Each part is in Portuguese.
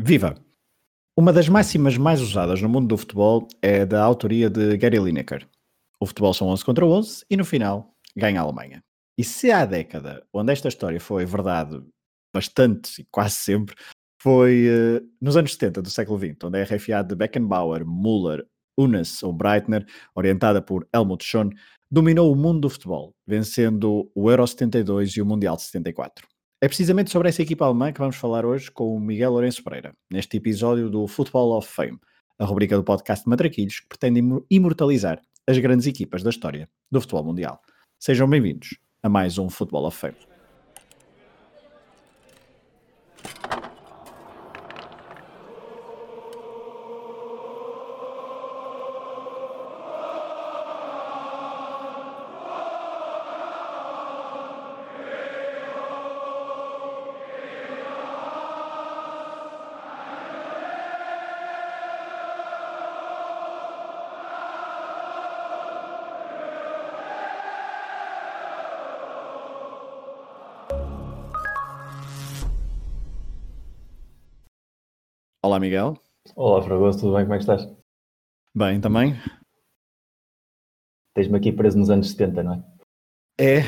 Viva! Uma das máximas mais usadas no mundo do futebol é da autoria de Gary Lineker. O futebol são 11 contra 11 e no final ganha a Alemanha. E se há década onde esta história foi verdade bastante e quase sempre, foi uh, nos anos 70 do século XX, onde a RFA de Beckenbauer, Müller, Unas ou Breitner, orientada por Helmut Schön, dominou o mundo do futebol, vencendo o Euro 72 e o Mundial de 74. É precisamente sobre essa equipa alemã que vamos falar hoje com o Miguel Lourenço Pereira, neste episódio do Football of Fame, a rubrica do podcast Matraquilhos que pretende imortalizar as grandes equipas da história do futebol mundial. Sejam bem-vindos a mais um Football of Fame. Olá, Miguel. Olá, Fragoso, tudo bem? Como é que estás? Bem, também. Tens-me aqui preso nos anos 70, não é? É,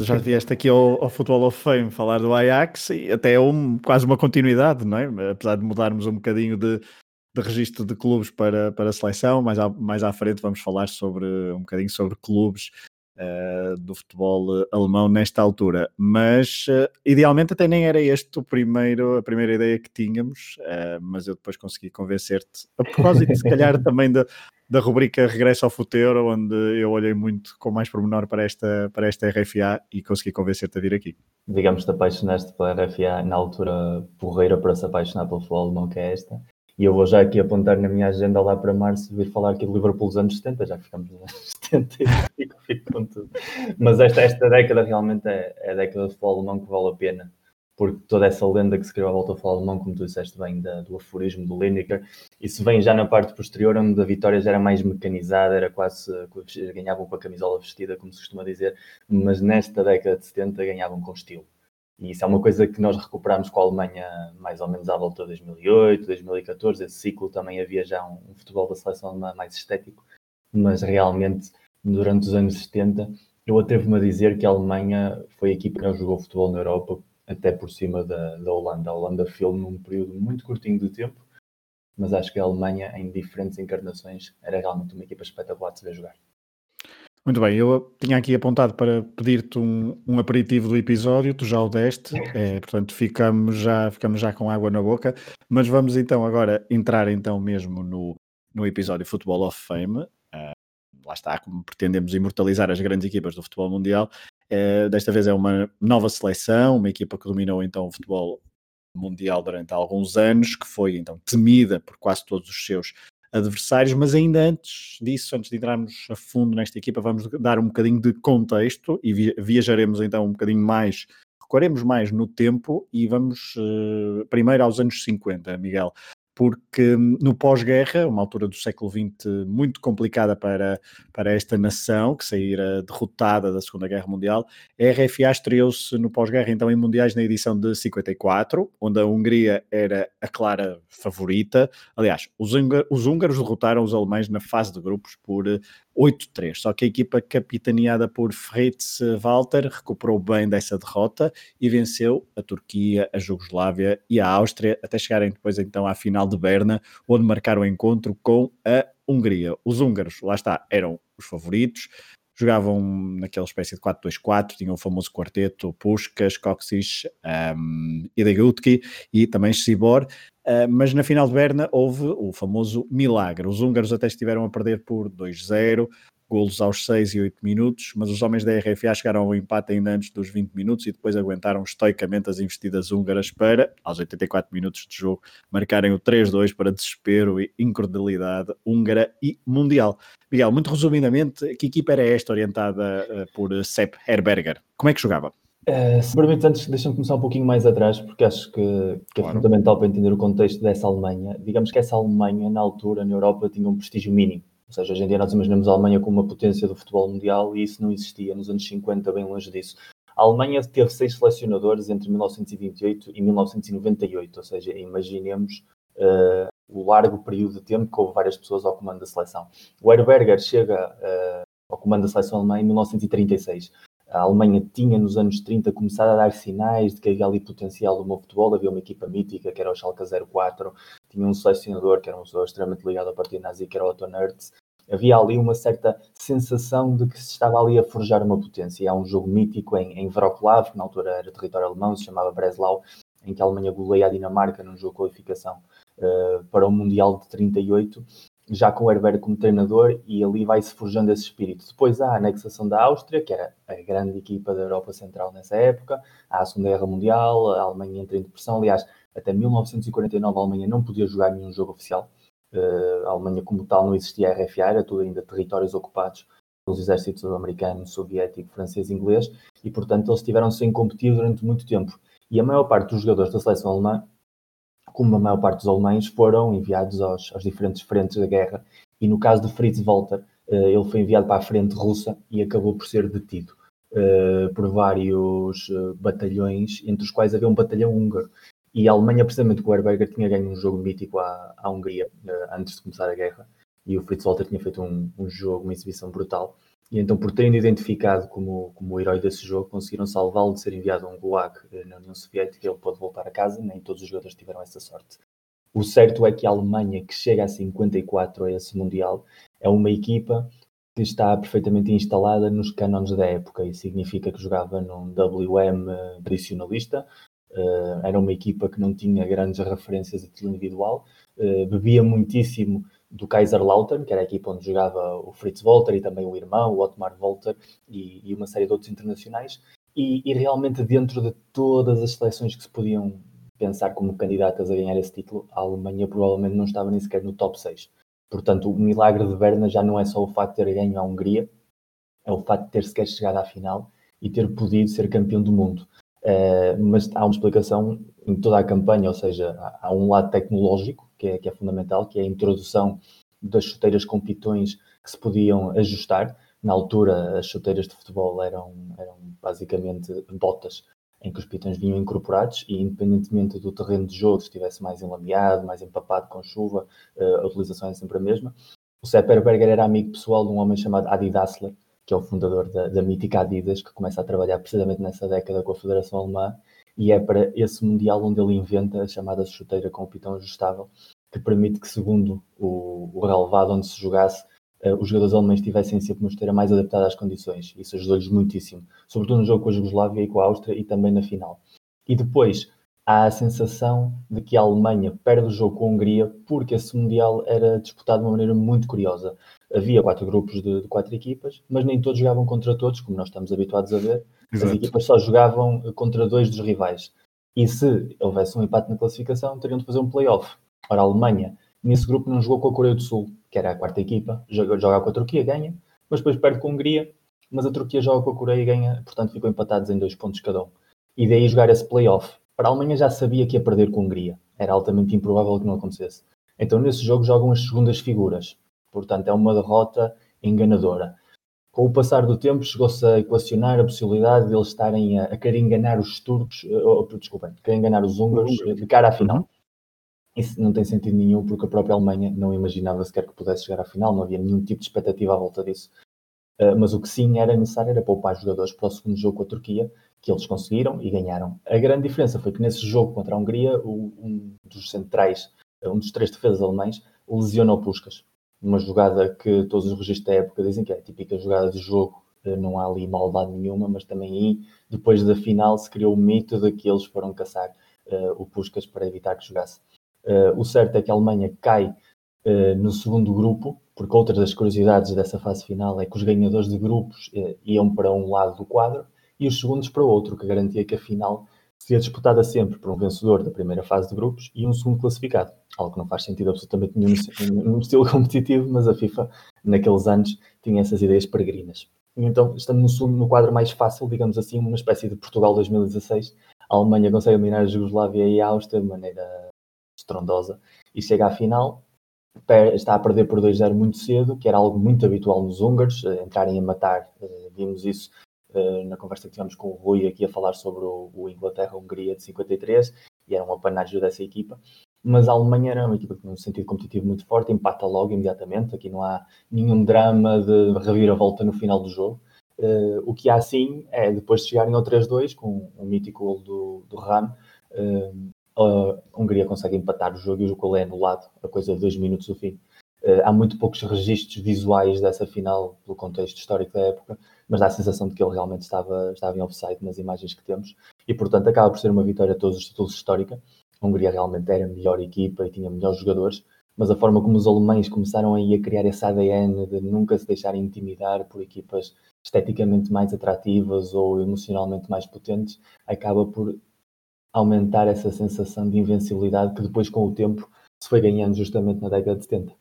já vieste aqui ao, ao Futebol of Fame falar do Ajax e até é um, quase uma continuidade, não é? Apesar de mudarmos um bocadinho de, de registro de clubes para, para a seleção, mais, à, mais à frente vamos falar sobre um bocadinho sobre clubes uh, do futebol alemão nesta altura. Mas uh, idealmente até nem era este o primeiro, a primeira ideia que tínhamos, uh, mas eu depois consegui convencer-te, a propósito, se calhar também da, da rubrica Regresso ao Futeiro, onde eu olhei muito com mais pormenor para esta, para esta RFA e consegui convencer-te a vir aqui. Digamos que te apaixonaste pela RFA na altura porreira para se apaixonar pelo futebol alemão que é esta. E eu vou já aqui apontar na minha agenda lá para março vir falar aqui do Liverpool dos anos 70, já que ficamos nos anos 70 e fico com tudo. Mas esta, esta década realmente é, é a década de futebol alemão que vale a pena, porque toda essa lenda que se criou à volta do futebol alemão, como tu disseste bem, da, do aforismo do Lineker, isso vem já na parte posterior, onde a vitória já era mais mecanizada, era quase, ganhavam com a camisola vestida, como se costuma dizer, mas nesta década de 70 ganhavam com estilo e isso é uma coisa que nós recuperamos com a Alemanha mais ou menos à volta de 2008, 2014. Esse ciclo também havia já um, um futebol da seleção mais estético, mas realmente durante os anos 70 eu atrevo-me a dizer que a Alemanha foi a equipa que não jogou futebol na Europa até por cima da, da Holanda. A Holanda fez num período muito curtinho de tempo, mas acho que a Alemanha, em diferentes encarnações, era realmente uma equipa espetacular de se ver jogar. Muito bem, eu tinha aqui apontado para pedir-te um, um, aperitivo do episódio, tu já o deste, é, portanto ficamos já, ficamos já com água na boca, mas vamos então agora entrar então mesmo no, no episódio Football of Fame, uh, lá está, como pretendemos imortalizar as grandes equipas do futebol mundial, uh, desta vez é uma nova seleção, uma equipa que dominou então o futebol mundial durante alguns anos, que foi então temida por quase todos os seus adversários, mas ainda antes disso, antes de entrarmos a fundo nesta equipa, vamos dar um bocadinho de contexto e viajaremos então um bocadinho mais, recuaremos mais no tempo e vamos uh, primeiro aos anos 50, Miguel porque hum, no pós-guerra, uma altura do século XX muito complicada para, para esta nação, que saíra derrotada da Segunda Guerra Mundial, a RFA estreou-se no pós-guerra, então, em Mundiais na edição de 54, onde a Hungria era a clara favorita. Aliás, os, os húngaros derrotaram os alemães na fase de grupos por 8-3. Só que a equipa capitaneada por Fritz Walter recuperou bem dessa derrota e venceu a Turquia, a Jugoslávia e a Áustria até chegarem depois então à final de Berna, onde marcaram o encontro com a Hungria. Os húngaros, lá está, eram os favoritos, jogavam naquela espécie de 4-2-4, tinham o famoso quarteto Puskas, Koksis, um, Idegutki e também Sibor, uh, mas na final de Berna houve o famoso milagre. Os húngaros até estiveram a perder por 2-0, golos aos 6 e 8 minutos, mas os homens da RFA chegaram ao empate ainda antes dos 20 minutos e depois aguentaram estoicamente as investidas húngaras para, aos 84 minutos de jogo, marcarem o 3-2 para desespero e incredulidade húngara e mundial. Miguel, muito resumidamente, que equipa era esta orientada uh, por Sepp Herberger? Como é que jogava? Uh, se permite, antes deixa-me começar um pouquinho mais atrás, porque acho que, que é claro. é fundamental para entender o contexto dessa Alemanha. Digamos que essa Alemanha, na altura, na Europa, tinha um prestígio mínimo ou seja, hoje em dia nós imaginamos a Alemanha como uma potência do futebol mundial e isso não existia nos anos 50, bem longe disso. A Alemanha teve seis selecionadores entre 1928 e 1998, ou seja, imaginemos uh, o largo período de tempo que houve várias pessoas ao comando da seleção. O Herberger chega uh, ao comando da seleção alemã em 1936. A Alemanha tinha nos anos 30 começado a dar sinais de que havia ali potencial do meu futebol, havia uma equipa mítica que era o Schalke 04, tinha um selecionador que era um jogador extremamente ligado ao partido nazi que era o Otto Nertz, havia ali uma certa sensação de que se estava ali a forjar uma potência. Há um jogo mítico em, em Wroclaw, que na altura era território alemão, se chamava Breslau, em que a Alemanha goleia a Dinamarca num jogo de qualificação uh, para o Mundial de 38, já com o Herbert como treinador, e ali vai-se forjando esse espírito. Depois há a anexação da Áustria, que era a grande equipa da Europa Central nessa época, há a Segunda Guerra Mundial, a Alemanha entra em depressão, aliás, até 1949 a Alemanha não podia jogar nenhum jogo oficial, a Alemanha, como tal, não existia RFA, era tudo ainda territórios ocupados pelos exércitos americano, soviético, francês e inglês, e portanto eles tiveram sem competir durante muito tempo. E a maior parte dos jogadores da seleção alemã, como a maior parte dos alemães, foram enviados aos, aos diferentes frentes da guerra. E no caso de Fritz Walter, uh, ele foi enviado para a frente russa e acabou por ser detido. Uh, por vários batalhões, entre os quais havia um batalhão húngaro. E a Alemanha, precisamente com o Herberger, tinha ganho um jogo mítico à, à Hungria uh, antes de começar a guerra. E o Fritz Walter tinha feito um, um, jogo, uma exibição brutal. E então, por terem identificado como, como o herói desse jogo, conseguiram salvá-lo de ser enviado a um gulag uh, na União Soviética. Ele pôde voltar a casa. Nem todos os jogadores tiveram essa sorte. O certo é que a Alemanha, que chega a 54 a esse Mundial, é uma equipa que está perfeitamente instalada nos cânones da época. e significa que jogava num WM eh, tradicionalista, Uh, era uma equipa que não tinha grandes referências a título individual, uh, bebia muitíssimo do Kaiserslautern, que era a equipa onde jogava o Fritz Walter e também o irmão, o Otmar Walter e, e uma série de outros internacionais. E, e, realmente, dentro de todas as seleções que se podiam pensar como candidatas a ganhar esse título, a Alemanha provavelmente não estava nem sequer no top 6. Portanto, o milagre de Berna já não é só o facto de ter ganho a Hungria, é o facto de ter sequer chegado à final e ter podido ser campeão do mundo. Uh, mas há uma explicação em toda a campanha, ou seja, há, há um lado tecnológico que é, que é, fundamental, que é a introdução das chuteiras com pitões que se podiam ajustar. Na altura, as chuteiras de futebol eram, eram basicamente botas em que os pitões vinham incorporados e, independentemente do terreno de jogo, se estivesse mais enlameado, mais empapado com chuva, uh, a utilização é sempre a mesma. O Sepp Herberger era amigo pessoal de um homem chamado Adi Dassler, que é o fundador da, da mítica Adidas, que começa a trabalhar precisamente nessa década com a Federação Alemã, e é para esse Mundial onde ele inventa a chamada chuteira com o pitão ajustável, que permite que, segundo o, o relevado onde se jogasse, uh, os jogadores alemães tivessem sempre uma chuteira mais adaptada às condições. Isso ajudou-lhes muitíssimo, sobretudo no jogo com a Jugoslávia e com a Áustria e também na final. E depois, há a sensação de que a Alemanha perde o jogo com a Hungria porque esse Mundial era disputado de uma maneira muito curiosa. Havia quatro grupos de, de quatro equipas, mas nem todos jogavam contra todos, como nós estamos habituados a ver. Exato. As equipas só jogavam contra dois dos rivais. E se houvesse um empate na classificação, teriam de fazer um play-off. Ora, a Alemanha, nesse grupo, não jogou com a Coreia do Sul, que era a quarta equipa, joga, joga com a Turquia, ganha, mas depois perde com a Hungria, mas a Turquia joga com a Coreia e ganha, portanto ficam empatados em dois pontos cada um. E daí jogar esse play-off para a Alemanha já sabia que ia perder com a Hungria. Era altamente improvável que não acontecesse. Então, nesse jogo, jogam as segundas figuras. Portanto, é uma derrota enganadora. Com o passar do tempo, chegou-se a equacionar a possibilidade de eles estarem a, a querer enganar os turcos, eh, ou, desculpem, querer enganar os húngaros de cara à final. Isso não tem sentido nenhum, porque a própria Alemanha não imaginava sequer que pudesse chegar à final, não havia nenhum tipo de expectativa à volta disso. Uh, mas o que sim era necessário era poupar jogadores para o segundo jogo com a Turquia, que eles conseguiram e ganharam. A grande diferença foi que nesse jogo contra a Hungria, um dos centrais, um dos três defesas alemães, lesionou Puskas. Uma jogada que todos os registros da época dizem que é a típica jogada de jogo, eh, não há ali maldade nenhuma, mas também aí, depois da final, se criou o mito de que eles foram caçar uh, o Puskas para evitar que jogasse. Uh, o certo é que a Alemanha cai uh, no segundo grupo, porque outra das curiosidades dessa fase final é que os ganhadores de grupos iam para um lado do quadro e os segundos para outro, que garantia que a final seria disputada sempre por um vencedor da primeira fase de grupos e um segundo classificado. Algo que não faz sentido absolutamente nenhum no estilo competitivo, mas a FIFA, naqueles anos, tinha essas ideias peregrinas. Então, estando no, segundo, no quadro mais fácil, digamos assim, uma espécie de Portugal 2016, a Alemanha consegue eliminar a Jugoslávia e a Áustria de maneira estrondosa e chega à final. Está a perder por 2-0 muito cedo, que era algo muito habitual nos húngaros, eh, entrarem a matar. Eh, vimos isso uh, na conversa que tivemos com o Rui aqui a falar sobre o, Inglaterra-Hungria de 53, e era um apanágio dessa equipa. Mas a Alemanha era uma equipa que um sentido competitivo muito forte, empata logo imediatamente. Aqui não há nenhum drama de reviravolta no final do jogo. O que há sim é depois de chegarem ao 3-2 com o mítico gol do, do Ram, a Hungria consegue empatar o jogo e o jogo é anulado a coisa de dois minutos do fim. Uh, há muito poucos registros visuais dessa final, pelo contexto histórico da época, mas dá a sensação de que ele realmente estava, estava em offside nas imagens que temos, e portanto acaba por ser uma vitória a todos os títulos histórica. A Hungria realmente era a melhor equipa e tinha melhores jogadores, mas a forma como os alemães começaram aí a criar esse ADN de nunca se deixarem intimidar por equipas esteticamente mais atrativas ou emocionalmente mais potentes, acaba por aumentar essa sensação de invencibilidade que depois, com o tempo, se foi ganhando justamente na década de 70.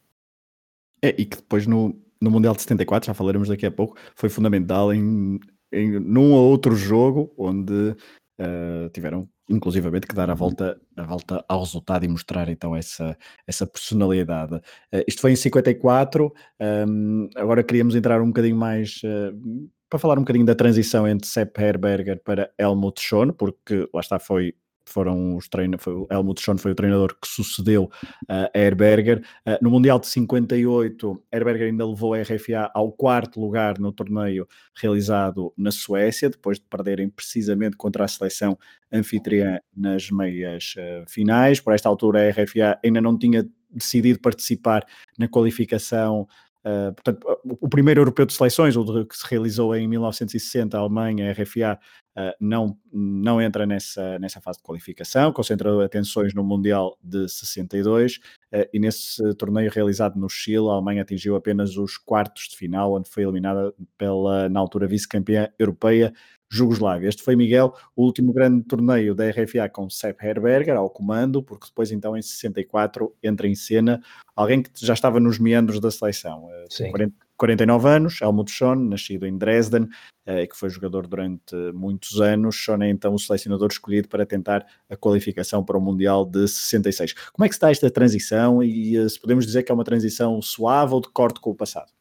É, e que depois no, no Mundial de 74, já falaremos daqui a pouco, foi fundamental em, em num ou outro jogo onde uh, tiveram inclusivamente que dar a volta, a volta ao resultado e mostrar então essa, essa personalidade. Uh, isto foi em 54, um, ehm, agora queríamos entrar um bocadinho mais uh, para falar um bocadinho da transição entre Sepp Herberger para Helmut Schoen, porque lá está, foi foram os treinadores, Helmut Schoen foi o treinador que sucedeu uh, a Herberger. Uh, no Mundial de 58, Herberger ainda levou a RFA ao quarto lugar no torneio realizado na Suécia, depois de perderem precisamente contra a seleção anfitriã nas meias uh, finais. Por esta altura, a RFA ainda não tinha decidido participar na qualificação Uh, portanto, o primeiro europeu de seleções, o que se realizou em 1960, a Alemanha, a RFA, uh, não, não entra nessa, nessa fase de qualificação, concentra atenções no Mundial de 62 uh, e nesse torneio realizado no Chile, a Alemanha atingiu apenas os quartos de final, onde foi eliminada pela, na altura, vice-campeã europeia, Jugoslávia. Este foi, Miguel, o último grande torneio da RFA com Sepp Herberger ao comando, porque depois, então, em 64, entra em cena alguém que já estava nos meandros da seleção. Eh, Sim. 40, 49 anos, Helmut Schoen, nascido em Dresden, eh, que foi jogador durante muitos anos. Schoen é então o selecionador escolhido para tentar a qualificação para o Mundial de 66. Como é que está esta transição e eh, se podemos dizer que é uma transição suave ou de corte com o passado?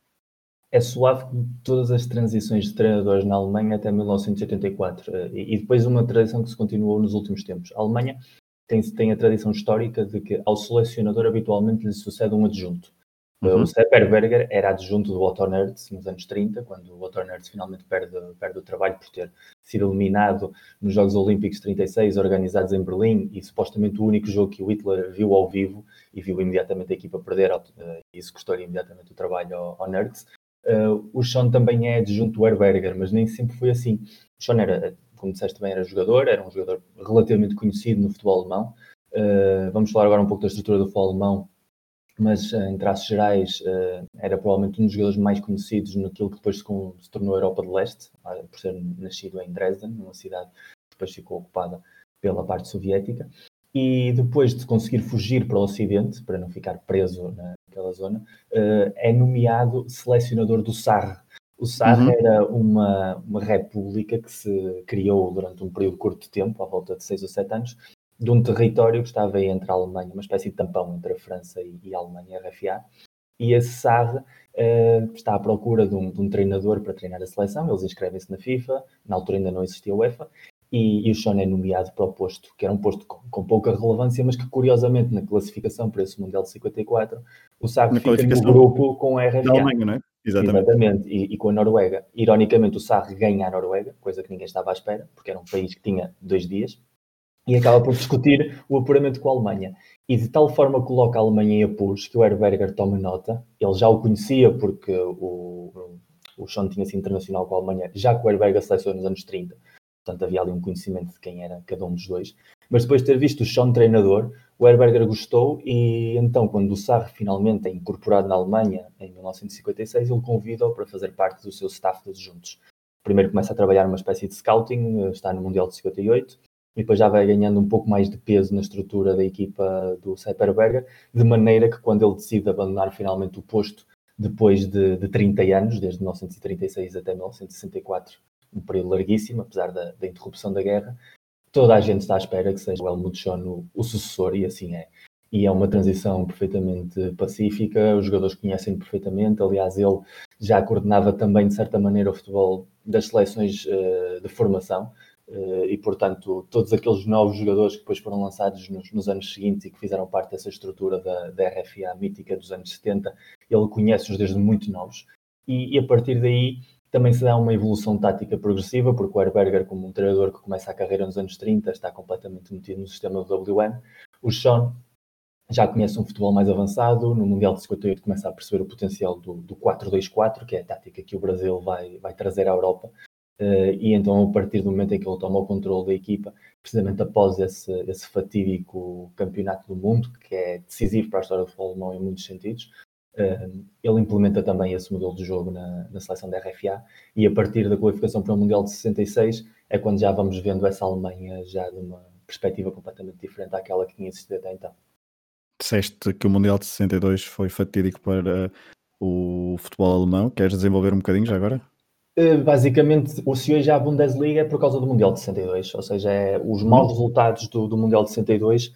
é suave como todas as transições de treinadores na Alemanha até 1984 eh, e depois uma tradição que se continuou nos últimos tempos. A Alemanha tem, tem a tradição histórica de que ao selecionador habitualmente lhe sucede um adjunto. Uhum. O Sepp Herberger era adjunto do Otto Nerz nos anos 30, quando o Otto Nerz finalmente perde, perde o trabalho por ter sido eliminado nos Jogos Olímpicos 36, organizados em Berlim, e supostamente o único jogo que o Hitler viu ao vivo e viu imediatamente a equipa perder, eh, e isso custou imediatamente o trabalho ao, ao Nerz. Uh, o Sean também é adjunto do Herberger, mas nem sempre foi assim. O Sean era, como disseste bem, era jogador, era um jogador relativamente conhecido no futebol alemão. Uh, vamos falar agora um pouco da estrutura do futebol alemão, mas uh, em traços gerais era provavelmente um dos jogadores mais conhecidos naquilo que depois se, tornou a Europa de Leste, por ser nascido em Dresden, uma cidade que depois ficou ocupada pela parte soviética e depois de conseguir fugir para o Ocidente, para não ficar preso naquela zona, uh, é nomeado selecionador do SAR. O SAR uhum. era uma, uma república que se criou durante um período curto de tempo, à volta de 6 ou 7 anos, de um território que estava entre a Alemanha, uma espécie de tampão entre a França e, e a Alemanha, RFA. E esse SAR uh, está à procura de um, de um, treinador para treinar a seleção. Eles inscrevem-se na FIFA, na altura ainda não existia a UEFA, e, e, o Sean é nomeado para o posto, que era um posto com, com, pouca relevância, mas que curiosamente na classificação para esse Mundial de 54, o Sarre fica no grupo com a RFA. Da Alemanha, não é? Exatamente. Exatamente. E, e, com a Noruega. Ironicamente, o Sarre ganha a Noruega, coisa que ninguém estava à espera, porque era um país que tinha dois dias, e acaba por discutir o apuramento com a Alemanha. E de tal forma coloca a Alemanha em apuros que o Herberger toma nota, ele já o conhecia porque o, o Sean tinha sido internacional com a Alemanha, já que o Herberger selecionou nos anos 30 portanto havia ali um conhecimento de quem era cada um dos dois. Mas depois de ter visto o Sean treinador, o Herberger gostou e então, quando o Sarre finalmente é incorporado na Alemanha, em 1956, ele convida-o para fazer parte do seu staff de adjuntos. Primeiro começa a trabalhar numa espécie de scouting, está no Mundial de 58, e depois já vai ganhando um pouco mais de peso na estrutura da equipa do Sepp Herberger, de maneira que quando ele decide abandonar finalmente o posto, depois de, de 30 anos, desde 1936 até 1964, um período larguíssimo, apesar da, da, interrupção da guerra. Toda a gente está à espera que seja o Helmut Schoen o, o sucessor, e assim é. E é uma transição perfeitamente pacífica, os jogadores conhecem perfeitamente. Aliás, ele já coordenava também, de certa maneira, o futebol das seleções uh, de formação. Uh, e, portanto, todos aqueles novos jogadores que depois foram lançados nos, nos, anos seguintes e que fizeram parte dessa estrutura da, da RFA mítica dos anos 70, ele conhece-os desde muito novos. E, e, a partir daí também se dá uma evolução tática progressiva, porque o Herberger, como um treinador que começa a carreira nos anos 30, está completamente metido no sistema do WM. O Sean já conhece um futebol mais avançado, no Mundial de 58 começa a perceber o potencial do, do 4-2-4, que é a tática que o Brasil vai, vai trazer à Europa, e então a partir do momento em que ele toma o controle da equipa, precisamente após esse, esse fatídico campeonato do mundo, que é decisivo para a história do futebol alemão em muitos sentidos, uh, ele implementa também esse modelo de jogo na, na seleção da RFA, e a partir da qualificação para o Mundial de 66 é quando já vamos vendo essa Alemanha já de uma perspectiva completamente diferente daquela que tinha existido até então disseste que o Mundial de 62 foi fatídico para o futebol alemão. Queres desenvolver um bocadinho já agora? Eh, basicamente, se hoje há a Bundesliga é por causa do Mundial de 62, ou seja, é, os maus uhum. resultados do, do Mundial de 62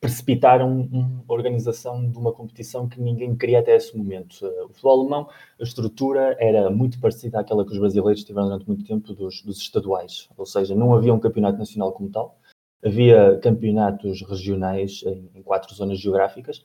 precipitaram a organização de uma competição que ninguém queria até esse momento. Eh, o futebol alemão, a estrutura era muito parecida àquela que os brasileiros tiveram durante muito tempo dos, dos estaduais, ou seja, não havia um campeonato nacional como tal, havia campeonatos regionais em, em quatro zonas geográficas,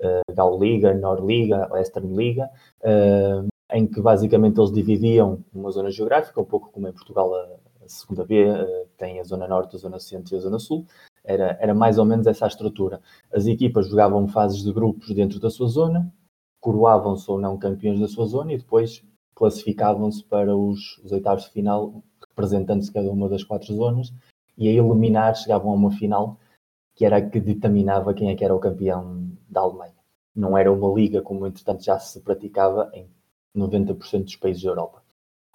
uh, Gauliga, Norliga, Western Liga, uh, em que basicamente eles dividiam uma zona geográfica, um pouco como em Portugal a, segunda B, uh, tem a zona norte, a zona centro e a zona sul, era, era mais ou menos essa a estrutura. As equipas jogavam fases de grupos dentro da sua zona, coroavam-se ou não campeões da sua zona e depois classificavam-se para os, os oitavos de final, representando-se cada uma das quatro zonas, e a eliminar chegavam a uma final que era a que determinava quem é que era o campeão da Alemanha. Não era uma liga como, entretanto, já se praticava em 90% dos países da Europa.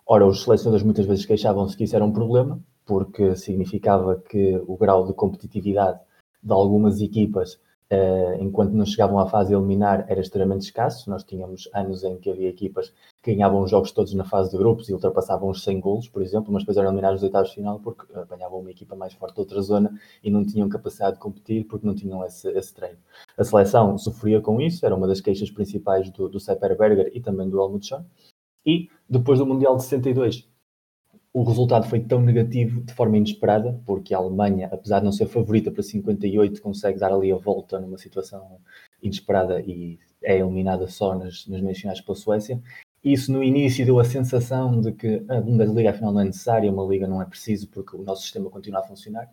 Ora, os selecionadores muitas vezes queixavam-se que isso era um problema, porque significava que o grau de competitividade de algumas equipas Uh, enquanto não chegavam à fase eliminar, era extremamente escasso. Nós tínhamos anos em que havia equipas ganhavam os jogos todos na fase de grupos e ultrapassavam os 100 golos, por exemplo, mas depois eram eliminados nos oitavos de final porque apanhavam uma equipa mais forte de outra zona e não tinham capacidade de competir porque não tinham esse, esse treino. A seleção sofria com isso, era uma das queixas principais do, do Sepp Berger e também do Helmut Schön. E depois do Mundial de 62, o resultado foi tão negativo de forma inesperada, porque a Alemanha, apesar de não ser favorita para 58, consegue dar ali a volta numa situação inesperada e é eliminada só nas, nas meias finais pela Suécia. Isso no início deu a sensação de que a Bundesliga afinal não é necessária, uma liga não é preciso porque o nosso sistema continua a funcionar.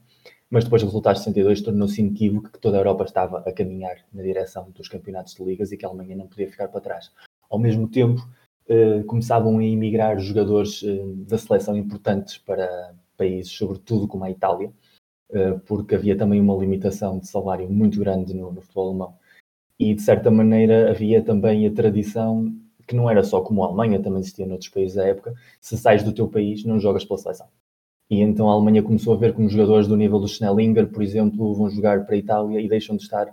Mas depois do resultado de 62 tornou-se inequívoco que toda a Europa estava a caminhar na direção dos campeonatos de ligas e que a Alemanha não podia ficar para trás. Ao mesmo tempo, eh, começavam a emigrar jogadores uh, da seleção importantes para países, sobretudo como a Itália, uh, porque havia também uma limitação de salário muito grande no, no, futebol alemão. E, de certa maneira, havia também a tradição, que não era só como a Alemanha, também existia noutros países da época, se sais do teu país, não jogas pela seleção. E então a Alemanha começou a ver como jogadores do nível do Schnellinger, por exemplo, vão jogar para a Itália e deixam de estar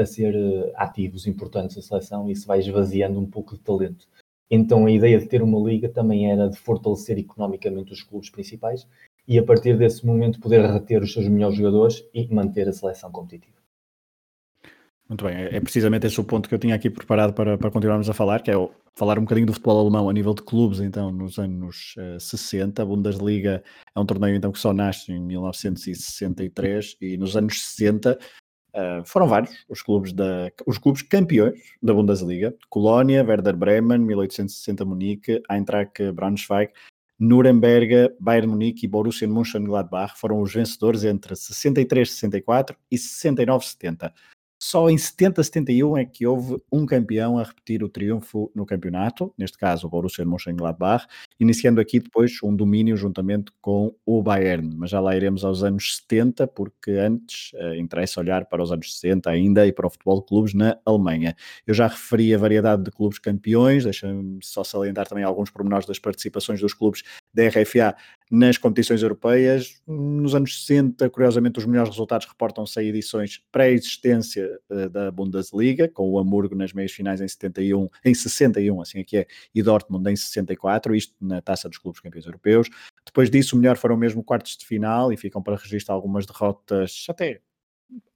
a ser ativos, importantes na seleção, e isso vai esvaziando um pouco de talento. Então a ideia de ter uma liga também era de fortalecer economicamente os clubes principais e a partir desse momento poder reter os seus melhores jogadores e manter a seleção competitiva. Muito bem, é, é precisamente esse o ponto que eu tinha aqui preparado para, para continuarmos a falar, que é falar um bocadinho do futebol alemão a nível de clubes, então, nos anos uh, 60. A Bundesliga é um torneio então, que só nasce em 1963 e nos anos 60 Uh, foram vários os clubes, da, os clubes campeões da Bundesliga: Colónia, Werder Bremen, 1860 Munique, Eintracht Braunschweig, Nuremberg, Bayern Munique e Borussia Mönchengladbach foram os vencedores entre 63-64 e 69-70. Só em 70-71 é que houve um campeão a repetir o triunfo no campeonato, neste caso o Borussia Mönchengladbach, iniciando aqui depois um domínio juntamente com o Bayern, mas já lá iremos aos anos 70, porque antes uh, interessa olhar para os anos 60 ainda e para o futebol de clubes na Alemanha. Eu já referi a variedade de clubes campeões, deixa-me só salientar também alguns pormenores das participações dos clubes da RFA nas competições europeias. Nos anos 60, curiosamente, os melhores resultados reportam-se a edições pré-existência uh, da Bundesliga, com o Hamburgo nas meias finais em 71, em 61, assim aqui é, e Dortmund em 64, isto na taça dos clubes campeões europeus. Depois disso, o melhor foram mesmo quartos de final e ficam para registrar algumas derrotas até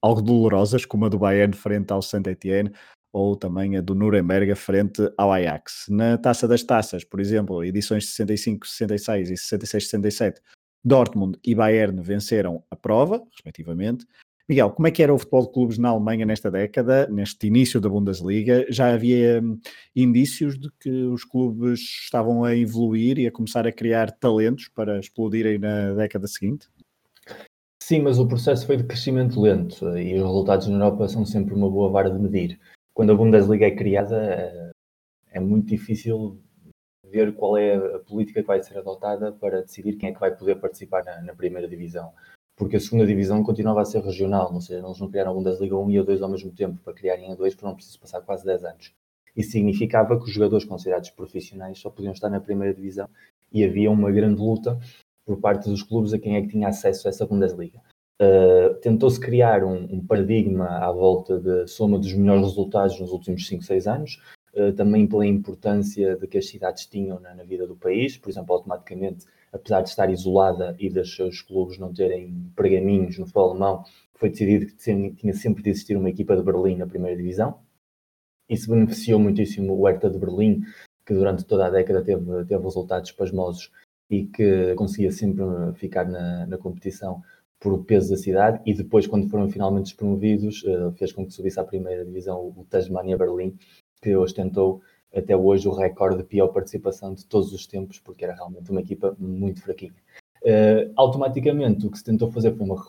algo dolorosas, como a do Bayern frente ao Saint-Etienne, ou também a do Nuremberg frente ao Ajax. Na Taça das Taças, por exemplo, edições 65, 66 e 66, 67, Dortmund e Bayern venceram a prova, respectivamente. Miguel, como é que era o futebol de clubes na Alemanha nesta década, neste início da Bundesliga? Já havia hum, indícios de que os clubes estavam a evoluir e a começar a criar talentos para explodirem na década seguinte? Sim, mas o processo foi de crescimento lento e os resultados na Europa são sempre uma boa vara de medir. Quando a Bundesliga é criada, é, é muito difícil ver qual é a política que vai ser adotada para decidir quem é que vai poder participar na, na primeira divisão porque a segunda divisão continuava a ser regional, ou seja, eles não criaram a Bundesliga 1 e a 2 ao mesmo tempo, para criarem a 2 foram preciso passar quase 10 anos. Isso significava que os jogadores considerados profissionais só podiam estar na primeira divisão e havia uma grande luta por parte dos clubes a quem é que tinha acesso a essa Bundesliga. Uh, Tentou-se criar um, um, paradigma à volta da soma dos melhores resultados nos últimos 5, 6 anos, uh, também pela importância de que as cidades tinham na, na vida do país, por exemplo, automaticamente apesar de estar isolada e dos seus clubes não terem pergaminhos no futebol alemão, foi decidido que tinha sempre de existir uma equipa de Berlim na primeira divisão. Isso beneficiou muitíssimo o Hertha de Berlim, que durante toda a década teve, teve resultados pasmosos e que conseguia sempre ficar na, na competição por o peso da cidade e depois, quando foram finalmente promovidos, uh, fez com que subisse à primeira divisão o Tasmania Berlim, que ostentou até hoje o recorde de pior participação de todos os tempos, porque era realmente uma equipa muito fraquinha. Uh, automaticamente, o que se tentou fazer foi uma,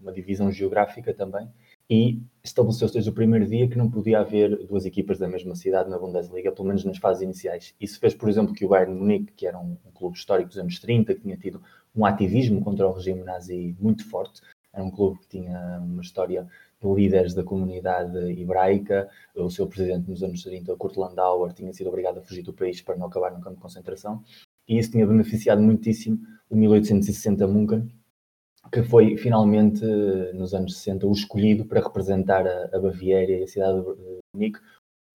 uma divisão geográfica também e estabeleceu-se desde o primeiro dia que não podia haver duas equipas da mesma cidade na Bundesliga, pelo menos nas fases iniciais. Isso fez, por exemplo, que o Bayern Munique, que era um, um clube histórico dos anos 30, que tinha tido um ativismo contra o regime nazi muito forte, era um clube que tinha uma história líderes da comunidade hebraica. O seu presidente nos anos 30, Kurt Landauer, tinha sido obrigado a fugir do país para não acabar no campo de concentração. E isso tinha beneficiado muitíssimo o 1860 Munchen, que foi finalmente, nos anos 60, o escolhido para representar a, a Baviera e a cidade de Munique,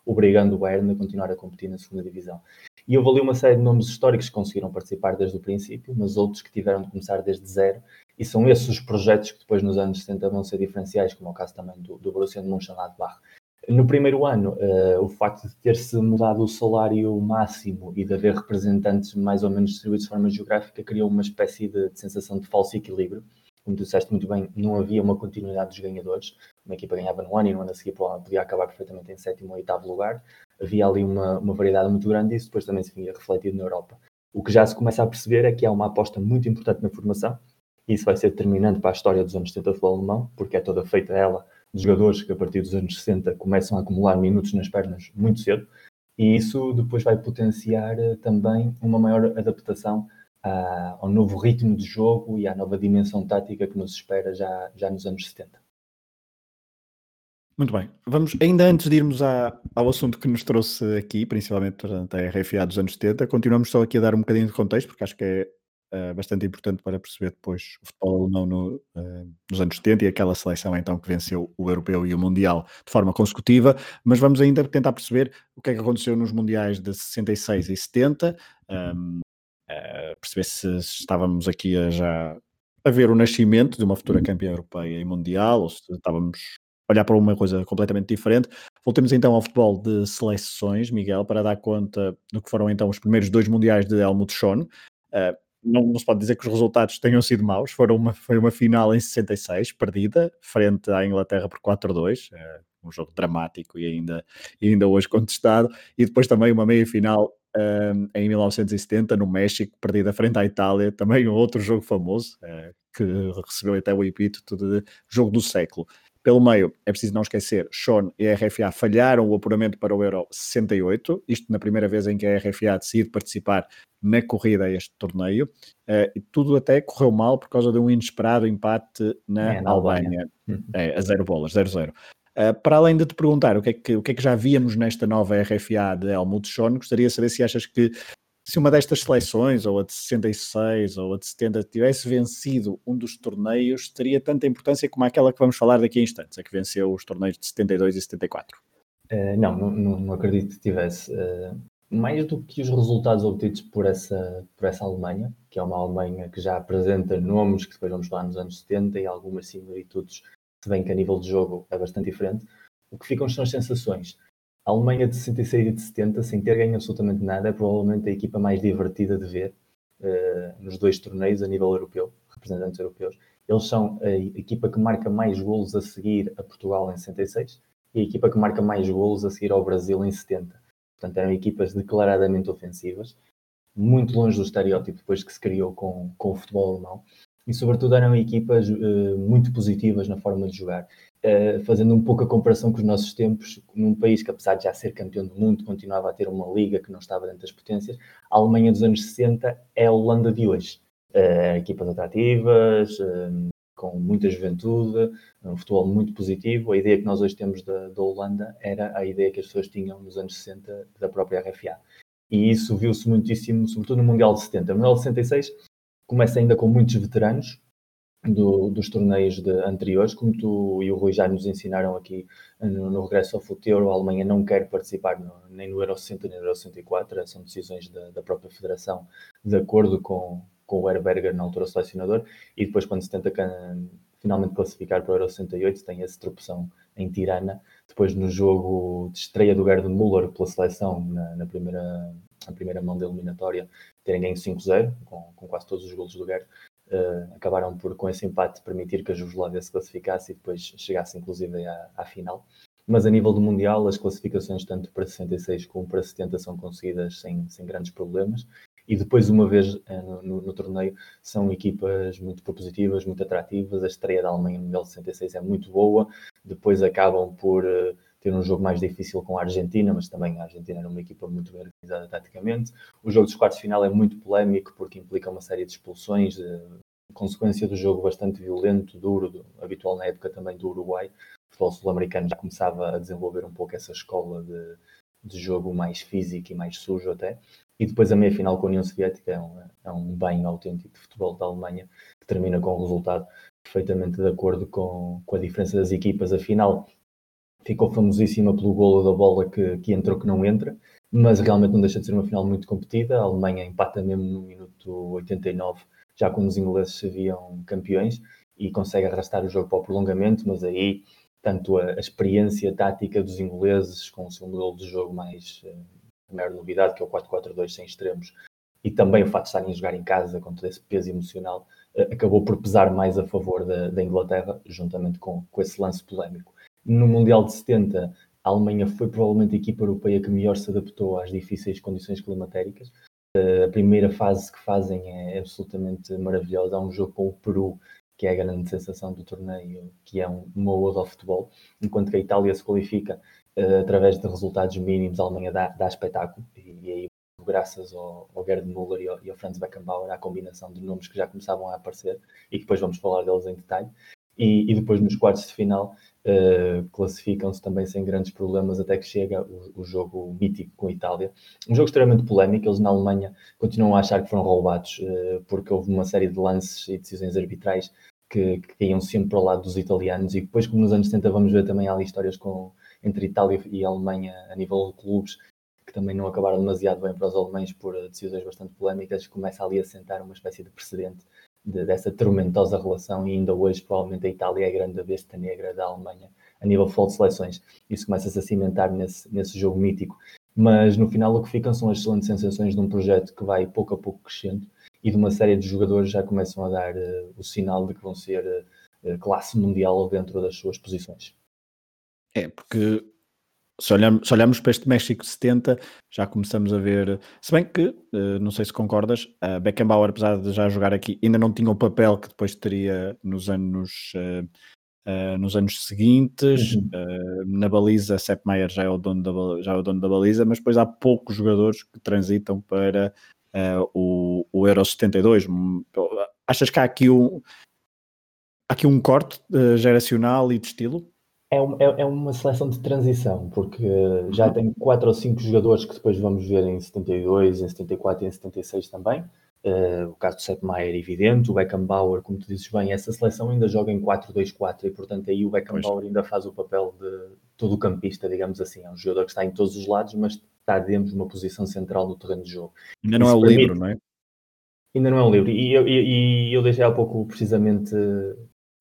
obrigando o Bayern a continuar a competir na segunda divisão. E houve ali uma série de nomes históricos que conseguiram participar desde o princípio, mas outros que tiveram de começar desde zero e são esses os projetos que depois nos anos 70 vão ser diferenciais, como é o caso também do, do Borussia de Mönchengladbach. No primeiro ano, uh, o facto de ter-se mudado o salário máximo e de haver representantes mais ou menos distribuídos de forma geográfica criou uma espécie de, de sensação de falso equilíbrio. Como tu disseste muito bem, não havia uma continuidade dos ganhadores. Uma equipa ganhava no ano e no ano a seguir podia acabar perfeitamente em sétimo ou oitavo lugar. Havia ali uma, uma variedade muito grande e isso depois também se vinha refletido na Europa. O que já se começa a perceber é que há uma aposta muito importante na formação, isso vai ser determinante para a história dos anos 70 do futebol alemão, porque é toda feita ela de jogadores que a partir dos anos 60 começam a acumular minutos nas pernas muito cedo, e isso depois vai potenciar eh, também uma maior adaptação ah, ao novo ritmo de jogo e à nova dimensão tática que nos espera já, já nos anos 70. Muito bem, vamos ainda antes de irmos à, ao assunto que nos trouxe aqui, principalmente durante a RFA dos anos 70, continuamos só aqui a dar um bocadinho de contexto, porque acho que é uh, bastante importante para perceber depois o futebol alemão no, uh, nos anos 70 e aquela seleção então que venceu o europeu e o mundial de forma consecutiva, mas vamos ainda tentar perceber o que é que aconteceu nos mundiais de 66 e 70, um, uh, perceber se, se estávamos aqui a já a ver o nascimento de uma futura campeã europeia e mundial, ou se estávamos a olhar para uma coisa completamente diferente. Voltemos então ao futebol de seleções, Miguel, para dar conta do que foram então os primeiros dois mundiais de Helmut Schoen. Uh, não, não, se pode dizer que os resultados tenham sido maus. Foram uma, foi uma final em 66, perdida, frente à Inglaterra por 4-2, é, um jogo dramático e ainda, e ainda hoje contestado. E depois também uma meia-final um, em 1970, no México, perdida frente à Itália, também um outro jogo famoso, é, que recebeu até o epíteto de jogo do século. Pelo meio, é preciso não esquecer, Sean e a RFA falharam o apuramento para o Euro 68, isto na primeira vez em que a RFA decide participar na corrida a este torneio, uh, e tudo até correu mal por causa de um inesperado empate na, é, na Albânia, uhum. é, a zero bolas, 0-0. Uh, eh, para além de te perguntar o que, é que, o que é que já víamos nesta nova RFA de Helmut Schoen, gostaria de saber se achas que se uma destas seleções, ou a de 66 ou a de 70, tivesse vencido um dos torneios, teria tanta importância como aquela que vamos falar daqui a instantes, a que venceu os torneios de 72 e 74? Uh, não, não, não, acredito que tivesse. Uh, mais do que os resultados obtidos por essa, por essa Alemanha, que é uma Alemanha que já apresenta nomes que depois vamos falar nos anos 70 e algumas similitudes, se bem que a nível de jogo é bastante diferente, o que ficam são as sensações. A Alemanha de 66 e de 70, sem ter ganho absolutamente nada, é provavelmente a equipa mais divertida de ver uh, nos dois torneios a nível europeu, representantes europeus. Eles são a equipa que marca mais golos a seguir a Portugal em 66 e a equipa que marca mais golos a seguir ao Brasil em 70. Portanto, eram equipas declaradamente ofensivas, muito longe do estereótipo depois que se criou com, com o futebol alemão e, sobretudo, eram equipas uh, muito positivas na forma de jogar. Uh, fazendo um pouco a comparação com os nossos tempos, num país que, apesar de já ser campeão do mundo, continuava a ter uma liga que não estava dentro das potências, a Alemanha dos anos 60 é a Holanda de hoje. Uh, equipas atrativas, com muita juventude, um futebol muito positivo. A ideia que nós hoje temos da, da Holanda era a ideia que as pessoas tinham nos anos 60 da própria RFA. E isso viu-se muitíssimo, sobretudo no Mundial de 70. No Mundial de 66 começa ainda com muitos veteranos do, dos torneios de, anteriores, como tu e o Rui já nos ensinaram aqui no, no regresso ao futuro, a Alemanha não quer participar no, nem no Euro 60 nem no Euro 64, são decisões da, da própria federação, de acordo com, com o Herberger, na altura selecionador, e depois quando se tenta finalmente classificar para o Euro 68, tem essa tropeção em Tirana, depois no jogo de estreia do Gerd Müller pela seleção, na, na primeira, na primeira mão da eliminatória, terem ganho 5-0, com, com, quase todos os golos do Gerd, uh, acabaram por, com esse empate, permitir que a Jugoslávia se classificasse e depois chegasse inclusive à, à final. Mas a nível do Mundial, as classificações tanto para 66 como para 70 são conseguidas sem, sem grandes problemas e depois, uma vez uh, no, no, no, torneio, são equipas muito propositivas, muito atrativas. A estreia da Alemanha no Mundial de 66 é muito boa, depois acabam por uh, ter um jogo mais difícil com a Argentina, mas também a Argentina era uma equipa muito bem organizada taticamente. O jogo dos quartos de final é muito polémico porque implica uma série de expulsões, uh, consequência do jogo bastante violento, duro, do, habitual na época também do Uruguai. O futebol sul-americano já começava a desenvolver um pouco essa escola de, de jogo mais físico e mais sujo até. E depois a meia-final com a União Soviética é um, é um bem autêntico de futebol da Alemanha, que termina com um resultado perfeitamente de acordo com, com a diferença das equipas. A final ficou famosíssima pelo golo da bola que, que entrou que não entra, mas realmente não deixa de ser uma final muito competida. A Alemanha empata mesmo no minuto 89, já quando os ingleses se viam campeões, e consegue arrastar o jogo para o prolongamento, mas aí tanto a, a experiência tática dos ingleses com o seu modelo de jogo mais, eh, a maior novidade, que é o 4-4-2 sem extremos, e também o facto de estarem a jogar em casa com todo esse peso emocional, acabou por pesar mais a favor da, da Inglaterra, juntamente com, com esse lance polémico. No Mundial de 70, a Alemanha foi provavelmente a equipa europeia que melhor se adaptou às difíceis condições climatéricas. Eh, a primeira fase que fazem é absolutamente maravilhosa. Há um jogo com o Peru, que é a grande sensação do torneio, que é uma ode ao futebol, enquanto que a Itália se qualifica uh, através de resultados mínimos, a Alemanha dá, dá espetáculo, e aí graças ao, ao Gerd Müller e ao, e ao, Franz Beckenbauer, à combinação de nomes que já começavam a aparecer e que depois vamos falar deles em detalhe. E, e depois nos quartos de final uh, classificam-se também sem grandes problemas até que chega o, o, jogo mítico com a Itália. Um jogo extremamente polémico, eles na Alemanha continuam a achar que foram roubados uh, porque houve uma série de lances e decisões arbitrais que, que iam sempre para o lado dos italianos e depois como nos anos 70 vamos ver também ali histórias com entre Itália e Alemanha a nível de clubes, também não acabaram demasiado bem para os alemães por eh, decisões bastante polémicas, começa ali a sentar uma espécie de precedente de, dessa tormentosa relação e ainda hoje provavelmente a Itália é a grande besta negra da Alemanha a nível de seleções. Isso começa-se a cimentar nesse, nesse jogo mítico. Mas no final o que ficam são as excelentes sensações de um projeto que vai pouco a pouco crescendo e de uma série de jogadores já começam a dar uh, o sinal de que vão ser uh, classe mundial dentro das suas posições. É, porque se olharmos, se olharmos para este México 70, já começamos a ver. Se bem que, uh, não sei se concordas, a Beckenbauer, apesar de já jogar aqui, ainda não tinha o papel que depois teria nos anos. Uh, uh, nos anos seguintes, uhum. na baliza, Sepp Maier já é, o dono da, já é o dono da baliza, mas depois há poucos jogadores que transitam para o, o Euro 72. Achas que há aqui um, há aqui um corte geracional e de estilo? É, é, é, uma seleção de transição, porque já tem quatro ou cinco jogadores que depois vamos ver em 72, em 74 e em 76 também. Uh, o caso do Sepp Maier é evidente, o Beckenbauer, como tu dizes bem, essa seleção ainda joga em 4-2-4 e, portanto, aí o Beckenbauer ainda faz o papel de todo campista, digamos assim. É um jogador que está em todos os lados, mas está dentro de uma posição central no terreno de jogo. Ainda não Isso é o permite... livro, não é? Ainda não é um livro. E eu, e eu deixei há pouco precisamente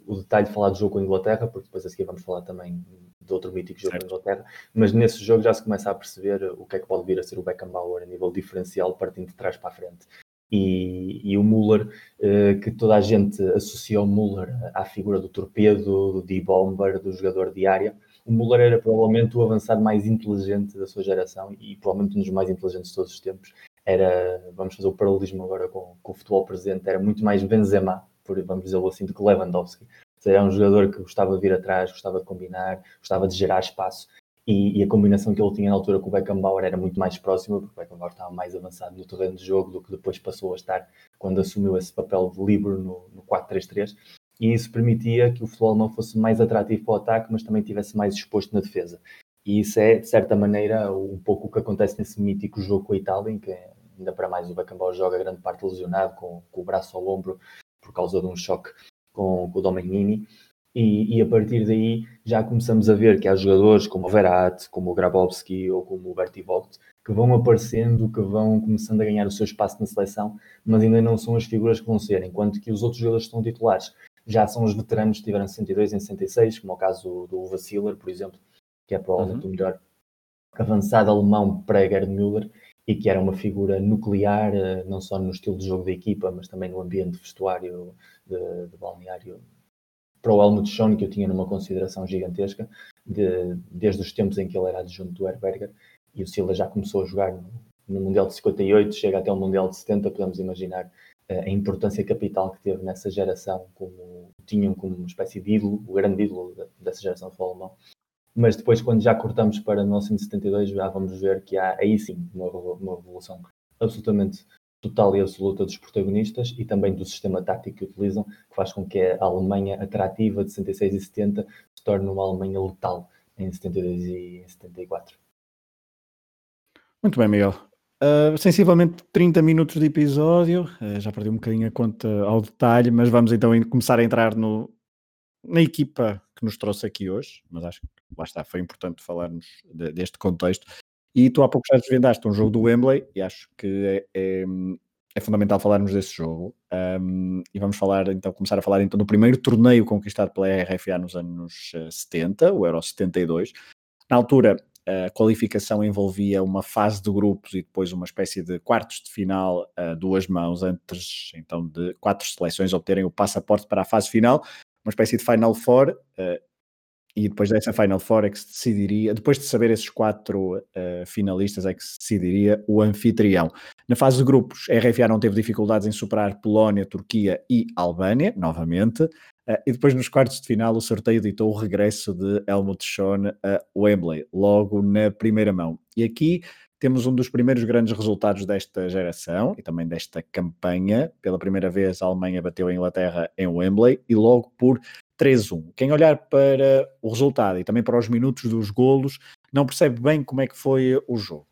o detalhe de falar do jogo com a Inglaterra, porque depois a seguir vamos falar também de outro mítico jogo certo. com a Inglaterra, mas nesse jogo já se começa a perceber o que é que pode vir a ser o Beckenbauer a nível diferencial, partindo de trás para a frente. E, e o Muller, uh, que toda a gente associa o Muller à figura do torpedo, do D-Bomber, do jogador de área, o Muller era provavelmente o avançado mais inteligente da sua geração e provavelmente um dos mais inteligentes de todos os tempos. Era, vamos fazer o paralelismo agora com, com o futebol presente, era muito mais Benzema, por, vamos dizer assim, do que Lewandowski. Era um jogador que gostava de vir atrás, gostava de combinar, gostava de gerar espaço e, e, a combinação que ele tinha na altura com o Beckenbauer era muito mais próxima, porque o Beckenbauer estava mais avançado no terreno de jogo do que depois passou a estar quando assumiu esse papel de livre no, no 4-3-3. E isso permitia que o futebol não fosse mais atrativo para o ataque, mas também tivesse mais exposto na defesa. E isso é, de certa maneira, um pouco o que acontece nesse mítico jogo com a Itália, em que ainda para mais o Beckenbauer joga grande parte lesionado, com, com o braço ao ombro, por causa de um choque com, com o Domenini e, e, a partir daí já começamos a ver que há jogadores como o Verratti, como o Grabowski ou como o Berti Vogt que vão aparecendo, que vão começando a ganhar o seu espaço na seleção, mas ainda não são as figuras que vão ser, enquanto que os outros jogadores que estão titulares já são os veteranos que tiveram 62 em 66, como é o caso do Vassiller, por exemplo, que é provavelmente uhum. o melhor avançado alemão pré-Gerd Müller e que era uma figura nuclear, eh, não só no estilo de jogo da equipa, mas também no ambiente vestuário de, de balneário para o Helmut Schoen, que eu tinha numa consideração gigantesca, de, desde os tempos em que ele era adjunto do Herberger, e o Sila já começou a jogar no, no, Mundial de 58, chega até o Mundial de 70, podemos imaginar uh, a importância capital que teve nessa geração, como tinham como uma espécie de ídolo, o grande ídolo dessa geração de futebol alemão. Mas depois, quando já cortamos para 1972, já vamos ver que há aí sim uma, uma revolução absolutamente total e absoluta dos protagonistas e também do sistema tático que utilizam, que faz com que a Alemanha atrativa de 66 e 70 se torne uma Alemanha letal em 72 e em 74. Muito bem, Miguel. Uh, sensivelmente 30 minutos de episódio, uh, já perdi um bocadinho a conta ao detalhe, mas vamos então começar a entrar no, na equipa que nos trouxe aqui hoje, mas acho que lá está, foi importante falarmos de, deste contexto. E tu há pouco já desvendaste um jogo do Wembley e acho que é, é, é fundamental falarmos desse jogo. Um, e vamos falar, então, começar a falar então do primeiro torneio conquistado pela RFA nos anos 70, eh, o Euro 72. Na altura, a qualificação envolvia uma fase de grupos e depois uma espécie de quartos de final a duas mãos, antes então de quatro seleções obterem o passaporte para a fase final, uma espécie de Final Four. E depois dessa Final Four é que se decidiria, depois de saber esses quatro uh, finalistas, é que se decidiria o anfitrião. Na fase de grupos, a RFA não teve dificuldades em superar Polónia, Turquia e Albânia, novamente, uh, e depois nos quartos de final o sorteio ditou o regresso de Helmut Schoen a Wembley, logo na primeira mão. E aqui temos um dos primeiros grandes resultados desta geração e também desta campanha. Pela primeira vez, a Alemanha bateu a Inglaterra em Wembley e logo por 3-1. Quem olhar para o resultado e também para os minutos dos golos, não percebe bem como é que foi o jogo.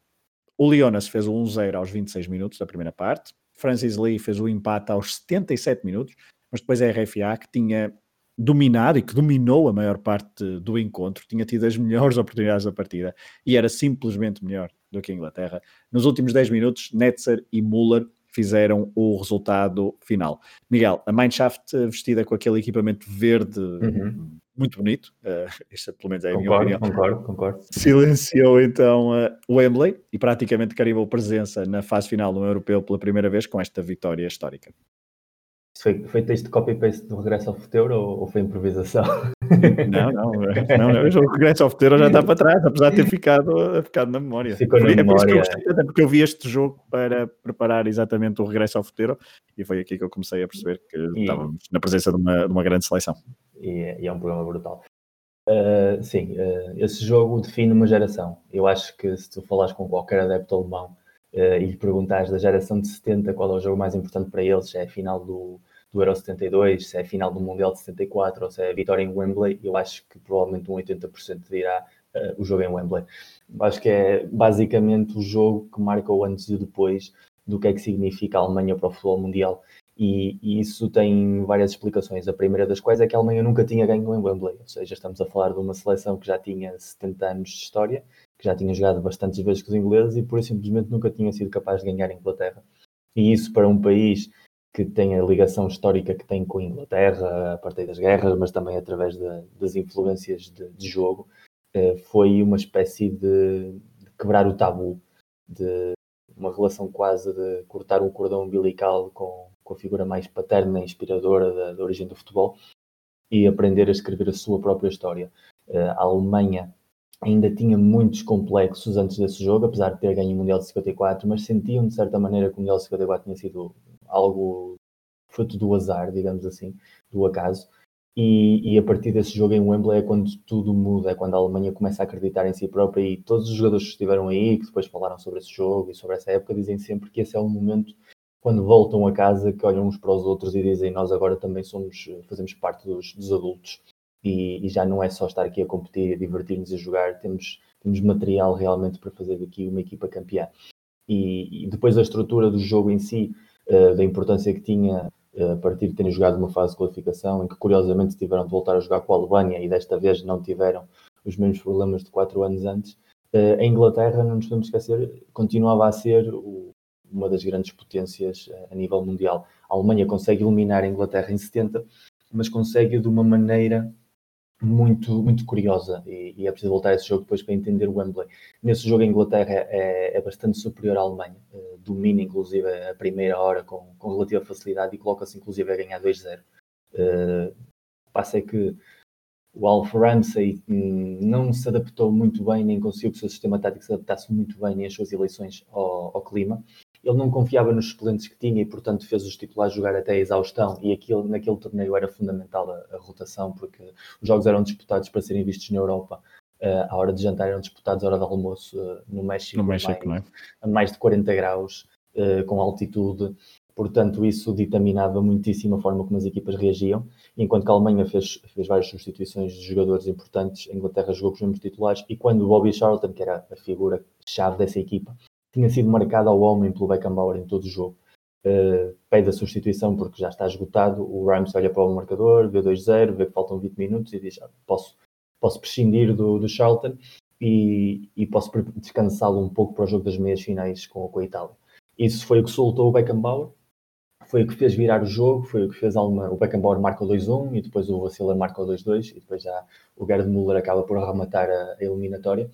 O Leonas fez o 1-0 aos 26 minutos da primeira parte, Francis Lee fez o empate aos 77 minutos, mas depois a RFA, que tinha dominado e que dominou a maior parte do encontro, tinha tido as melhores oportunidades da partida e era simplesmente melhor do que a Inglaterra. Nos últimos 10 minutos, Netzer e Müller fizeram o resultado final. Miguel, a Mineshaft vestida com aquele equipamento verde uhum. muito bonito, uh, esta pelo menos é a concordo, minha opinião. Concordo, concordo. Silenciou então uh, o Wembley e praticamente carimbou presença na fase final no Europeu pela primeira vez com esta vitória histórica. Foi, foi texto de copy-paste do Regresso ao Futuro ou, ou, foi improvisação? Não, não, não, não o Regresso ao Futuro já está para trás, apesar de ter ficado, ficado na memória. Ficou na é memória. Por porque eu vi este jogo para preparar exatamente o Regresso ao Futuro e foi aqui que eu comecei a perceber que e, estávamos na presença de uma, de uma grande seleção. E, e é um programa brutal. Uh, sim, uh, esse jogo define uma geração. Eu acho que se tu falares com qualquer adepto alemão uh, e lhe perguntares da geração de 70 qual é o jogo mais importante para eles, é a final do, do Euro 72, se é a final do Mundial de 74 ou se é a vitória em Wembley, eu acho que provavelmente um 80% dirá uh, o jogo em Wembley. Acho que é basicamente o jogo que marca o antes e o depois do que é que significa a Alemanha para o futebol mundial. E, e, isso tem várias explicações. A primeira das quais é que a Alemanha nunca tinha ganho em Wembley, ou seja, estamos a falar de uma seleção que já tinha 70 anos de história, que já tinha jogado bastantes vezes com os ingleses e por simplesmente nunca tinha sido capaz de ganhar em Inglaterra. E isso para um país que tem a ligação histórica que tem com a Inglaterra, a partir das guerras, mas também através de, das influências de, de jogo, uh, foi uma espécie de, de, quebrar o tabu, de uma relação quase de cortar um cordão umbilical com, com a figura mais paterna e inspiradora da, da origem do futebol e aprender a escrever a sua própria história. Uh, a Alemanha ainda tinha muitos complexos antes desse jogo, apesar de ter ganho o Mundial de 54, mas sentiam de certa maneira que o Mundial de 54 tinha sido algo fruto do azar, digamos assim, do acaso. E, e, a partir desse jogo em Wembley é quando tudo muda, é quando a Alemanha começa a acreditar em si própria e todos os jogadores que estiveram aí, que depois falaram sobre esse jogo e sobre essa época, dizem sempre que esse é o momento quando voltam a casa que olham uns para os outros e dizem nós agora também somos, fazemos parte dos, dos adultos e, e, já não é só estar aqui a competir, a divertir-nos e jogar, temos, temos material realmente para fazer daqui uma equipa campeã. E, e depois a estrutura do jogo em si, uh, da importância que tinha uh, a partir de terem jogado uma fase de qualificação, em que curiosamente tiveram de voltar a jogar com a Albânia e desta vez não tiveram os mesmos problemas de quatro anos antes, uh, a Inglaterra, não nos podemos esquecer, continuava a ser uma das grandes potências a nível mundial. A Alemanha consegue eliminar a Inglaterra em 70, mas consegue de uma maneira muito, muito curiosa e, e, é preciso voltar a esse jogo depois para entender o Wembley. Nesse jogo a Inglaterra é, é bastante superior à Alemanha, uh, domina inclusive a primeira hora com, com relativa facilidade e coloca-se inclusive a ganhar 2-0. Uh, o passo é que o Alf Ramsey hum, não se adaptou muito bem, nem conseguiu que o seu sistema tático se adaptasse muito bem nem as suas eleições ao, ao clima ele não confiava nos suplentes que tinha e, portanto, fez os titulares jogar até a exaustão. E aquilo, naquele torneio era fundamental a, a rotação, porque os jogos eram disputados para serem vistos na Europa. Uh, à hora de jantar eram disputados à hora de almoço uh, no México, no México mais, é? a mais de 40 graus, uh, com altitude. Portanto, isso ditaminava muitíssimo a forma como as equipas reagiam. enquanto que a Alemanha fez, fez várias substituições de jogadores importantes, a Inglaterra jogou com os mesmos titulares. E quando o Bobby Charlton, que era a figura-chave dessa equipa, tinha sido marcado ao homem pelo Beckenbauer em todo o jogo. Uh, pede a substituição porque já está esgotado. O Rams olha para o marcador, vê 2-0, vê que faltam 20 minutos e diz: ah, posso, posso prescindir do, do Charlton e, e posso descansá-lo um pouco para o jogo das meias finais com, com a Itália. Isso foi o que soltou o Beckenbauer, foi o que fez virar o jogo, foi o que fez alguma, o Beckenbauer marca o 2-1 e depois o Vassiller marca o 2-2 e depois já o Gerd Müller acaba por arrematar a, a eliminatória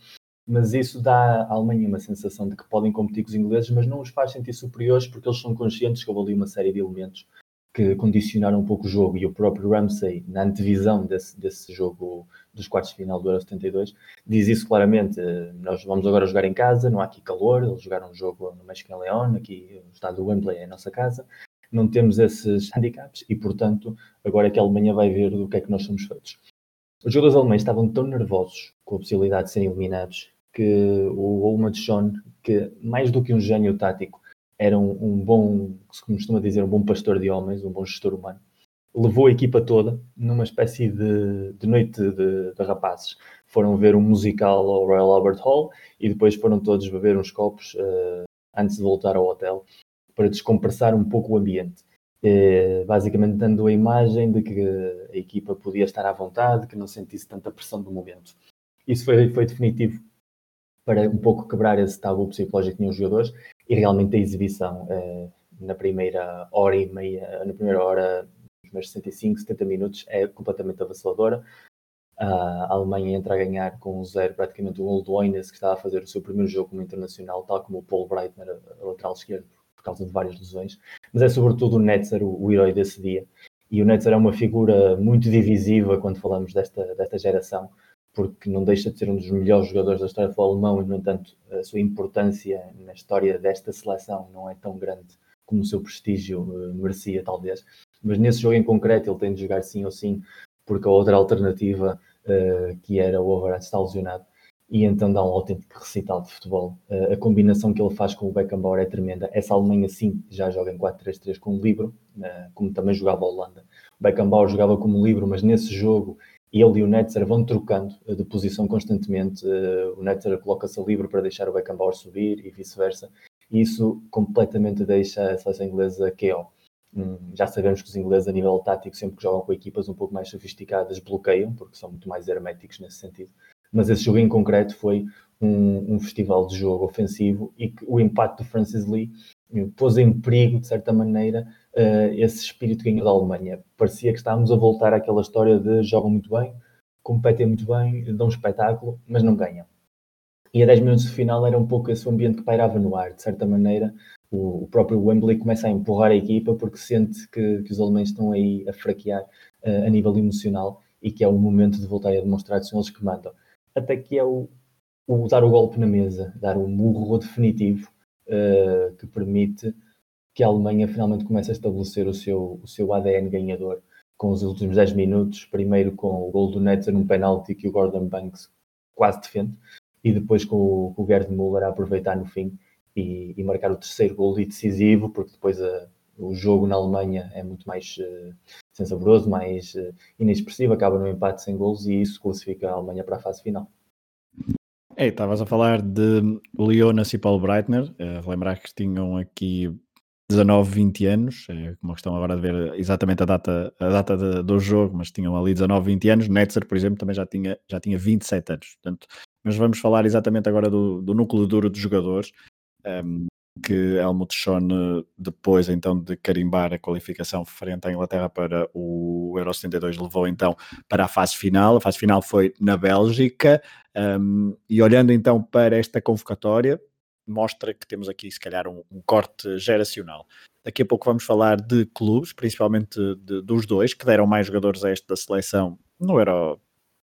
mas isso dá à Alemanha uma sensação de que podem competir com os ingleses, mas não os faz sentir superiores porque eles são conscientes que houve ali uma série de elementos que condicionaram um pouco o jogo e o próprio Ramsey, na antevisão desse, desse jogo dos quartos de final do Euro 72, diz isso claramente, nós vamos agora jogar em casa, não há aqui calor, eles jogaram um jogo no México em León, aqui o estado do Wembley é a nossa casa, não temos esses handicaps e, portanto, agora é que a Alemanha vai ver do que é que nós somos feitos. Os jogadores alemães estavam tão nervosos com a possibilidade de serem eliminados que o Olma Sean, que mais do que um gênio tático, era um, um bom, como costuma dizer, um bom pastor de homens, um bom gestor humano, levou a equipa toda numa espécie de, de noite de, de, rapazes. Foram ver um musical ao Royal Albert Hall e depois foram todos beber uns copos uh, antes de voltar ao hotel para descompressar um pouco o ambiente. Uh, basicamente dando a imagem de que a equipa podia estar à vontade, que não sentisse tanta pressão do momento. Isso foi, foi definitivo para um pouco quebrar esse tabu psicológico que tinham os jogadores e realmente a exibição uh, na primeira hora e meia, na primeira hora, nos meus 65, 70 minutos, é completamente avassaladora. A Alemanha entra a ganhar com um zero, praticamente o gol do Oines, que estava a fazer o seu primeiro jogo como internacional, tal como o Paul Breitner, lateral esquerdo, por causa de várias lesões. Mas é sobretudo o Netzer, o, o herói desse dia. E o Netzer é uma figura muito divisiva quando falamos desta, desta geração porque não deixa de ser um dos melhores jogadores da história do futebol alemão e, no entanto, a sua importância na história desta seleção não é tão grande como o seu prestígio uh, merecia, talvez. Mas nesse jogo em concreto ele tem de jogar sim ou sim, porque a outra alternativa, uh, que era o Overat, está lesionado. E então dá um autêntico recital de futebol. Uh, a combinação que ele faz com o Beckenbauer é tremenda. Essa Alemanha, sim, já joga em 4-3-3 com o Libro, como também jogava a Holanda. O Beckenbauer jogava como Libro, mas nesse jogo ele e o Netzer vão trocando eh, de posição constantemente. Eh, o Netzer coloca-se livre para deixar o Beckenbauer subir e vice-versa. E isso completamente deixa a seleção inglesa KO. Hum, já sabemos que os ingleses, a nível tático, sempre que jogam com equipas um pouco mais sofisticadas, bloqueiam, porque são muito mais herméticos nesse sentido. Mas esse jogo em concreto foi um, um festival de jogo ofensivo e que o impacto do Francis Lee pôs em perigo, de certa maneira, uh, esse espírito ganho da Alemanha. Parecia que estávamos a voltar àquela história de jogam muito bem, competem muito bem, dão um espetáculo, mas não ganham. E a 10 minutos de final era um pouco esse ambiente que pairava no ar. De certa maneira, o, o próprio Wembley começa a empurrar a equipa porque sente que, que os alemães estão aí a fraquear uh, a nível emocional e que é o momento de voltar a demonstrar que são eles que mandam. Até que é o, o dar o golpe na mesa, dar o murro definitivo uh, que permite que a Alemanha finalmente comece a estabelecer o seu, o seu ADN ganhador com os últimos 10 minutos, primeiro com o gol do Netzer num penalti que o Gordon Banks quase defende, e depois com o, com o Gerd Müller a aproveitar no fim e, e, marcar o terceiro gol e decisivo, porque depois a, o jogo na Alemanha é muito mais uh, mais uh, inexpressivo, acaba no empate sem gols e isso classifica a Alemanha para a fase final. Estavas a falar de Leonas e Paul Breitner, uh, lembrar que tinham aqui 19, 20 anos, é uma questão agora de ver exatamente a data, a data de, do jogo, mas tinham ali 19, 20 anos. Netzer, por exemplo, também já tinha, já tinha 27 anos. Portanto, mas vamos falar exatamente agora do, do núcleo duro dos jogadores, um, ehm, que Helmut Schoen, depois então de carimbar a qualificação frente à Inglaterra para o Euro 72, levou então para a fase final. A fase final foi na Bélgica, um, e olhando então para esta convocatória, mostra que temos aqui, se calhar, um, um corte geracional. Daqui a pouco vamos falar de clubes, principalmente de, dos dois, que deram mais jogadores a esta seleção no Euro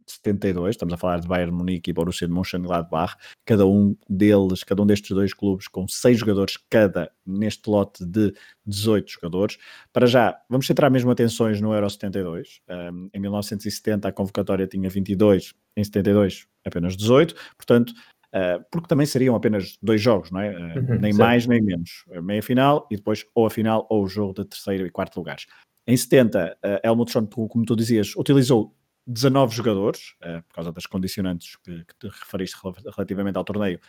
72, estamos a falar de Bayern Munique e Borussia de Mönchengladbach, cada um deles, cada um destes dois clubes com seis jogadores cada neste lote de 18 jogadores. Para já, vamos centrar mesmo atenções no Euro 72. Um, em 1970 a convocatória tinha 22, em 72 apenas 18, portanto Uh, porque também seriam apenas dois jogos, não é? Uh, uhum, nem certo. mais nem menos. Meia final e depois ou a final ou o jogo de terceiro e quarto lugares. Em 70, uh, Helmut Schön, como tu dizias, utilizou 19 jogadores, por causa das condicionantes que, que te referiste relativamente ao torneio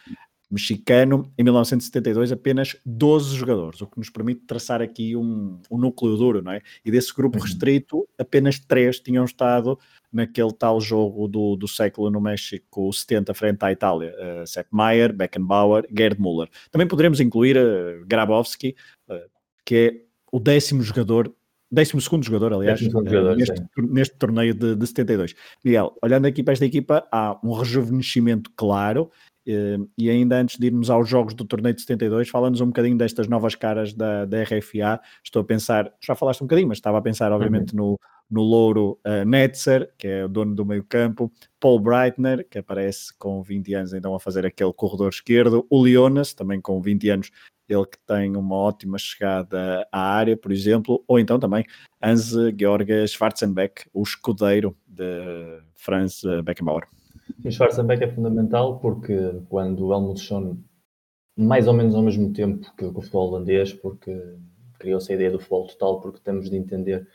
mexicano. Em 1972, apenas 12 jogadores, o que nos permite traçar aqui um, um núcleo duro, não é? E desse grupo uhum. restrito, apenas três tinham estado naquele tal jogo do, do século no México 70 frente à Itália, uh, Sepp Maier, Beckenbauer, Gerd Müller. Também poderemos incluir uh, Grabowski, uh, que é o décimo jogador, décimo segundo jogador, aliás, jogador, neste, neste, torneio de, de 72. Miguel, olhando aqui para esta equipa, há um rejuvenescimento claro, e ainda antes de irmos aos jogos do torneio de 72, falando-nos um bocadinho destas novas caras da, da RFA. Estou a pensar, já falaste um bocadinho, mas estava a pensar, obviamente, uhum. no, no Louro uh, Netzer, que é o dono do meio-campo, Paul Breitner, que aparece com 20 anos então a fazer aquele corredor esquerdo, o Leonas, também com 20 anos, ele que tem uma ótima chegada à área, por exemplo, ou então também Hans Georg Schwarzenbeck, o escudeiro de Franz Beckenbauer. O Schwarzenbeck é fundamental porque quando o Helmut Schoen, mais ou menos ao mesmo tempo que o futebol holandês, porque criou-se a ideia do futebol total, porque temos de entender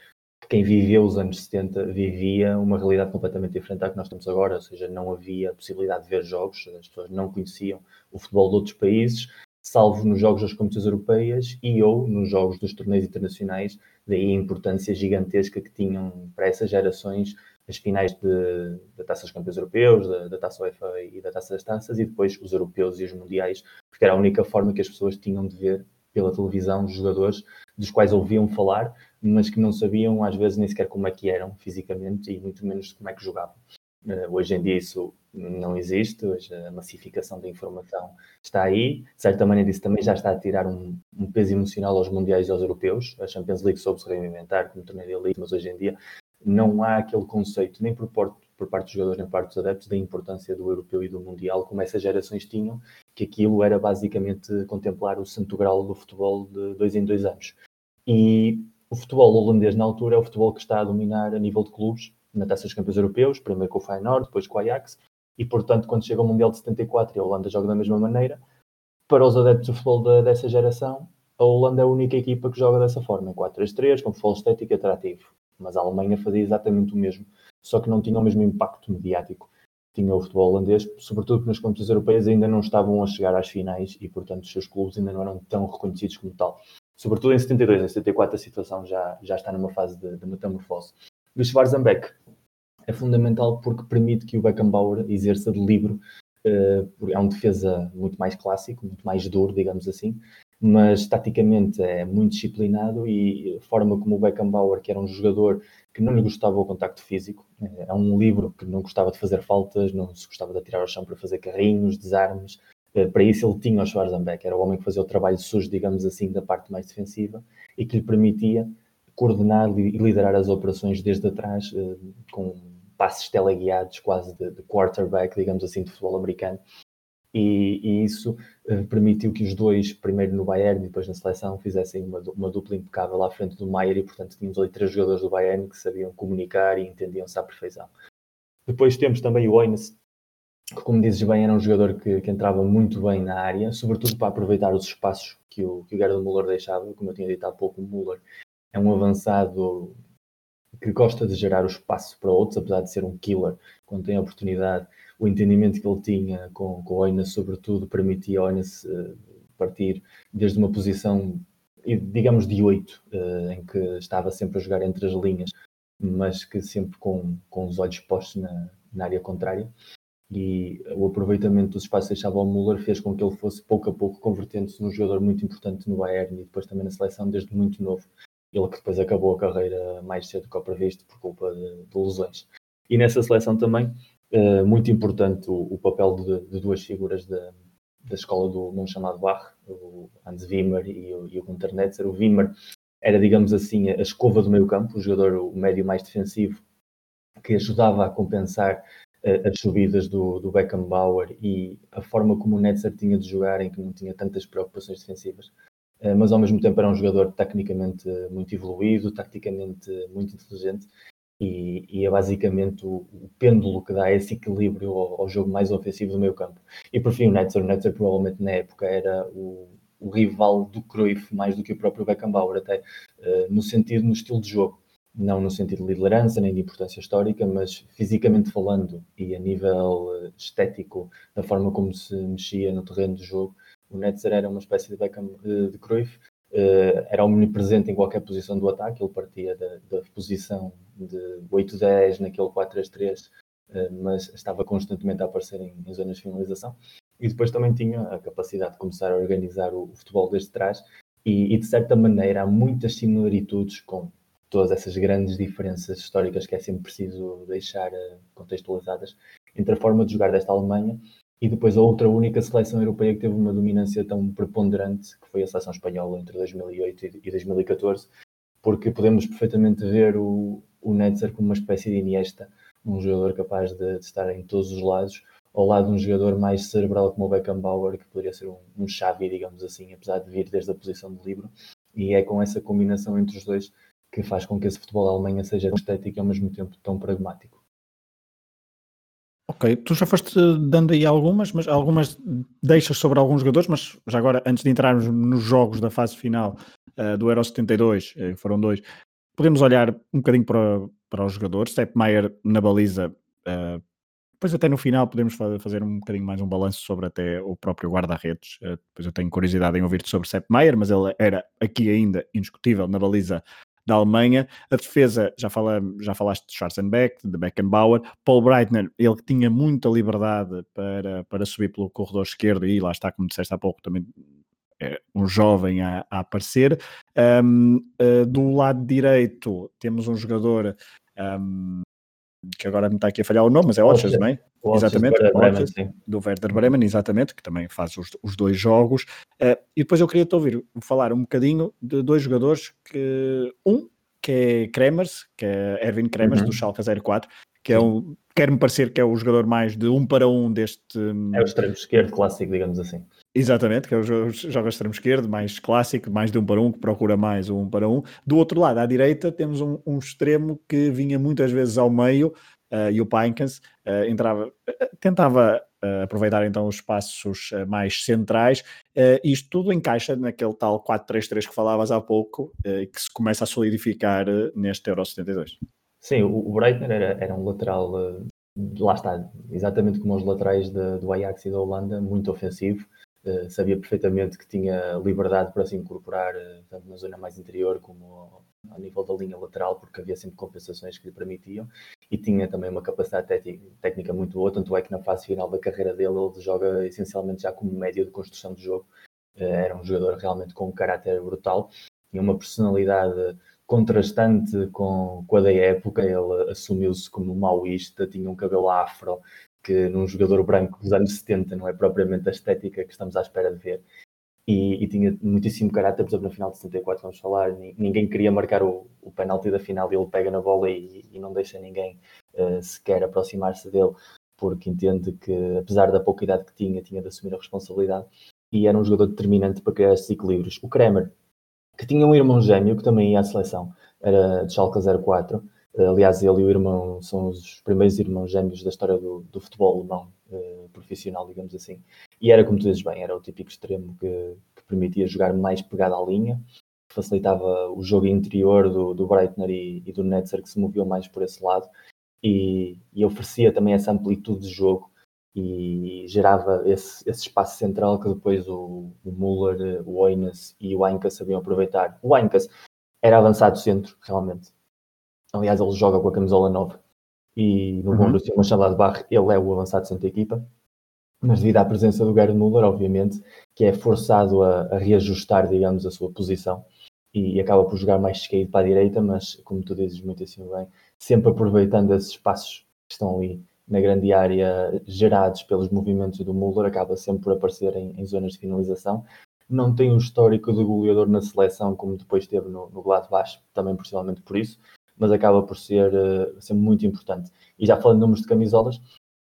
quem viveu os anos 70 vivia uma realidade completamente diferente da que nós temos agora, ou seja, não havia possibilidade de ver jogos, as pessoas não conheciam o futebol de outros países, salvo nos jogos das competições europeias e ou nos jogos dos torneios internacionais, daí a importância gigantesca que tinham para essas gerações as finais de, da Taça dos Campeões Europeus, da, da Taça UEFA e da Taça das Taças, e depois os europeus e os mundiais, porque era a única forma que as pessoas tinham de ver pela televisão os jogadores dos quais ouviam falar, mas que não sabiam às vezes nem sequer como é que eram fisicamente e muito menos como é que jogavam. Uh, hoje em dia isso não existe, hoje a massificação da informação está aí. De certa maneira, isso também já está a tirar um, um peso emocional aos mundiais e aos europeus. A Champions League soube se reinventar como torneio de elite, mas hoje em dia não há aquele conceito, nem por, por parte dos jogadores, nem por parte dos adeptos, da importância do europeu e do mundial, como essas gerações tinham, que aquilo era basicamente contemplar o santo grau do futebol de dois em dois anos. E o futebol holandês na altura é o futebol que está a dominar a nível de clubes, na Taça dos Campeões Europeus, primeiro com o Feyenoord, depois com o Ajax, e portanto quando chega ao Mundial de 74 e a Holanda joga da mesma maneira, para os adeptos do futebol de, dessa geração, a Holanda é a única equipa que joga dessa forma, em 4-3-3, com futebol estético e atrativo mas a Alemanha fazia exatamente o mesmo, só que não tinha o mesmo impacto mediático. Tinha o futebol holandês, sobretudo porque nas competições europeias ainda não estavam a chegar às finais e, portanto, os seus clubes ainda não eram tão reconhecidos como tal. Sobretudo em 72, em 74 a situação já, já está numa fase de, de metamorfose. O Schwarzenbeck. É fundamental porque permite que o Beckenbauer exerça de livre, uh, é um defesa muito mais clássico, muito mais duro, digamos assim, mas taticamente é muito disciplinado e a forma como o Beckenbauer, que era um jogador que não lhe gostava o contacto físico, é um livro que não gostava de fazer faltas, não se gostava de atirar ao chão para fazer carrinhos, desarmes, eh, para isso ele tinha o Schwarzenbeck, era o homem que fazia o trabalho sujo, digamos assim, da parte mais defensiva e que lhe permitia coordenar e liderar as operações desde atrás eh, com passes teleguiados quase de, de quarterback, digamos assim, de futebol americano. E, e isso uh, permitiu que os dois, primeiro no Bayern e depois na seleção, fizessem uma, uma dupla impecável à frente do Maier e, portanto, tínhamos ali três jogadores do Bayern que sabiam comunicar e entendiam-se à perfeição. Depois temos também o Oines, que, como dizes bem, era um jogador que, que, entrava muito bem na área, sobretudo para aproveitar os espaços que o, que o Gerd Müller deixava. Como eu tinha dito há pouco, o Müller é um avançado que gosta de gerar o espaço para outros, apesar de ser um killer quando tem a oportunidade. O entendimento que ele tinha com, com o Oinas, sobretudo, permitia Oinas uh, partir desde uma posição, digamos, de 8, uh, eh, em que estava sempre a jogar entre as linhas, mas que sempre com, com os olhos postos na, na área contrária e o aproveitamento dos espaços deixava ao Müller fez com que ele fosse pouco a pouco convertendo-se num jogador muito importante no Bayern e depois também na seleção desde muito novo. Ele que depois acabou a carreira mais cedo do que o previsto por culpa de, de lesões. E nessa seleção também, uh, muito importante o, o papel de, de, duas figuras da, da escola do mundo chamado Bach, o Hans Wimmer e o, e o Gunter Netzer. O Wimmer era, digamos assim, a escova do meio campo, o jogador o médio mais defensivo, que ajudava a compensar as subidas do, do Beckenbauer e a forma como o Netzer tinha de jogar, em que não tinha tantas preocupações defensivas, mas ao mesmo tempo era um jogador tecnicamente muito evoluído, taticamente muito inteligente e, e é basicamente o, o, pêndulo que dá esse equilíbrio ao, ao, jogo mais ofensivo do meio campo. E por fim o Netzer, o Netzer provavelmente na época era o, o rival do Cruyff mais do que o próprio Beckenbauer, até uh, no sentido, no estilo de jogo não no sentido de liderança nem de importância histórica, mas fisicamente falando e a nível eh, estético, da forma como se mexia no terreno de jogo, o Netzer era uma espécie de Beckham de Cruyff, eh, era omnipresente em qualquer posição do ataque, ele partia da, da posição de 8-10 naquele 4-3-3, eh, mas estava constantemente a aparecer em, em, zonas de finalização. E depois também tinha a capacidade de começar a organizar o, o futebol desde trás, e, e, de certa maneira há muitas similitudes com todas essas grandes diferenças históricas que é sempre preciso deixar eh, contextualizadas entre a forma de jogar desta Alemanha e depois a outra única seleção europeia que teve uma dominância tão preponderante, que foi a seleção espanhola entre 2008 e 2014, porque podemos perfeitamente ver o, o Netzer como uma espécie de Iniesta, um jogador capaz de, de, estar em todos os lados, ao lado de um jogador mais cerebral como o Beckenbauer, que poderia ser um, um Xavi, digamos assim, apesar de vir desde a posição de livro, e é com essa combinação entre os dois que faz com que esse futebol Alemanha seja tão estético e ao mesmo tempo tão pragmático. Ok, tu já foste dando aí algumas, mas algumas deixas sobre alguns jogadores, mas já agora, antes de entrarmos nos jogos da fase final uh, do Euro 72, uh, foram dois, podemos olhar um bocadinho para, para os jogadores. Sepp Maier na baliza, uh, depois até no final podemos fazer um bocadinho mais um balanço sobre até o próprio guarda-redes. Uh, depois eu tenho curiosidade em ouvir-te sobre Sepp Maier, mas ele era aqui ainda indiscutível na baliza da Alemanha. A defesa, já, fala, já falaste de Schwarzenbeck, de Beckenbauer. Paul Breitner, ele tinha muita liberdade para, para subir pelo corredor esquerdo e lá está, como disseste há pouco, também é um jovem a, a aparecer. Um, uh, eh, do lado direito temos um jogador um, que agora me está aqui a falhar o nome, mas é Otches, não é? Exatamente, Bremen, do Werder Bremen, exatamente, que também faz os, os dois jogos. Uh, e depois eu queria te ouvir falar um bocadinho de dois jogadores que um que é Kremers, que é Erwin Kremers uhum. do Schalke 04, que é um, quer-me parecer que é o jogador mais de um para um deste. É o extremo esquerdo clássico, digamos assim. Exatamente, que é o jogo extremo esquerdo, mais clássico, mais de um para um, que procura mais um para um. Do outro lado, à direita, temos um, um extremo que vinha muitas vezes ao meio, uh, e o Pinkins uh, entrava, uh, tentava aproveitar então os espaços mais centrais. isto tudo encaixa naquele tal 4-3-3 que falavas há pouco, que se começa a solidificar neste Euro 72. Sim, o, o Breitner era, era um lateral, lá está, exatamente como os laterais de, do Ajax e da Holanda, muito ofensivo. Uh, sabia perfeitamente que tinha liberdade para se incorporar uh, tanto na zona mais interior como ao, nível da linha lateral, porque havia sempre compensações que lhe permitiam e tinha também uma capacidade técnica muito boa. Tanto é que na fase final da carreira dele ele joga essencialmente já como médio de construção de jogo, era um jogador realmente com um caráter brutal, tinha uma personalidade contrastante com, com a da época. Ele assumiu-se como maoísta, tinha um cabelo afro, que num jogador branco dos anos 70 não é propriamente a estética que estamos à espera de ver. E, e tinha muitíssimo caráter, por exemplo, na final de 74, vamos falar, ninguém queria marcar o, o penalti da final e ele pega na bola e, e não deixa ninguém uh, sequer aproximar-se dele, porque entende que, apesar da pouca idade que tinha, tinha de assumir a responsabilidade e era um jogador determinante para criar estes equilíbrios. O Kremer, que tinha um irmão gêmeo que também ia à seleção, era de Schalke 04, Aliás, ele e o irmão são os primeiros irmãos gêmeos da história do, do futebol alemão uh, profissional, digamos assim. E era, como tu dizes bem, era o típico extremo que, que permitia jogar mais pegado à linha, facilitava o jogo interior do, do Breitner e, e, do Netzer, que se moviam mais por esse lado, e, e oferecia também essa amplitude de jogo e gerava esse, esse espaço central que depois o, o Müller, o Oines e o Ainkas sabiam aproveitar. O Ainkas era avançado centro, realmente Aliás, ele joga com a camisola 9 e no uhum. Borussia Mönchengladbach ele é o avançado centro da equipa. Mas devido à presença do Gerd Müller, obviamente, que é forçado a, a reajustar, digamos, a sua posição e, acaba por jogar mais descaído para a direita, mas, como tu dizes muito assim bem, sempre aproveitando esses espaços que estão ali na grande área gerados pelos movimentos do Müller, acaba sempre por aparecer em, em zonas de finalização. Não tem o histórico de goleador na seleção, como depois teve no, no Gladbach, também possivelmente por isso, mas acaba por ser, uh, ser muito importante. E já falando de números de camisolas,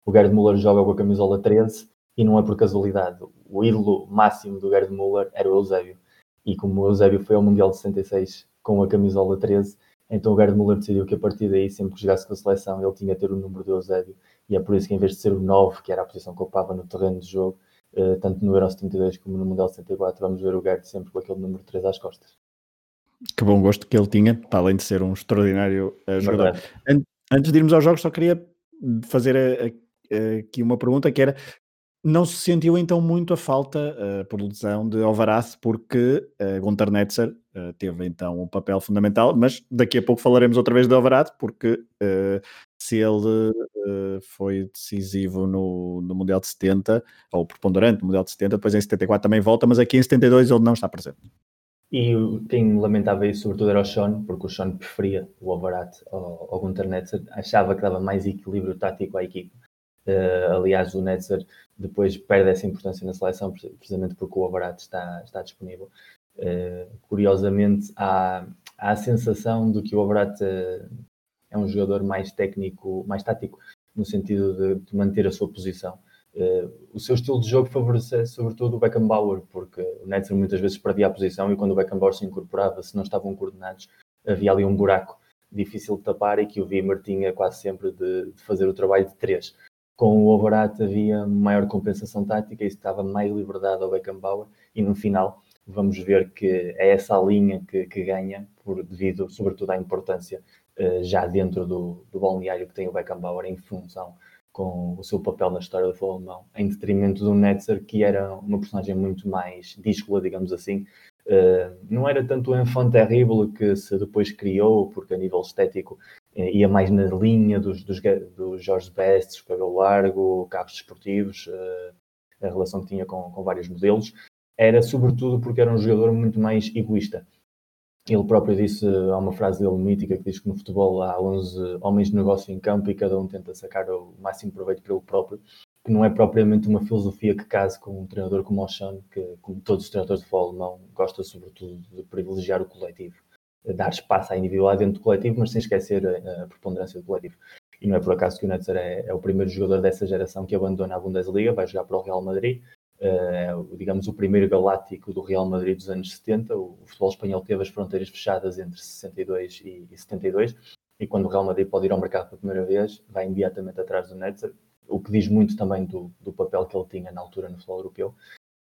o Gerd Müller joga com a camisola 13 e não é por casualidade. O ídolo máximo do Gerd Müller era o Eusébio. E como o Eusébio foi ao Mundial de 66 com a camisola 13, então o Gerd Müller decidiu que a partir daí, sempre que jogasse com a seleção, ele tinha a ter o número do Eusébio. E é por isso que, em vez de ser o 9, que era a posição que ocupava no terreno de jogo, uh, tanto no Euro 72 como no Mundial de 74, vamos ver o Gerd sempre com aquele número 3 às costas que bom gosto que ele tinha, para além de ser um extraordinário uh, jogador. Antes de irmos aos jogos, só queria fazer a, a, aqui uma pergunta que era não se sentiu então muito a falta uh, por lesão de Alvaraz porque uh, Gunter Netzer uh, teve então um papel fundamental, mas daqui a pouco falaremos outra vez de Alvaraz porque uh, se ele foi decisivo no, no Mundial de 70 ou preponderante no Mundial de 70, depois em 74 também volta, mas aqui em 72 ele não está presente. E quem lamentava isso sobretudo era o Sean, porque o Sean preferia o Overat ao, ao Gunter Netzer, achava que dava mais equilíbrio tático à equipe. Uh, aliás, o Netzer depois perde essa importância na seleção, precisamente porque o Overat está, está disponível. Uh, curiosamente, há, há a sensação de que o Overat uh, é um jogador mais técnico, mais tático, no sentido de, de manter a sua posição. Uh, o seu estilo de jogo favorecia sobretudo o Beckenbauer, porque o Netzer muitas vezes perdia a posição e quando o Beckenbauer se incorporava, se não estavam coordenados, havia ali um buraco difícil de tapar e que o Wimmer tinha quase sempre de, de fazer o trabalho de três. Com o Overat havia maior compensação tática e estava mais liberdade ao Beckenbauer e no final vamos ver que é essa a linha que, que ganha, por, devido sobretudo à importância uh, já dentro do, do balneário que tem o Beckenbauer em função com o seu papel na história do futebol alemão, em detrimento do Netzer, que era uma personagem muito mais díscola, digamos assim. Uh, não era tanto o enfant terrible que se depois criou, porque a nível estético uh, ia mais na linha dos, dos, dos Jorge Best, cabelo largo, carros desportivos, uh, a relação que tinha com, com vários modelos. Era sobretudo porque era um jogador muito mais egoísta ele próprio disse, há uma frase dele mítica que diz que no futebol há 11 homens de negócio em campo e cada um tenta sacar o máximo proveito para ele próprio, que não é propriamente uma filosofia que case com um treinador como o Sean, que, como todos os treinadores de futebol alemão, gosta sobretudo de privilegiar o coletivo, dar espaço à individualidade dentro do coletivo, mas sem esquecer a, a preponderância do coletivo. E não é por acaso que o Netzer é, é, o primeiro jogador dessa geração que abandona a Bundesliga, vai jogar para o Real Madrid, uh, digamos, o primeiro galáctico do Real Madrid dos anos 70. O, o, futebol espanhol teve as fronteiras fechadas entre 62 e, e 72, e quando o Real Madrid pode ir ao mercado pela primeira vez, vai imediatamente atrás do Netzer, o que diz muito também do, do papel que ele tinha na altura no futebol europeu.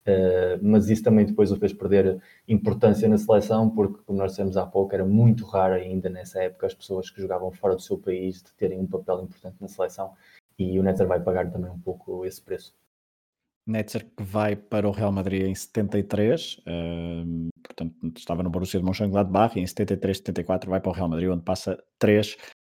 Uh, mas isso também depois o fez perder importância na seleção, porque, como nós dissemos há pouco, era muito raro ainda nessa época as pessoas que jogavam fora do seu país de terem um papel importante na seleção, e o Netzer vai pagar também um pouco esse preço. Netzer que vai para o Real Madrid em 73, uh, portanto estava no Borussia de Mönchengladbach e em 73, 74 vai para o Real Madrid onde passa três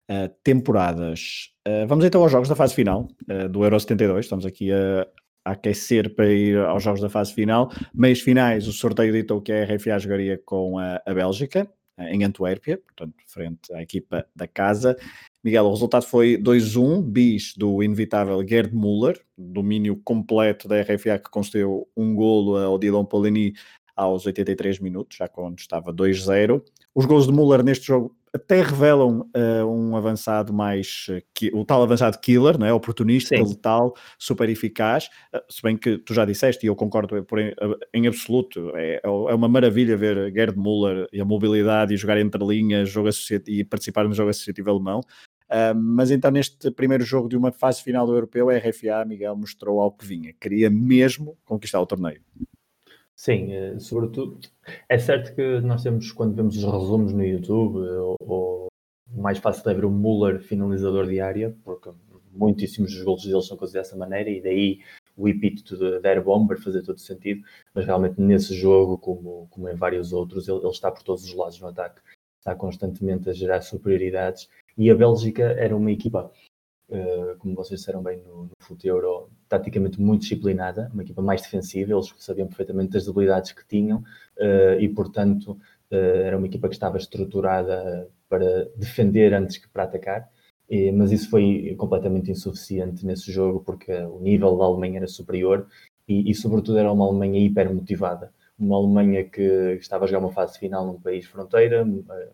uh, temporadas. Uh, vamos então aos jogos da fase final eh, do Euro 72, estamos aqui a, a aquecer para ir aos jogos da fase final. Meios finais, o sorteio ditou que a RFA jogaria com a, a Bélgica, em Antuérpia, portanto, frente à equipa da casa. Miguel, o resultado foi 2-1, bis do inevitável Gerd Müller, domínio completo da RFA que concedeu um golo ao Dylan Polini aos 83 minutos, já quando estava 2-0. Os gols de Müller neste jogo até revelam uh, um avançado mais, uh, o tal avançado killer, não é? oportunista, Sim. letal, super eficaz, uh, se bem que tu já disseste, e eu concordo por, em, em absoluto, é, é uma maravilha ver Gerd Müller e a mobilidade e jogar entre linhas jogo e participar no jogo associativo alemão, mas então neste primeiro jogo de uma fase final do Europeu, a RFA, Miguel, mostrou ao que vinha, queria mesmo conquistar o torneio. Sim, eh, sobretudo, é certo que nós temos, quando vemos os resumos no YouTube, ou, ou mais fácil é ver o Muller finalizador de área, porque muitíssimos dos gols deles são coisas dessa maneira, e daí o epíteto de Air Bomber fazer todo sentido, mas realmente nesse jogo, como, como em vários outros, ele, ele está por todos os lados no ataque, está constantemente a gerar superioridades, e a Bélgica era uma equipa Uh, como vocês disseram bem no, no Fute taticamente muito disciplinada, uma equipa mais defensiva, eles sabiam perfeitamente das debilidades que tinham uh, e, portanto, uh, era uma equipa que estava estruturada para defender antes que para atacar, e, mas isso foi completamente insuficiente nesse jogo porque o nível da Alemanha era superior e, e sobretudo, era uma Alemanha hiper motivada uma Alemanha que estava a jogar uma fase final num país fronteira,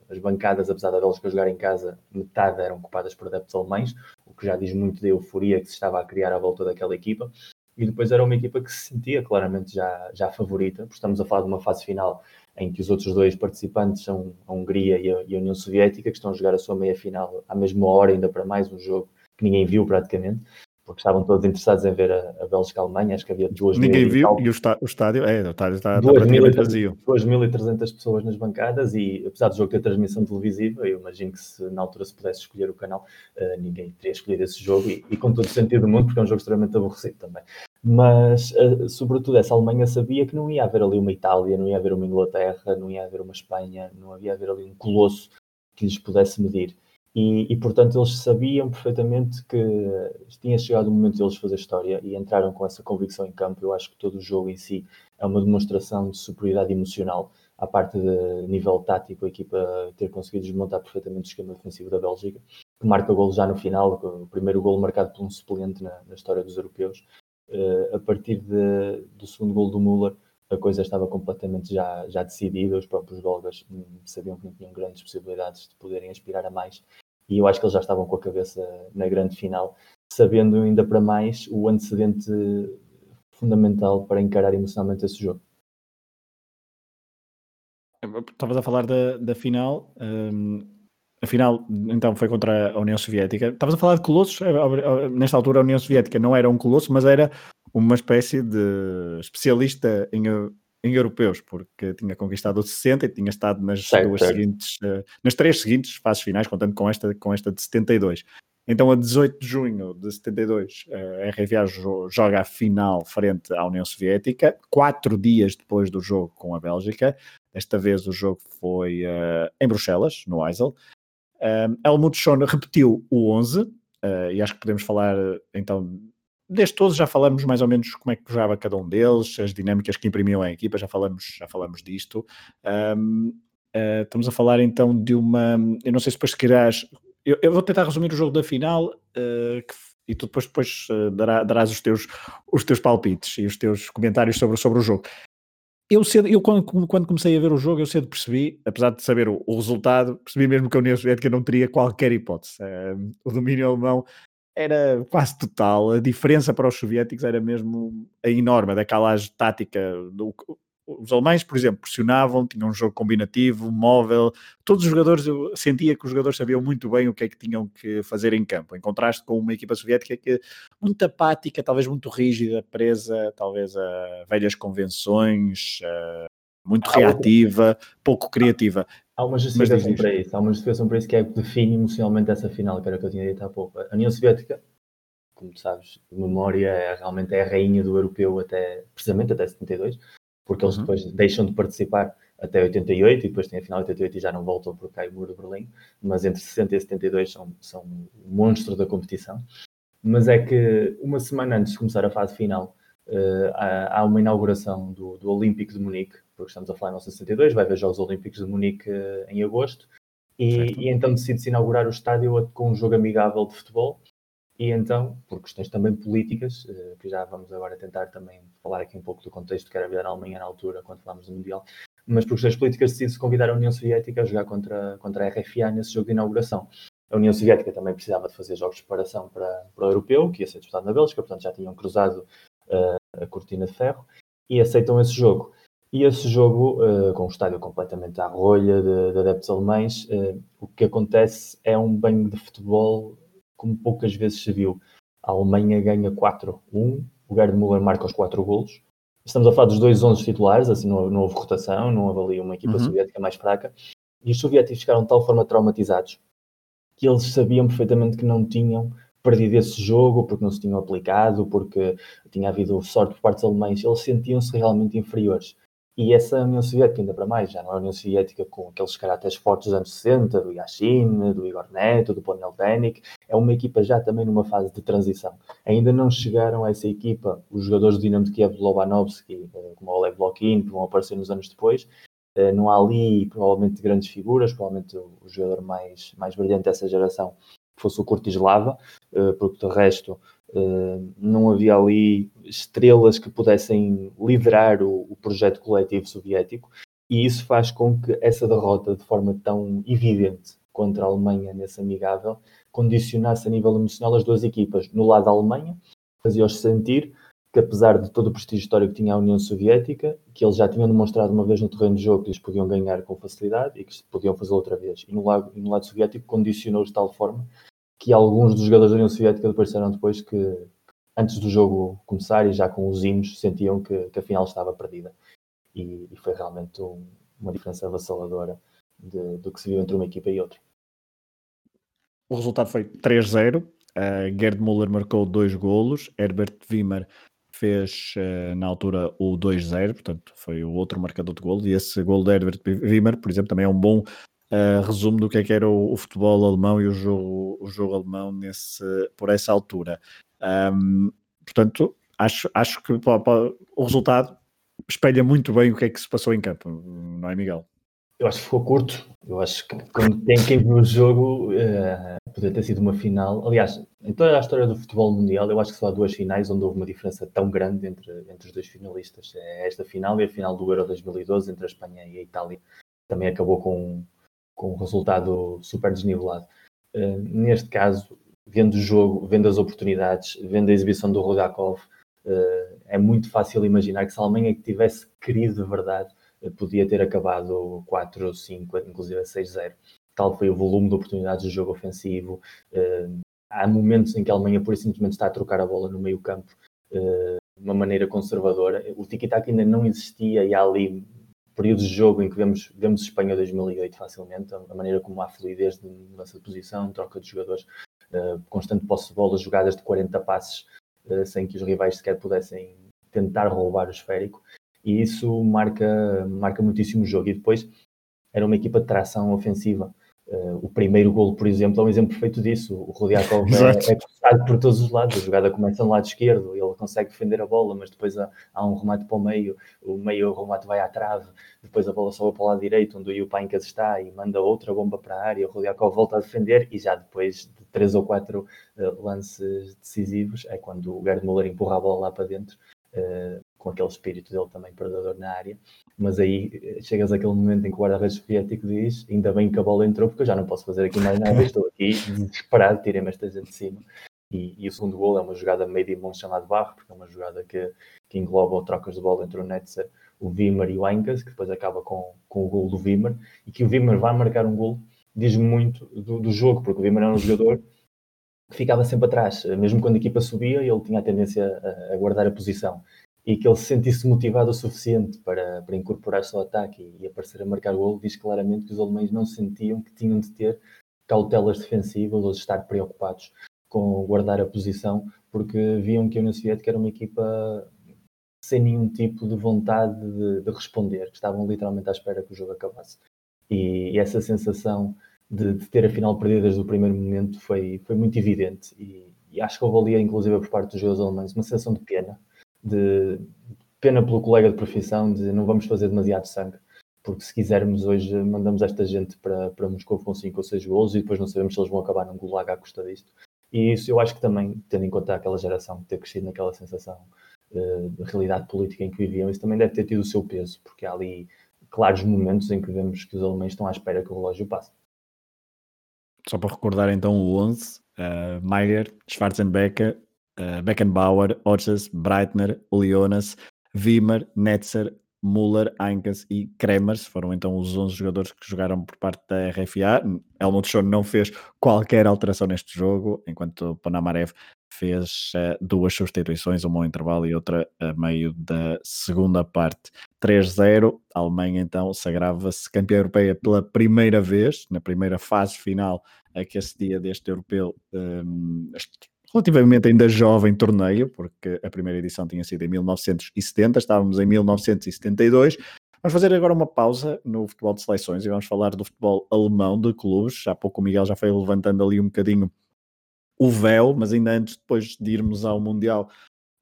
as bancadas, apesar da Bélgica jogar em casa, metade eram ocupadas por adeptos alemães, o que já diz muito da euforia que se estava a criar à volta daquela equipa. E depois era uma equipa que se sentia claramente já, já favorita, porque estamos a falar de uma fase final em que os outros dois participantes são a Hungria e a, e a União Soviética, que estão a jogar a sua meia final à mesma hora, ainda para mais um jogo que ninguém viu praticamente porque estavam todos interessados em ver a, a Bélgica-Alemanha, acho que havia duas Ninguém viu, e, e o, está, o, estádio, é, o estádio está, está praticamente vazio. 2.300 pessoas nas bancadas e apesar do jogo ter transmissão televisiva, eu imagino que se na altura se pudesse escolher o canal, uh, ninguém teria escolhido esse jogo e, e, com todo o sentido do mundo, porque é um jogo extremamente aborrecido também. Mas, uh, sobretudo, essa Alemanha sabia que não ia haver ali uma Itália, não ia haver uma Inglaterra, não ia haver uma Espanha, não havia haver ali um colosso que lhes pudesse medir. E, e, portanto eles sabiam perfeitamente que tinha chegado o momento deles fazer história e entraram com essa convicção em campo. Eu acho que todo o jogo em si é uma demonstração de superioridade emocional, à parte de nível tático, a equipa ter conseguido desmontar perfeitamente o esquema defensivo da Bélgica, que marca o gol já no final, o primeiro gol marcado por um suplente na, na história dos europeus. Uh, a partir de, do segundo gol do Müller, a coisa estava completamente já, já decidida, os próprios belgas hum, sabiam que não tinham grandes possibilidades de poderem aspirar a mais e eu acho que eles já estavam com a cabeça na grande final, sabendo ainda para mais o antecedente fundamental para encarar emocionalmente esse jogo. Estavas a falar da, da final. Um, a final, então, foi contra a União Soviética. Estavas a falar de colossos. É, nesta altura, a União Soviética não era um colosso, mas era uma espécie de especialista em em europeus, porque tinha conquistado o 60 e tinha estado nas certo, duas certo. seguintes, uh, nas três seguintes fases finais, contando com esta, com esta de 72. Então, a 18 de junho de 72, a RFA joga a final frente à União Soviética, quatro dias depois do jogo com a Bélgica. Desta vez o jogo foi uh, em Bruxelas, no Eisel. Um, Helmut Schoen repetiu o 11, uh, e acho que podemos falar então Desde todos já falamos mais ou menos como é que jogava cada um deles, as dinâmicas que imprimiam a equipa, já falamos, já falamos disto. Um, uh, eh, estamos a falar então de uma. Eu não sei se depois querás. Eu, eu vou tentar resumir o jogo da final uh, que, e tu depois, depois uh, dará, darás os teus, os teus palpites e os teus comentários sobre, sobre o jogo. Eu, cedo, eu quando, quando, comecei a ver o jogo, eu cedo percebi, apesar de saber o, o resultado, percebi mesmo que a União Soviética não teria qualquer hipótese. o domínio alemão era quase total. A diferença para os soviéticos era mesmo enorme, daquela tática. Do, os alemães, por exemplo, pressionavam, tinham um jogo combinativo, móvel. Todos os jogadores, eu sentia que os jogadores sabiam muito bem o que é que tinham que fazer em campo, em contraste com uma equipa soviética que muito apática, talvez muito rígida, presa, talvez a velhas convenções, muito reativa, pouco criativa. Há uma justificação para isso, há uma justificação para isso que é que define emocionalmente essa final, que era o que eu tinha dito há pouco. A União Soviética, como tu sabes, de memória, é, realmente é a rainha do europeu até, precisamente até 72, porque eles uhum. depois deixam de participar até 88 e depois tem a final de 88 e já não voltam porque cai o muro de Berlim, mas entre 60 e 72 são, são um monstro da competição. Mas é que uma semana antes de começar a fase final, há, há, uma inauguração do, do Olímpico de Munique, porque estamos a falar em 1962, vai haver Jogos Olímpicos de Munique uh, em agosto, e, e então decide-se inaugurar o estádio com um jogo amigável de futebol, e então, por questões também políticas, uh, que já vamos agora tentar também falar aqui um pouco do contexto que era a vida na Alemanha na altura, quando falámos do Mundial, mas por questões políticas decide-se convidar a União Soviética a jogar contra, contra a RFA nesse jogo de inauguração. A União Soviética também precisava de fazer jogos de preparação para, para o europeu, que ia ser disputado na Bélgica, portanto já tinham cruzado uh, a cortina de ferro, e aceitam esse jogo. E esse jogo, uh, com o estádio completamente à rolha de, de adeptos alemães, uh, o que acontece é um banho de futebol como poucas vezes se viu. A Alemanha ganha 4-1, o Gerd Müller marca os 4 golos, Estamos a falar dos dois 11 titulares, assim não, não houve rotação, não ali uma equipa uhum. soviética mais fraca. E os soviéticos ficaram de tal forma traumatizados que eles sabiam perfeitamente que não tinham perdido esse jogo, porque não se tinham aplicado, porque tinha havido sorte por parte dos alemães. Eles sentiam-se realmente inferiores. E essa União Soviética, ainda para mais, já não é a União Soviética com aqueles caracteres fortes dos anos 60, do Yashin, do Igor Neto, do Ponel Denik, é uma equipa já também numa fase de transição. Ainda não chegaram a essa equipa os jogadores do Dinamo de Kiev, Lobanovski, eh, como o Oleg Blokin, que vão aparecer nos anos depois. Eh, não há ali, provavelmente, grandes figuras, provavelmente o jogador mais, mais brilhante dessa geração fosse o Kurtislava, eh, porque de resto não havia ali estrelas que pudessem liderar o, o, projeto coletivo soviético, e isso faz com que essa derrota, de forma tão evidente contra a Alemanha nesse amigável, condicionasse a nível emocional as duas equipas. No lado da Alemanha, fazia-os sentir que, apesar de todo o prestígio histórico que tinha a União Soviética, que eles já tinham demonstrado uma vez no terreno de jogo que eles podiam ganhar com facilidade e que podiam fazer outra vez. E no lado, no lado soviético condicionou-os de tal forma que alguns dos jogadores da União Soviética disseram depois que antes do jogo começar e já com os hinos sentiam que, que a final estava perdida. E, e foi realmente um, uma diferença avassaladora de, do que se viu entre uma equipa e outra. O resultado foi 3-0. Uh, Gerd Müller marcou dois golos, Herbert Wimmer fez uh, na altura o 2-0, portanto foi o outro marcador de golo. E esse golo de Herbert Wimmer, por exemplo, também é um bom uh, resumo do que é que era o, o, futebol alemão e o jogo, o jogo alemão nesse, por essa altura. Um, portanto, acho, acho que pô, pô, o resultado espelha muito bem o que é que se passou em campo, não é, Miguel? Eu acho que ficou curto. Eu acho que quando tem quem viu o jogo, uh, poderia ter sido uma final. Aliás, em toda a história do futebol mundial, eu acho que só há duas finais onde houve uma diferença tão grande entre, entre os dois finalistas. É esta final e a final do Euro 2012 entre a Espanha e a Itália. Também acabou com, com um resultado super desnivelado. Uh, neste caso, vendo o jogo, vendo as oportunidades, vendo a exibição do Rodakov, uh, é muito fácil imaginar que se a Alemanha tivesse querido de verdade, podia ter acabado 4, 5, inclusive 6-0. Tal foi o volume de oportunidades do jogo ofensivo. há momentos em que a Alemanha, por simplesmente, está a trocar a bola no meio campo de uma maneira conservadora. O tiki-taka ainda não existia e há ali períodos de jogo em que vemos, vemos Espanha 2008 facilmente, a maneira como há fluidez de mudança de posição, troca de jogadores, uh, constante posse de bola, jogadas de 40 passes sem que os rivais sequer pudessem tentar roubar o esférico. E isso marca, marca muitíssimo o jogo. E depois era uma equipa de tração ofensiva. Uh, o primeiro golo, por exemplo, é um exemplo perfeito disso. O Rodiakov é, é cruzado por todos os lados. A jogada começa no lado esquerdo, ele consegue defender a bola, mas depois há, há um remate para o meio, o meio o remate vai à trave, depois a bola sobe para o lado direito, onde o Yupainkas está, e manda outra bomba para a área. O Rodiakov volta a defender, e já depois de três ou quatro uh, lances decisivos, é quando o Gerd Müller empurra a bola lá para dentro. Uh, com aquele espírito dele também predador na área, mas aí eh, chegas àquele momento em que o guarda-redes soviético diz ainda bem que a bola entrou porque eu já não posso fazer aqui mais nada, estou aqui desesperado, tirei-me esta gente de cima. E, e, o segundo gol é uma jogada meio de mão chamado Barro, porque é uma jogada que, que engloba trocas de bola entre o Netzer, o Wimmer e o Ankas, que depois acaba com, com o gol do Wimmer, e que o Wimmer vai marcar um gol, diz muito do, do jogo, porque o Wimmer é um jogador que ficava sempre atrás, mesmo quando a equipa subia, ele tinha a tendência a, a guardar a posição e que ele se sentisse motivado o suficiente para, para incorporar-se ao ataque e, e aparecer a marcar gol, diz claramente que os alemães não sentiam que tinham de ter cautelas defensivas ou de estar preocupados com guardar a posição, porque viam que a União Soviética era uma equipa sem nenhum tipo de vontade de, de responder, que estavam literalmente à espera que o jogo acabasse. E, e essa sensação de, de, ter a final perdida desde o primeiro momento foi, foi muito evidente. E, e acho que houve ali, inclusive por parte dos jogadores alemães, uma sensação de pena de pena pelo colega de profissão, de não vamos fazer demasiado sangue, porque se quisermos hoje mandamos esta gente para, para Moscou com 5 ou 6 golos e depois não sabemos se eles vão acabar num gulag à custa disto. E isso eu acho que também, tendo em conta aquela geração, ter crescido naquela sensação uh, de realidade política em que viviam, isso também deve ter tido o seu peso, porque há ali claros momentos em que vemos que os alemães estão à espera que o relógio passe. Só para recordar então o 11, uh, Maier, Schwarzenbecker, uh, Beckenbauer, Orches, Breitner, Ulionas, Wimmer, Netzer, Müller, Ankas e Kremers foram então os 11 jogadores que jogaram por parte da RFA. Helmut Schoen não fez qualquer alteração neste jogo, enquanto Panamarev fez uh, duas substituições, uma ao intervalo e outra a meio da segunda parte. 3-0, a Alemanha então sagrava-se campeã europeia pela primeira vez, na primeira fase final a que dia deste europeu, um, este relativamente ainda jovem torneio, porque a primeira edição tinha sido em 1970, estávamos em 1972. Vamos fazer agora uma pausa no futebol de seleções e vamos falar do futebol alemão de clubes. Há pouco o Miguel já foi levantando ali um bocadinho o véu, mas ainda antes depois de irmos ao Mundial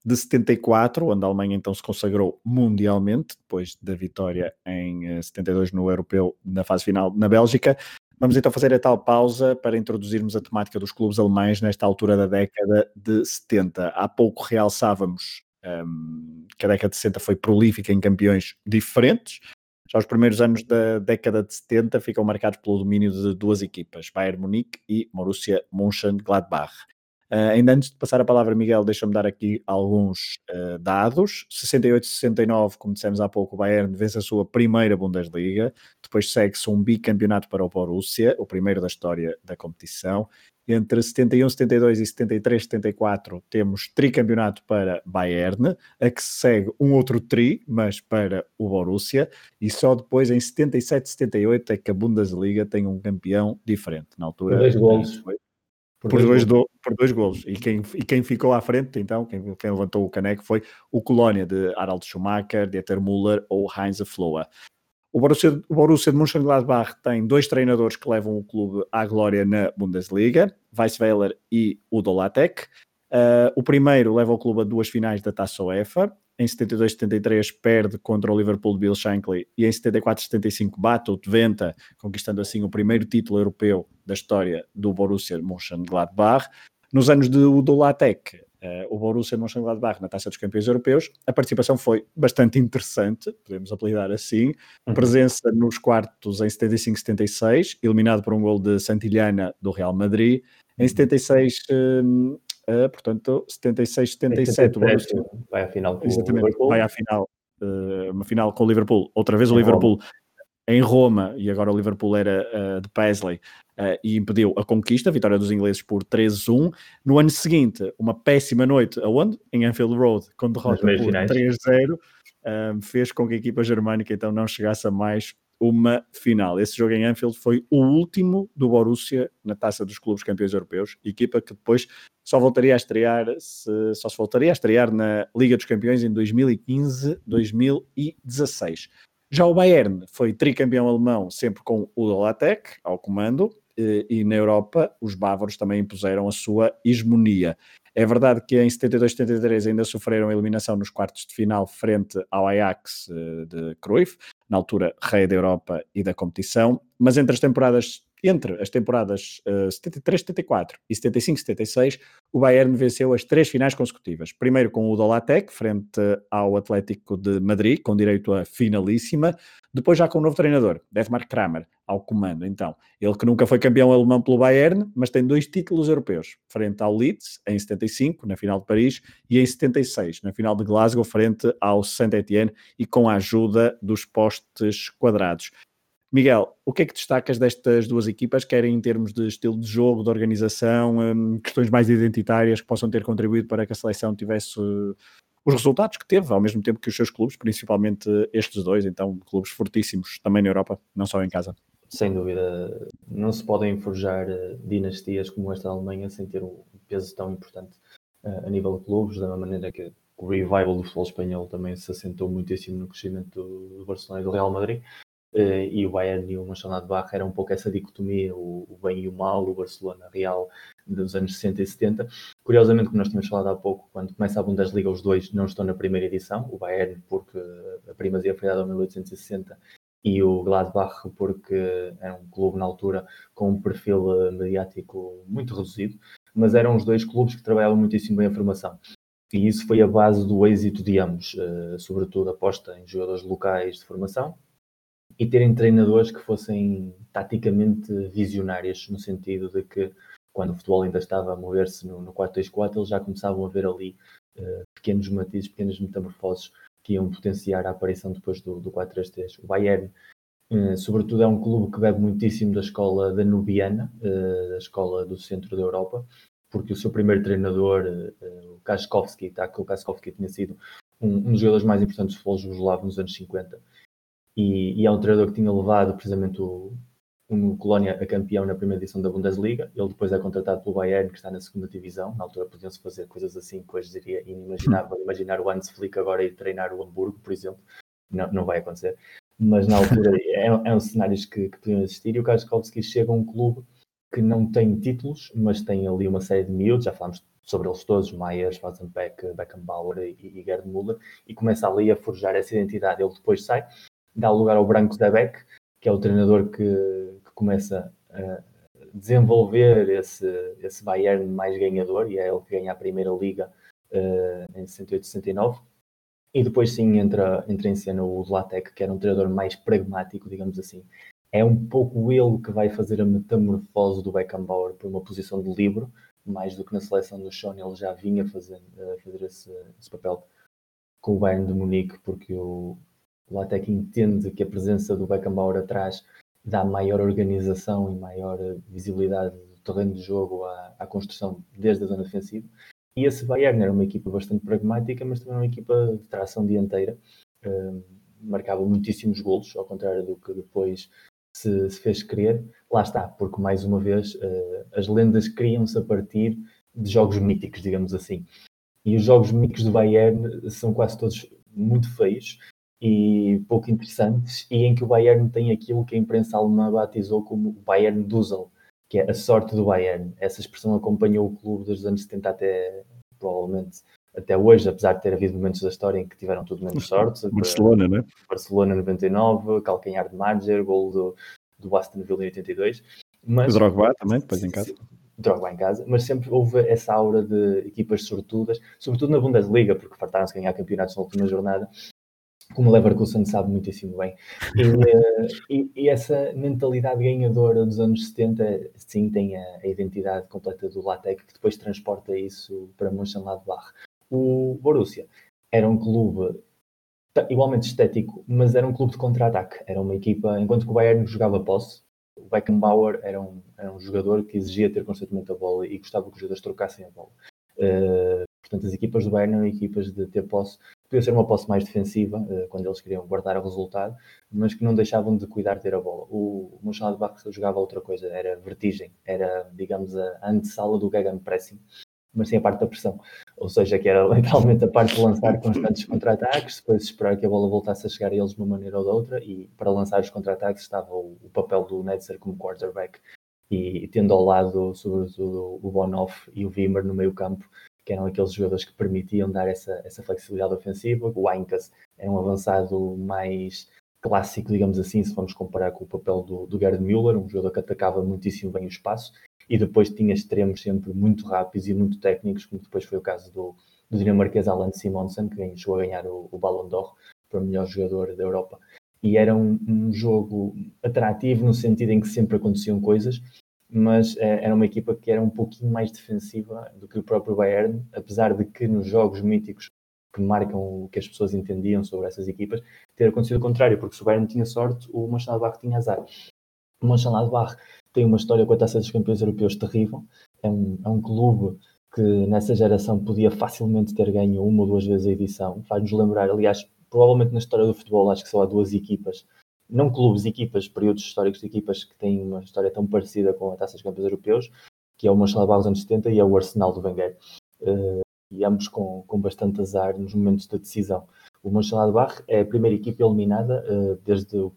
de 74, onde a Alemanha então se consagrou mundialmente, depois da vitória em 72 eh, no Europeu na fase final na Bélgica. Vamos então fazer a tal pausa para introduzirmos a temática dos clubes alemães nesta altura da década de 70. Há pouco realçávamos um, que a década de 60 foi prolífica em campeões diferentes. Já os primeiros anos da década de 70 ficam marcados pelo domínio de duas equipas, Bayern Munique e Borussia Mönchengladbach. Uh, ainda antes de passar a palavra, Miguel, deixa-me dar aqui alguns uh, dados. 68-69, como dissemos há pouco, o Bayern vence a sua primeira Bundesliga. Depois segue-se um bicampeonato para o Borussia, o primeiro da história da competição. Entre 71, 72 e 73, 74 temos tricampeonato para Bayern, a que se segue um outro tri, mas para o Borussia, e só depois em 77, 78 é que a Bundesliga tem um campeão diferente. Na altura, dois gols. Foi por, por, dois, do, por dois golos. E quem, e quem ficou à frente, então, quem, quem levantou o caneco foi o Colónia de Harald Schumacher, Dieter Müller ou Heinz Floa. O Borussia, o Borussia de Mönchengladbach tem dois treinadores que levam o clube à glória na Bundesliga, Weissweiler e Udo Lattek. Uh, o primeiro leva o clube a duas finais da Taça UEFA, em 72-73 perde contra o Liverpool de Bill Shankly e em 74-75 bate o Twente, conquistando assim o primeiro título europeu da história do Borussia Mönchengladbach. Nos anos de Udo Lattek, uh, o Borussia Mönchengladbach na Taça dos Campeões Europeus, a participação foi bastante interessante, podemos apelidar assim, uhum. presença nos quartos em 75-76, eliminado por um gol de Santillana do Real Madrid, em 76 uh, Uh, portanto, 76, 77. 77 vai à final com Exatamente, o Liverpool. Vai à final, uh, uma final com o Liverpool. Outra vez o Liverpool Roma. em Roma, e agora o Liverpool era uh, de Paisley, e impediu a conquista, a vitória dos ingleses por 3-1. No ano seguinte, uma péssima noite, aonde? Em Anfield Road, com derrota por 3-0, fez com que a equipa germânica então não chegasse a mais uma final. Esse jogo em Anfield foi o último do Borussia na taça dos clubes campeões europeus, equipa que depois só voltaria a estrear, se, só se voltaria a estrear na Liga dos Campeões em 2015-2016. Já o Bayern foi tricampeão alemão, sempre com o Dolatec ao comando, e, e na Europa os bávaros também impuseram a sua hegemonia. É verdade que em 72-73 ainda sofreram eliminação nos quartos de final frente ao Ajax eh, de Cruyff, na altura rei da Europa e da competição, mas entre as temporadas entre as temporadas uh, 73-74 e 75-76, o Bayern venceu as três finais consecutivas. Primeiro com o Dolatec, frente ao Atlético de Madrid, com direito a finalíssima. Depois já com o novo treinador, Detmar Kramer, ao comando. Então, ele que nunca foi campeão alemão pelo Bayern, mas tem dois títulos europeus, frente ao Leeds, em 75, na final de Paris, e em 76, na final de Glasgow, frente ao Saint-Étienne, e com a ajuda dos postes quadrados. Miguel, o que é que destacas destas duas equipas, quer em termos de estilo de jogo, de organização, hum, questões mais identitárias que possam ter contribuído para que a seleção tivesse uh, os resultados que teve, ao mesmo tempo que os seus clubes, principalmente estes dois, então clubes fortíssimos também na Europa, não só em casa? Sem dúvida, não se podem forjar uh, dinastias como esta da Alemanha sem ter um peso tão importante uh, a nível de clubes, da maneira que o revival do futebol espanhol também se assentou muitíssimo no crescimento do Barcelona e do Real Madrid. Uh, e o Bayern e o Mönchengladbach era um pouco essa dicotomia, o, o, bem e o mal, o Barcelona Real dos anos 60 e 70. Curiosamente, como nós tínhamos falado há pouco, quando começa a Bundesliga, os dois não estão na primeira edição, o Bayern porque a primazia foi dada em 1860 e o Gladbach porque era um clube na altura com um perfil eh, mediático muito reduzido, mas eram os dois clubes que trabalhavam muitíssimo bem a formação. E isso foi a base do êxito de ambos, uh, sobretudo aposta em jogadores locais de formação e terem treinadores que fossem taticamente visionários, no sentido de que quando o futebol ainda estava a mover-se no, no 4-2-4, eles já começavam a ver ali uh, pequenos matizes, pequenas metamorfoses que iam potenciar a aparição depois do, do 4-3-3. O Bayern, uh, sobretudo, é um clube que bebe muitíssimo da escola danubiana, uh, da escola do centro da Europa, porque o seu primeiro treinador, uh, o Kaskowski, tá, o Kaskowski tinha sido um, um, dos jogadores mais importantes do futebol jugoslavo nos anos 50. E, e, é um treinador que tinha levado precisamente o, Colónia a campeão na primeira edição da Bundesliga. Ele depois é contratado pelo Bayern, que está na segunda divisão. Na altura podiam-se fazer coisas assim que hoje diria inimaginável. Imaginar o Hans Flick agora ir treinar o Hamburgo, por exemplo. Não, não vai acontecer. Mas na altura é, é um cenários que, que podiam existir. E o Kaskowski chega a um clube que não tem títulos, mas tem ali uma série de miúdos, já falámos sobre eles todos, Maier, Schwarzenbeck, Beckenbauer e, e Gerd Müller, e começa ali a forjar essa identidade. Ele depois sai, dá lugar ao Branco Zebeck, que é o treinador que, que começa a desenvolver esse, esse Bayern mais ganhador, e é ele que ganha a primeira liga uh, em 68-69. E depois sim entra, entra em cena o Latek, que era um treinador mais pragmático, digamos assim, é um pouco ele que vai fazer a metamorfose do Beckenbauer para uma posição de livro, mais do que na seleção do Sean, ele já vinha fazer, fazer esse, esse, papel com o Bayern de Munique, porque o Latec entende que a presença do Beckenbauer atrás dá maior organização e maior visibilidade do terreno de jogo à, à construção desde a zona defensiva. E esse Bayern era uma equipa bastante pragmática, mas também uma equipa de tração dianteira. Uh, marcava muitíssimos golos, ao contrário do que depois se, se fez crer, lá está, porque mais uma vez uh, as lendas criam-se a partir de jogos míticos, digamos assim. E os jogos míticos do Bayern são quase todos muito feios e pouco interessantes, e em que o Bayern tem aquilo que a imprensa alemã batizou como o Bayern Dusel, que é a sorte do Bayern. Essa expressão acompanhou o clube desde os anos 70 até provavelmente até hoje, apesar de ter havido momentos da história em que tiveram tudo menos sorte. Barcelona, né? Barcelona 99, calcanhar de Madger, gol do, do Aston Villa em 82. Mas, o Drogba também, depois em casa. Drogba em casa, mas sempre houve essa aura de equipas sortudas, sobretudo na Bundesliga, porque fartaram-se ganhar campeonatos na última jornada, como o Leverkusen sabe muitíssimo bem. E, eh, e, e, essa mentalidade ganhadora dos anos 70, sim, tem a, a identidade completa do Latec, que depois transporta isso para Mönchengladbach. O Borussia era um clube igualmente estético, mas era um clube de contra-ataque. Era uma equipa, enquanto que o Bayern jogava posse, o Beckenbauer era um, era um jogador que exigia ter constantemente a bola e gostava que os jogadores trocassem a bola. Uh, portanto, as equipas do Bayern eram equipas de ter posse. Podia ser uma posse mais defensiva, uh, quando eles queriam guardar o resultado, mas que não deixavam de cuidar de ter a bola. O, Mönchengladbach jogava outra coisa, era vertigem, era, digamos, a antessala do Gegenpressing mas sim a parte da pressão. Ou seja, que era literalmente a parte de lançar constantes contra-ataques, depois esperar que a bola voltasse a chegar a eles de uma maneira ou de outra, e para lançar os contra-ataques estava o, o, papel do Netzer como quarterback, e, tendo ao lado, sobretudo, o Bonoff e o Wimmer no meio campo, que eram aqueles jogadores que permitiam dar essa, essa flexibilidade ofensiva. O Ainkas era um avançado mais clássico, digamos assim, se vamos comparar com o papel do, do Gerd Müller, um jogador que atacava muitíssimo bem o espaço e depois tinha extremos sempre muito rápidos e muito técnicos, como depois foi o caso do, do dinamarquês Alan Simonsen, que chegou a ganhar o, o Ballon d'Or para o melhor jogador da Europa. E era um, um, jogo atrativo no sentido em que sempre aconteciam coisas, mas é, era uma equipa que era um pouquinho mais defensiva do que o próprio Bayern, apesar de que nos jogos míticos que marcam o que as pessoas entendiam sobre essas equipas, ter acontecido o contrário, porque se o Bayern tinha sorte, o Mönchengladbach tinha azar. O Mönchengladbach tem uma história com a Taça dos Campeões Europeus terrível. É um, é um clube que nessa geração podia facilmente ter ganho uma ou duas vezes a edição. Faz-nos lembrar, aliás, provavelmente na história do futebol, acho que só há duas equipas, não clubes, equipas, períodos históricos de equipas que têm uma história tão parecida com a Taça dos Campeões Europeus, que é o Mönchengladbach dos anos 70 e é o Arsenal do Wenger. Uh, e ambos com, com bastante azar nos momentos de decisão. O Mönchengladbach é a primeira equipa eliminada uh, desde o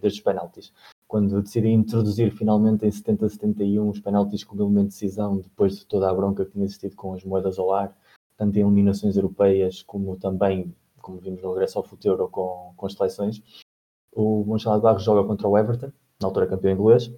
desde os penaltis. Quando decidi introduzir finalmente em 70-71 os penaltis como elemento de decisão, depois de toda a bronca que tinha existido com as moedas ao ar, tanto em eliminações europeias como também, como vimos no regresso ao futuro, com, com as seleções, o Mönchengladbach joga contra o Everton, na altura campeão inglês,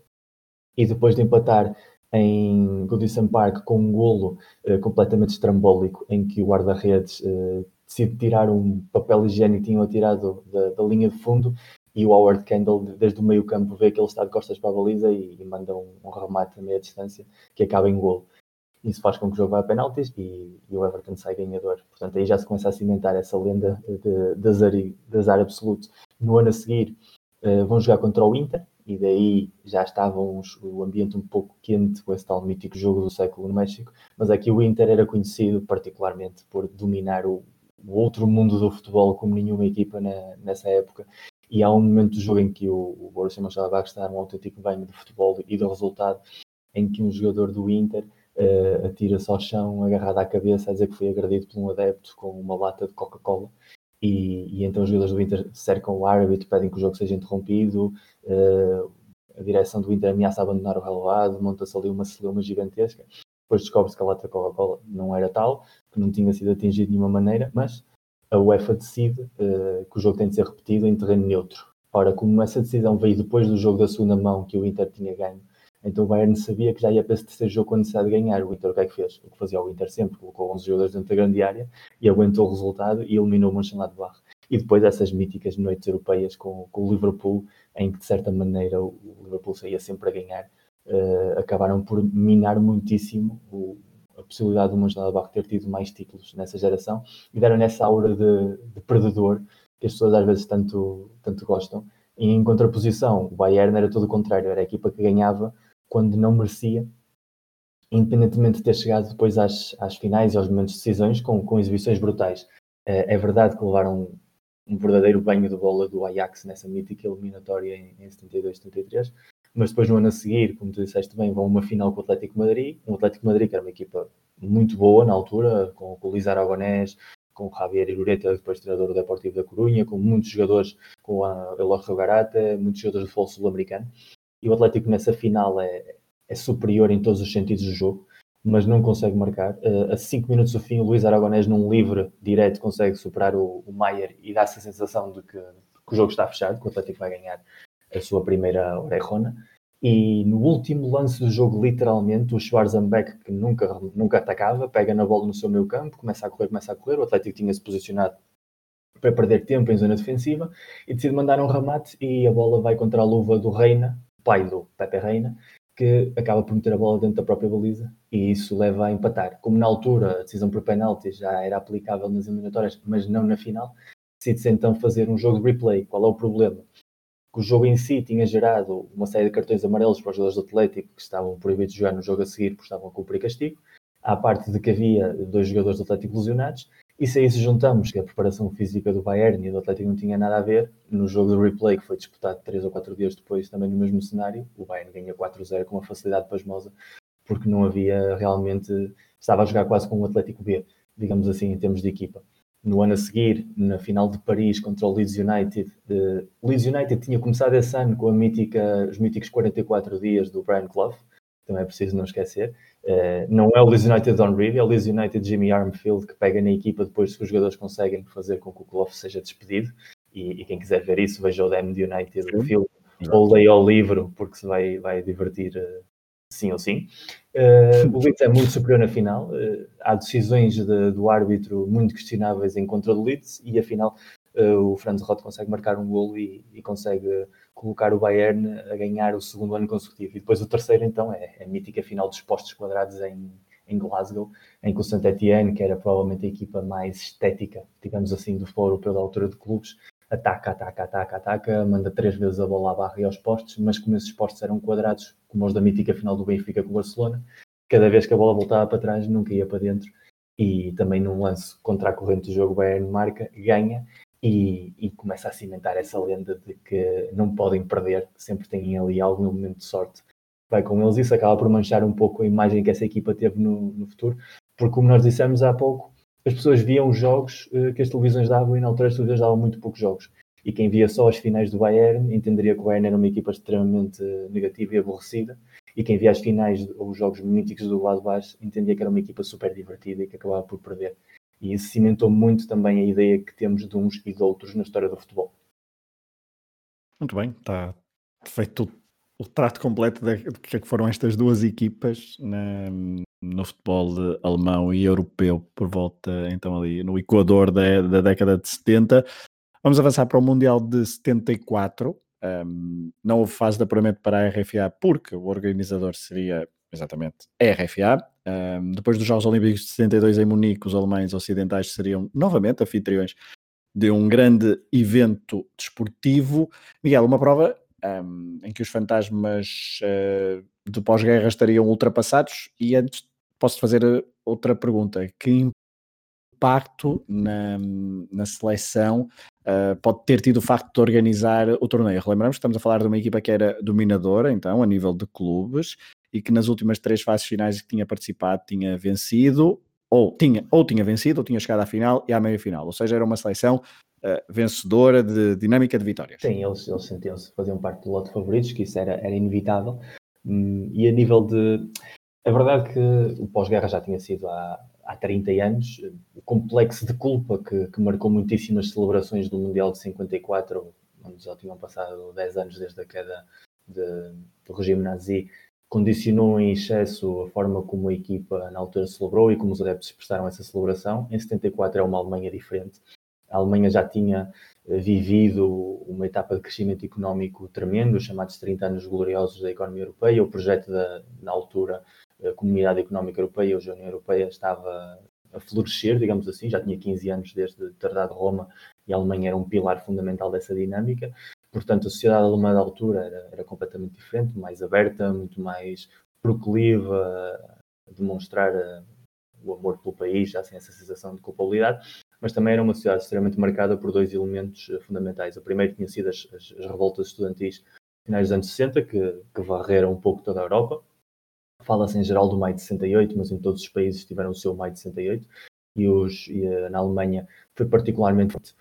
e depois de empatar em Goodison Park com um golo uh, completamente estrambólico em que o guarda-redes uh, decide tirar um papel higiênico que tinham tirado da, da, linha de fundo e o Howard Kendall desde o meio campo vê que ele está de costas para a baliza e, e manda um, um, remate a meia distância que acaba em golo. Isso faz com que o jogo vá a penaltis e, e, o Everton sai ganhador. Portanto, aí já se começa a cimentar essa lenda de, de, azar, de azar absoluto. No ano a seguir, uh, vão jogar contra o Inter, e daí já estava o ambiente um pouco quente com esse tal mítico jogo do século no México, mas aqui o Inter era conhecido particularmente por dominar o, o outro mundo do futebol como nenhuma equipa na, nessa época e há um momento do jogo em que o, o Borussia Mönchengladbach está num autêntico banho de futebol e do resultado em que um jogador do Inter uh, atira-se ao chão agarrado à cabeça a dizer que foi agredido por um adepto com uma lata de Coca-Cola e, e, então os jogadores do Inter cercam o árbitro, pedem que o jogo seja interrompido, uh, a direção do Inter ameaça abandonar o relevado, monta-se ali uma celeuma gigantesca. Depois descobre-se que a lata Coca-Cola não era tal, que não tinha sido atingido de nenhuma maneira, mas a UEFA decide uh, que o jogo tem de ser repetido em terreno neutro. Ora, como essa decisão veio depois do jogo da segunda mão que o Inter tinha ganho, então o Bayern sabia que já ia para esse terceiro jogo com a necessidade de ganhar. O Inter o que é que fez? O que fazia o Inter sempre, colocou 11 jogadores dentro da grande área e aguentou o resultado e eliminou o Mönchengladbach. E depois essas míticas noites europeias com, com, o Liverpool, em que de certa maneira o, Liverpool saía sempre a ganhar, uh, acabaram por minar muitíssimo o, a possibilidade do Mönchengladbach ter tido mais títulos nessa geração e deram nessa aura de, de perdedor que as pessoas às vezes tanto, tanto gostam. E em contraposição, o Bayern era todo o contrário, era a equipa que ganhava quando não merecia, independentemente de ter chegado depois às, às finais e aos momentos de decisões com, com exibições brutais. É, é verdade que levaram um, verdadeiro banho de bola do Ajax nessa mítica eliminatória em, em 72, 73, mas depois no ano a seguir, como tu disseste bem, vão uma final com o Atlético Madrid, um Atlético Madrid que era uma equipa muito boa na altura, com, com o Luís Aragonés, com o Javier Irureta, depois treinador do Deportivo da Corunha, com muitos jogadores, com a Elorrio Garata, muitos jogadores de futebol sul-americano e o Atlético nessa final é, é superior em todos os sentidos do jogo, mas não consegue marcar. Uh, a 5 minutos do fim, o Luís Aragonés, num livre direto, consegue superar o, o Maier e dá-se a sensação de que, que, o jogo está fechado, que o Atlético vai ganhar a sua primeira orejona. E no último lance do jogo, literalmente, o Schwarzenbeck, que nunca, nunca atacava, pega na bola no seu meio campo, começa a correr, começa a correr. O Atlético tinha-se posicionado para perder tempo em zona defensiva e decide mandar um remate e a bola vai contra a luva do Reina, pai do Pepe Reina, que acaba por meter a bola dentro da própria baliza e isso leva a empatar. Como na altura a decisão por penalti já era aplicável nas eliminatórias, mas não na final, decide-se então fazer um jogo de replay. Qual é o problema? Que o jogo em si tinha gerado uma série de cartões amarelos para os jogadores do Atlético que estavam proibidos de jogar no jogo a seguir porque estavam a cumprir castigo. À parte de que havia dois jogadores do Atlético lesionados e se a isso juntamos que a preparação física do Bayern e do Atlético não tinha nada a ver, no jogo do replay, que foi disputado 3 ou 4 dias depois, também no mesmo cenário, o Bayern ganha 4-0 com uma facilidade pasmosa, porque não havia realmente. Estava a jogar quase com o Atlético B, digamos assim, em termos de equipa. No ano a seguir, na final de Paris contra o Leeds United, o Leeds United tinha começado esse ano com mítica, os míticos 44 dias do Brian Clough, também é preciso não esquecer. Uh, não é o Leeds United Don Reed, é o Leeds United Jimmy Armfield que pega na equipa depois que os jogadores conseguem fazer com que o Clough seja despedido. E, e, quem quiser ver isso, veja o Damn United, filme, ou leia o livro, porque se vai, vai divertir uh, sim ou sim. Uh, o Leeds é muito superior na final. há decisões de, do árbitro muito questionáveis em contra do Leeds e afinal o Franz Roth consegue marcar um golo e, e consegue colocar o Bayern a ganhar o segundo ano consecutivo. E depois o terceiro, então, é, é a mítica final dos postos quadrados em, em Glasgow, em que o Saint Etienne, que era provavelmente a equipa mais estética, digamos assim, do futebol europeu da altura de clubes, ataca, ataca, ataca, ataca, manda três vezes a bola à barra e aos postes, mas como esses postes eram quadrados, como os da mítica final do Benfica com o Barcelona, cada vez que a bola voltava para trás, nunca ia para dentro. E também num lance contra a corrente do jogo, o Bayern marca, ganha e, e, começa a cimentar essa lenda de que não podem perder, sempre têm ali algum elemento de sorte. Vai com eles, isso acaba por manchar um pouco a imagem que essa equipa teve no, no futuro, porque como nós dissemos há pouco, as pessoas viam os jogos uh, que as televisões davam e na altura as televisões davam muito poucos jogos. E quem via só as finais do Bayern entenderia que o Bayern era uma equipa extremamente negativa e aborrecida. E quem via as finais ou os jogos míticos do lado baixo entendia que era uma equipa super divertida e que acabava por perder. E isso cimentou muito também a ideia que temos de uns e de outros na história do futebol. Muito bem, está feito o, trato completo de, de que foram estas duas equipas na, no futebol alemão e europeu por volta, então ali no Equador da, da década de 70. Vamos avançar para o Mundial de 74. Um, não houve fase de apuramento para a RFA porque o organizador seria exatamente a RFA. Um, depois dos Jogos Olímpicos de 72 em Munique, os alemães ocidentais seriam novamente anfitriões de um grande evento desportivo. Miguel, uma prova um, em que os fantasmas uh, de pós-guerra estariam ultrapassados. E antes posso fazer eh, outra pergunta: que impacto na, na seleção uh, pode ter tido o facto de organizar o torneio? Relembramos que estamos a falar de uma equipa que era dominadora, então, a nível de clubes, e que nas últimas três fases finais que tinha participado tinha vencido ou tinha, ou tinha vencido, ou tinha chegado à final e à meia final. Ou seja, era uma seleção uh, vencedora de dinâmica de vitórias. Sim, eles, eles sentiam-se, faziam parte do lote de favoritos, que isso era, era inevitável. Hum, e a nível de. É verdade que o pós-guerra já tinha sido há, há 30 anos. O complexo de culpa que, que marcou muitíssimas celebrações do Mundial de 54, onde já tinham passado 10 anos desde a queda de, do regime nazi, condicionou em excesso a forma como a equipa na altura celebrou e como os adeptos expressaram essa celebração. Em 74 é uma Alemanha diferente. A Alemanha já tinha eh, vivido uma etapa de crescimento económico tremendo, os chamados 30 anos gloriosos da economia europeia. O projeto da, na altura, a Comunidade Económica Europeia, hoje a União Europeia, estava a florescer, digamos assim, já tinha 15 anos desde o Tratado de Roma e a Alemanha era um pilar fundamental dessa dinâmica. Portanto, a sociedade alemã da altura era, era completamente diferente, mais aberta, muito mais proclive a demonstrar uh, o amor pelo país, já sem essa sensação de culpabilidade, mas também era uma sociedade extremamente marcada por dois elementos uh, fundamentais. O primeiro tinha sido as, as, as revoltas estudantis finais dos anos 60, que, que varreram um pouco toda a Europa. Fala-se em geral do maio de 68, mas em todos os países tiveram o seu maio de 68. E, os, e na Alemanha foi particularmente forte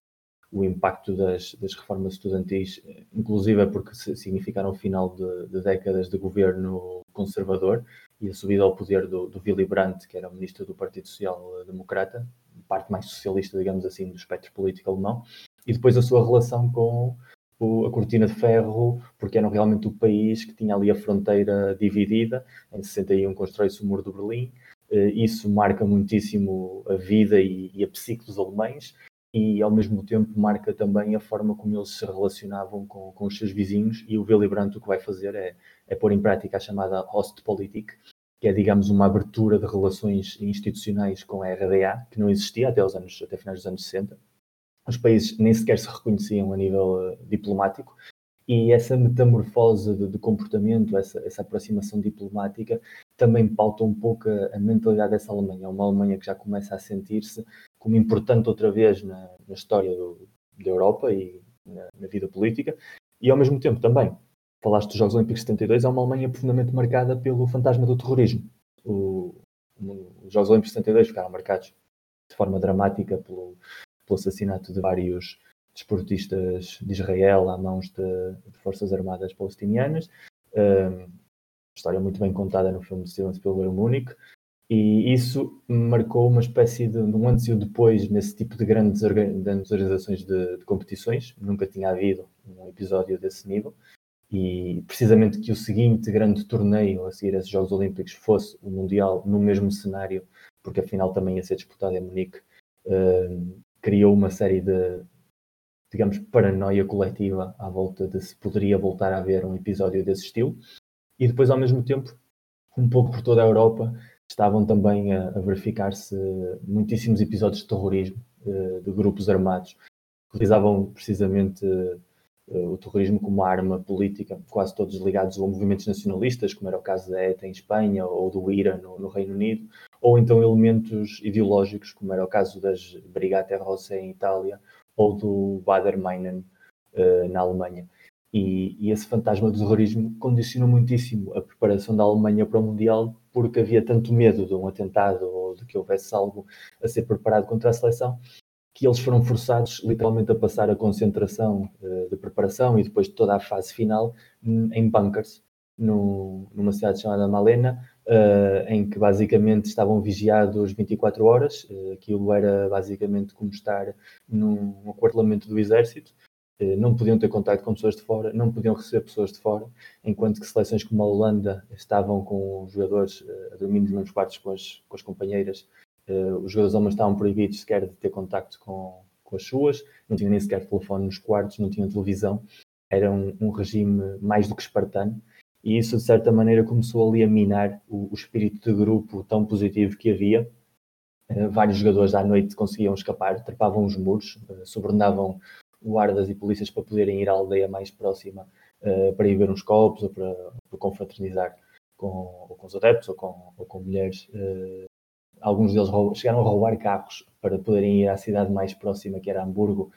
o impacto das, das reformas estudantis, inclusive porque significaram o final de, de, décadas de governo conservador e a subida ao poder do, do Willy Brandt, que era ministro do Partido Social Democrata, parte mais socialista, digamos assim, do espectro político alemão, e depois a sua relação com o, a cortina de ferro, porque eram realmente o país que tinha ali a fronteira dividida. Em 61 constrói-se o Muro de Berlim, eh, isso marca muitíssimo a vida e, e a psique dos alemães e ao mesmo tempo marca também a forma como eles se relacionavam com, com os seus vizinhos e o Willy Brandt o que vai fazer é, é pôr em prática a chamada Ostpolitik, que é digamos uma abertura de relações institucionais com a RDA, que não existia até os anos até finais dos anos 60. Os países nem sequer se reconheciam a nível uh, diplomático e essa metamorfose de, de comportamento, essa, essa, aproximação diplomática, também pauta um pouco a, a, mentalidade dessa Alemanha. É uma Alemanha que já começa a sentir-se como importante outra vez na, na história do, da Europa e na, na, vida política, e ao mesmo tempo também, falaste dos Jogos Olímpicos de 72, é uma Alemanha profundamente marcada pelo fantasma do terrorismo. O, os Jogos Olímpicos de 72 ficaram marcados de forma dramática pelo, pelo assassinato de vários desportistas de Israel à mãos de, de forças armadas palestinianas. Um, história muito bem contada no filme de Steven Spielberg Múnich. E isso marcou uma espécie de, um antes e um depois nesse tipo de grandes, grandes organizações de, de, competições. Nunca tinha havido um episódio desse nível. E precisamente que o seguinte grande torneio a seguir a esses Jogos Olímpicos fosse o Mundial no mesmo cenário, porque afinal também ia ser disputado em Munique, uh, criou uma série de, digamos, paranoia coletiva à volta de se poderia voltar a haver um episódio desse estilo. E depois, ao mesmo tempo, um pouco por toda a Europa, estavam também a, a verificar-se muitíssimos episódios de terrorismo uh, de grupos armados que utilizavam precisamente uh, o terrorismo como arma política, quase todos ligados a movimentos nacionalistas, como era o caso da ETA em Espanha ou do IRA no, no Reino Unido, ou então elementos ideológicos, como era o caso das Brigate Rosse em Itália ou do Bader-Meinhof uh, na Alemanha. E, e, esse fantasma do terrorismo condicionou muitíssimo a preparação da Alemanha para o Mundial, porque havia tanto medo de um atentado ou de que houvesse algo a ser preparado contra a seleção, que eles foram forçados literalmente a passar a concentração uh, de preparação e depois toda a fase final em bunkers, no, numa cidade chamada Malena, uh, em que basicamente estavam vigiados 24 horas. Uh, aquilo era basicamente como estar num, aquartelamento do exército. Uh, não podiam ter contato com pessoas de fora, não podiam receber pessoas de fora, enquanto que seleções como a Holanda estavam com os jogadores a dormir nos mesmos quartos com as, com as companheiras. os jogadores homens estavam proibidos sequer de ter contacto com, com as suas, não tinham nem sequer telefone nos quartos, não tinham televisão. Era um, um regime mais do que espartano e isso de certa maneira começou ali a minar o, o espírito de grupo tão positivo que havia. Vários jogadores à noite conseguiam escapar, trepavam os muros, sobrenavam guardas e polícias para poderem ir à aldeia mais próxima uh, para ir ver uns copos ou para, para confraternizar com, ou com os adeptos ou com, ou com mulheres. Uh, alguns deles chegaram a roubar carros para poderem ir à cidade mais próxima, que era Hamburgo,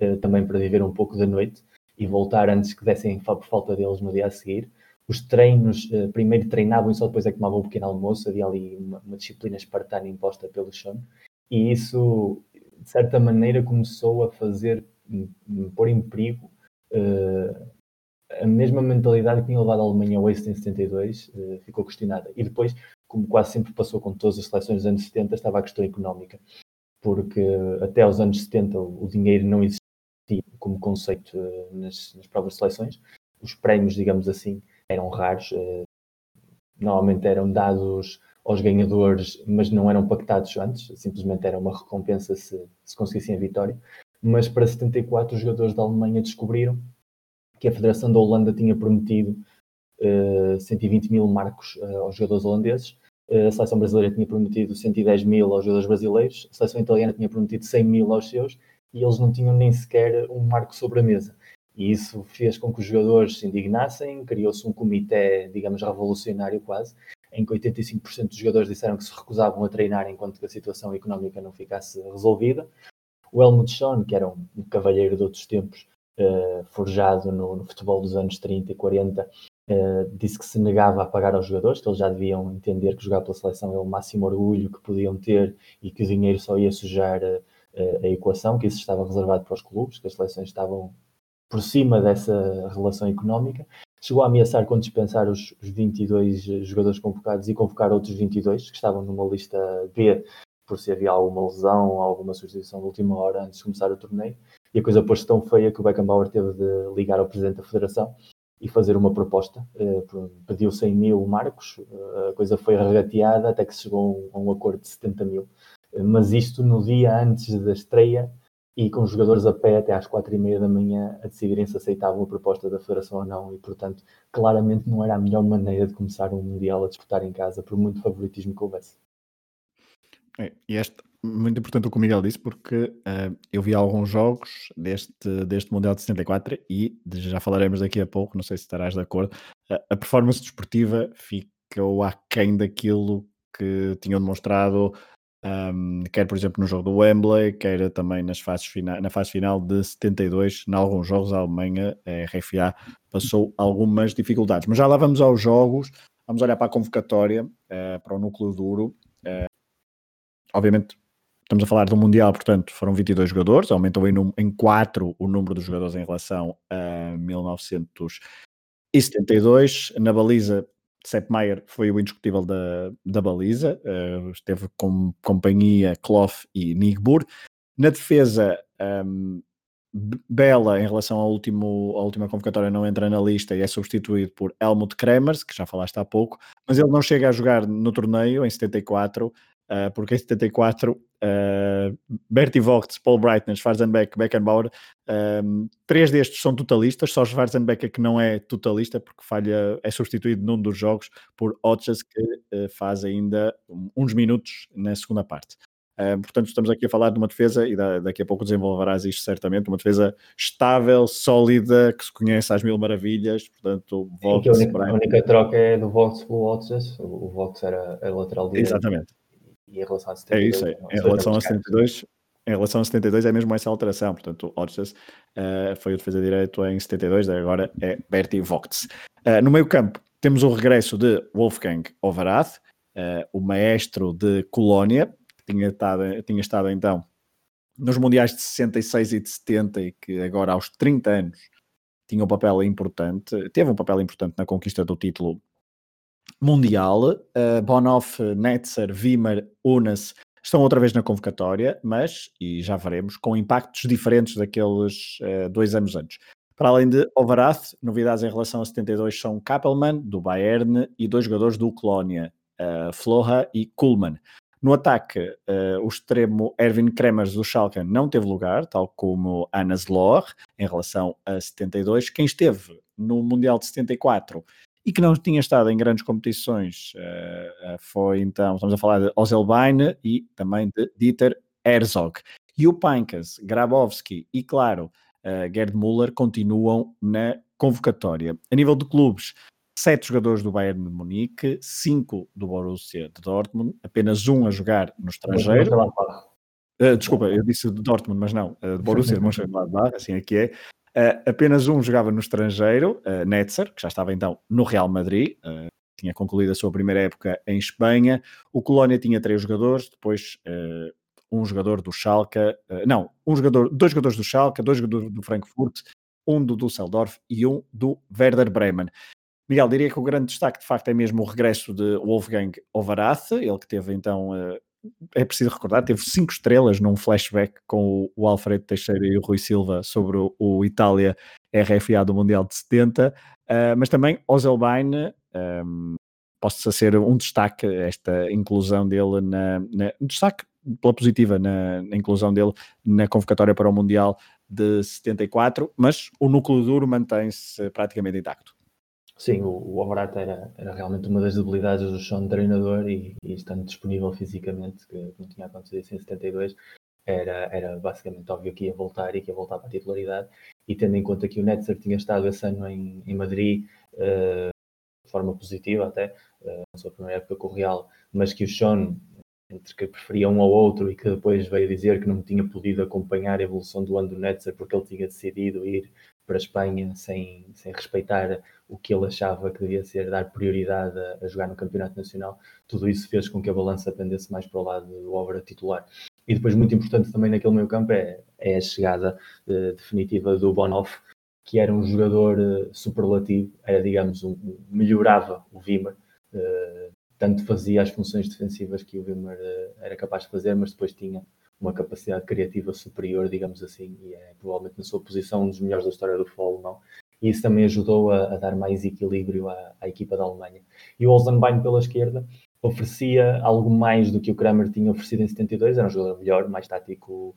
uh, também para viver um pouco da noite e voltar antes que dessem por falta deles no dia a seguir. Os treinos, primeiro treinavam e só depois é que tomavam um pequeno almoço, havia ali uma, uma disciplina espartana imposta pelo Sean, e isso, de certa maneira, começou a fazer, pôr em perigo uh, a mesma mentalidade que tinha levado a Alemanha ao êxito em 72, uh, ficou questionada. E depois, como quase sempre passou com todas as seleções dos anos 70, estava a questão económica, porque até aos anos 70 o, dinheiro não existia como conceito nas, nas provas de seleções, os prémios, digamos assim, eram raros, eh, normalmente eram dados aos ganhadores, mas não eram pactados antes, simplesmente era uma recompensa se, se conseguissem a vitória. Mas para 74, os jogadores da Alemanha descobriram que a Federação da Holanda tinha prometido uh, eh, 120 mil marcos uh, aos jogadores holandeses, uh, a seleção brasileira tinha prometido 110 mil aos jogadores brasileiros, a seleção italiana tinha prometido 100 mil aos seus, e eles não tinham nem sequer um marco sobre a mesa. E isso fez com que os jogadores se indignassem, criou-se um comitê, digamos, revolucionário quase, em que 85% dos jogadores disseram que se recusavam a treinar enquanto a situação económica não ficasse resolvida. O Helmut Schoen, que era um, um cavalheiro de outros tempos, uh, forjado no, no, futebol dos anos 30 e 40, uh, disse que se negava a pagar aos jogadores, que eles já deviam entender que jogar pela seleção é o máximo orgulho que podiam ter e que o dinheiro só ia sujar uh, a equação, que isso estava reservado para os clubes, que as seleções estavam por cima dessa relação económica. Chegou a ameaçar com dispensar os 22 jogadores convocados e convocar outros 22 que estavam numa lista B por se havia alguma lesão alguma substituição de última hora antes de começar o torneio. E a coisa pôs-se tão feia que o Beckenbauer teve de ligar ao presidente da federação e fazer uma proposta. Eh, pediu 100 mil marcos, eh, a coisa foi regateada até que chegou a um acordo de 70 mil. Eh, mas isto no dia antes da estreia e com os jogadores a pé até às quatro e meia da manhã a decidirem se aceitavam a proposta da Federação ou não, e portanto, claramente não era a melhor maneira de começar um Mundial a disputar em casa, por muito favoritismo que houvesse. É, e este, muito importante o que o Miguel disse, porque uh, eu vi alguns jogos deste, deste Mundial de 74 e já falaremos daqui a pouco, não sei se estarás de acordo, uh, a performance desportiva ficou aquém daquilo que tinham demonstrado um, quer por exemplo no jogo do Wembley, quer também nas fases fina na fase final de 72, em alguns jogos a Alemanha, a RFA passou algumas dificuldades. Mas já lá vamos aos jogos, vamos olhar para a convocatória, uh, para o núcleo duro. Obviamente estamos a falar do Mundial, portanto foram 22 jogadores, aumentou em, em 4 o número de jogadores em relação a 1972. Na baliza Sepp Maier foi o indiscutível da, da baliza, uh, esteve com companhia Kloff e Nigbur. Na defesa, um, Bela, em relação ao último, à última convocatória, não entra na lista e é substituído por Helmut Kremers, que já falaste há pouco, mas ele não chega a jogar no torneio em 74, uh, porque em 74 uh, Bertie Vogts, Paul Breitner, Schwarzenbeck, Beckenbauer, um, três destes são totalistas, só Schwarzenbeck é que não é totalista porque falha, é substituído num dos jogos por Otches que uh, faz ainda uns minutos na segunda parte. Uh, portanto, estamos aqui a falar de uma defesa, e da, daqui a pouco desenvolverás isto certamente, uma defesa estável, sólida, que se conhece às mil maravilhas, portanto, Sim, a, única, a única troca é do Vox pelo Otches, o, o Vox era a lateral direito. Exatamente e em relação a 72. É isso, é. Em relação a 72, em relação a 72 é mesmo essa alteração. Portanto, o Hodges uh, foi o defesa direito em 72, agora é Bertie Vogts. Uh, no meio campo temos o regresso de Wolfgang Overath, uh, o maestro de Colónia, que tinha estado, tinha estado então nos Mundiais de 66 e de 70 e que agora aos 30 anos tinha um papel importante, teve um papel importante na conquista do título mundial. Uh, Netzer, Wimmer, Unas estão outra vez na convocatória, mas, e já veremos, com impactos diferentes daqueles uh, dois anos antes. Para além de Overath, novidades em relação a 72 são Kappelmann, do Bayern, e dois jogadores do Colónia, uh, Floha e Kuhlmann. No ataque, uh, o extremo Erwin Kremers do Schalke não teve lugar, tal como Anas Lohr, em relação a 72. Quem esteve no Mundial de 74 e que não tinha estado em grandes competições uh, foi então, estamos a falar de Ozelbein e também de Dieter Herzog. E o Pinkas, Grabowski e, claro, uh, Gerd Müller continuam na convocatória. A nível de clubes, sete jogadores do Bayern de Munique, cinco do Borussia de Dortmund, apenas um a jogar no estrangeiro. Uh, desculpa, eu disse de Dortmund, mas não, uh, de Borussia de Mönchengladbach, assim aqui é. Uh, apenas um jogava no estrangeiro, uh, Netzer, que já estava então no Real Madrid, uh, tinha concluído a sua primeira época em Espanha. O Colónia tinha três jogadores, depois um jogador do Schalke, não, um jogador, dois jogadores do Schalke, dois jogadores do Frankfurt, um do Düsseldorf e um do Werder Bremen. Miguel, diria que o grande destaque de facto é mesmo o regresso de Wolfgang Overath, ele que teve então é preciso recordar, teve cinco estrelas num flashback com o, Alfredo Teixeira e o Rui Silva sobre o, o Itália RFA do Mundial de 70, uh, mas também Ozelbein, um, possa ser um destaque esta inclusão dele na, na um destaque pela positiva na, na, inclusão dele na convocatória para o Mundial de 74, mas o núcleo duro mantém-se praticamente intacto. Sim, o, o era, era realmente uma das debilidades do de treinador e, e estando disponível fisicamente, que não tinha acontecido em 72, era, era basicamente óbvio que ia voltar e que ia voltar para a titularidade. E tendo em conta que o Netzer tinha estado esse ano em, em Madrid uh, de forma positiva até, uh, na sua primeira época com o Real, mas que o Sean, entre que preferia um ao outro e que depois veio dizer que não tinha podido acompanhar a evolução do ano do Netzer porque ele tinha decidido ir para a Espanha sem, sem respeitar o que ele achava que devia ser dar prioridade a, a, jogar no Campeonato Nacional, tudo isso fez com que a balança pendesse mais para o lado do Obra titular. E depois, muito importante também naquele meio campo, é, é a chegada uh, definitiva do Bonoff, que era um jogador uh, superlativo, era, digamos, um, melhorava o Wimmer, uh, tanto fazia as funções defensivas que o Wimmer era capaz de fazer, mas depois tinha uma capacidade criativa superior, digamos assim, e é provavelmente na sua posição um dos melhores da história do futebol alemão. E isso também ajudou a, a dar mais equilíbrio à, à, equipa da Alemanha. E o Olsenbein pela esquerda oferecia algo mais do que o Kramer tinha oferecido em 72, era um jogador melhor, mais tático,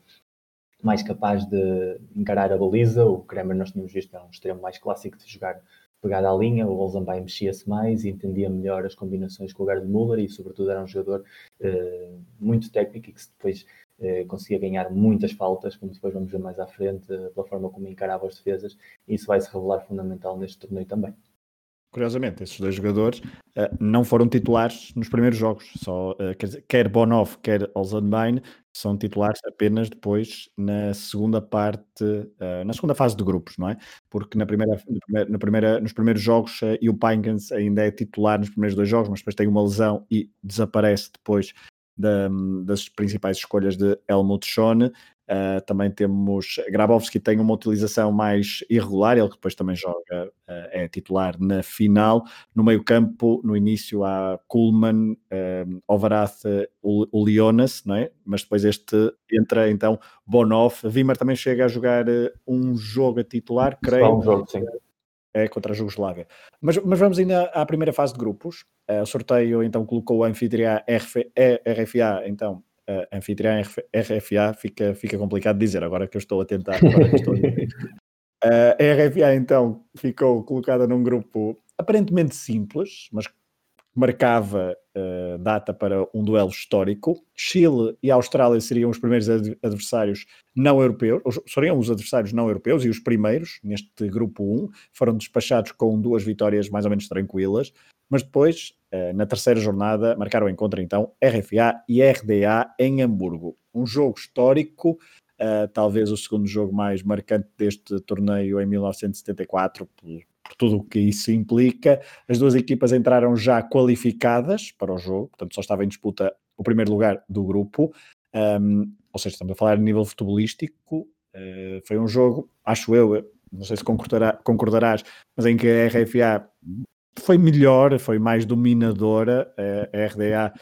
mais capaz de encarar a baliza. O Kramer, nós tínhamos visto, era um extremo mais clássico de jogar pegada à linha, o Olsenbein mexia-se mais e entendia melhor as combinações com o Gerd Müller e, sobretudo, era um jogador uh, muito técnico e que depois conseguia ganhar muitas faltas, como depois vamos ver mais à frente, eh, pela forma como encarava as defesas, e isso vai se revelar fundamental neste torneio também. Curiosamente, esses dois jogadores uh, não foram titulares nos primeiros jogos, só quer, dizer, quer Bonov, quer Olsenbein são titulares apenas depois na segunda parte, na segunda fase de grupos, não é? Porque na primeira, na primeira, nos primeiros jogos uh, o Pinkens ainda é titular nos primeiros dois jogos, mas depois tem uma lesão e desaparece depois da, das principais escolhas de Helmut Schoen. Uh, também temos Grabowski tem uma utilização mais irregular, ele depois também joga, uh, é titular na final. No meio campo, no início há Kuhlmann, uh, Overath, o Leonas, não é? mas depois este entra então Bonoff. Wimmer também chega a jogar um jogo a titular, creio. Um jogo, sim é contra a Jugoslávia. Mas, mas vamos ainda à primeira fase de grupos. Uh, o sorteio então colocou o anfitriã RF, RFA, então uh, anfitriã RFA, fica, fica complicado dizer agora que eu estou a tentar. Estou a, a RFA então ficou colocada num grupo aparentemente simples, mas marcava uh, data para um duelo histórico. Chile e Austrália seriam os primeiros adversários não europeus, seriam os adversários não europeus e os primeiros neste grupo 1. Foram despachados com duas vitórias mais ou menos tranquilas, mas depois, uh, na terceira jornada, marcaram encontro então RFA e RDA em Hamburgo. Um jogo histórico. Uh, talvez o segundo jogo mais marcante deste torneio em 1974, por tudo o que isso implica. As duas equipas entraram já qualificadas para o jogo, portanto só estava em disputa o primeiro lugar do grupo. Um, ou seja, estamos a falar a nível futebolístico, uh, foi um jogo, acho eu, não sei se concordará, concordarás, mas em que a RFA foi melhor, foi mais dominadora, a RDA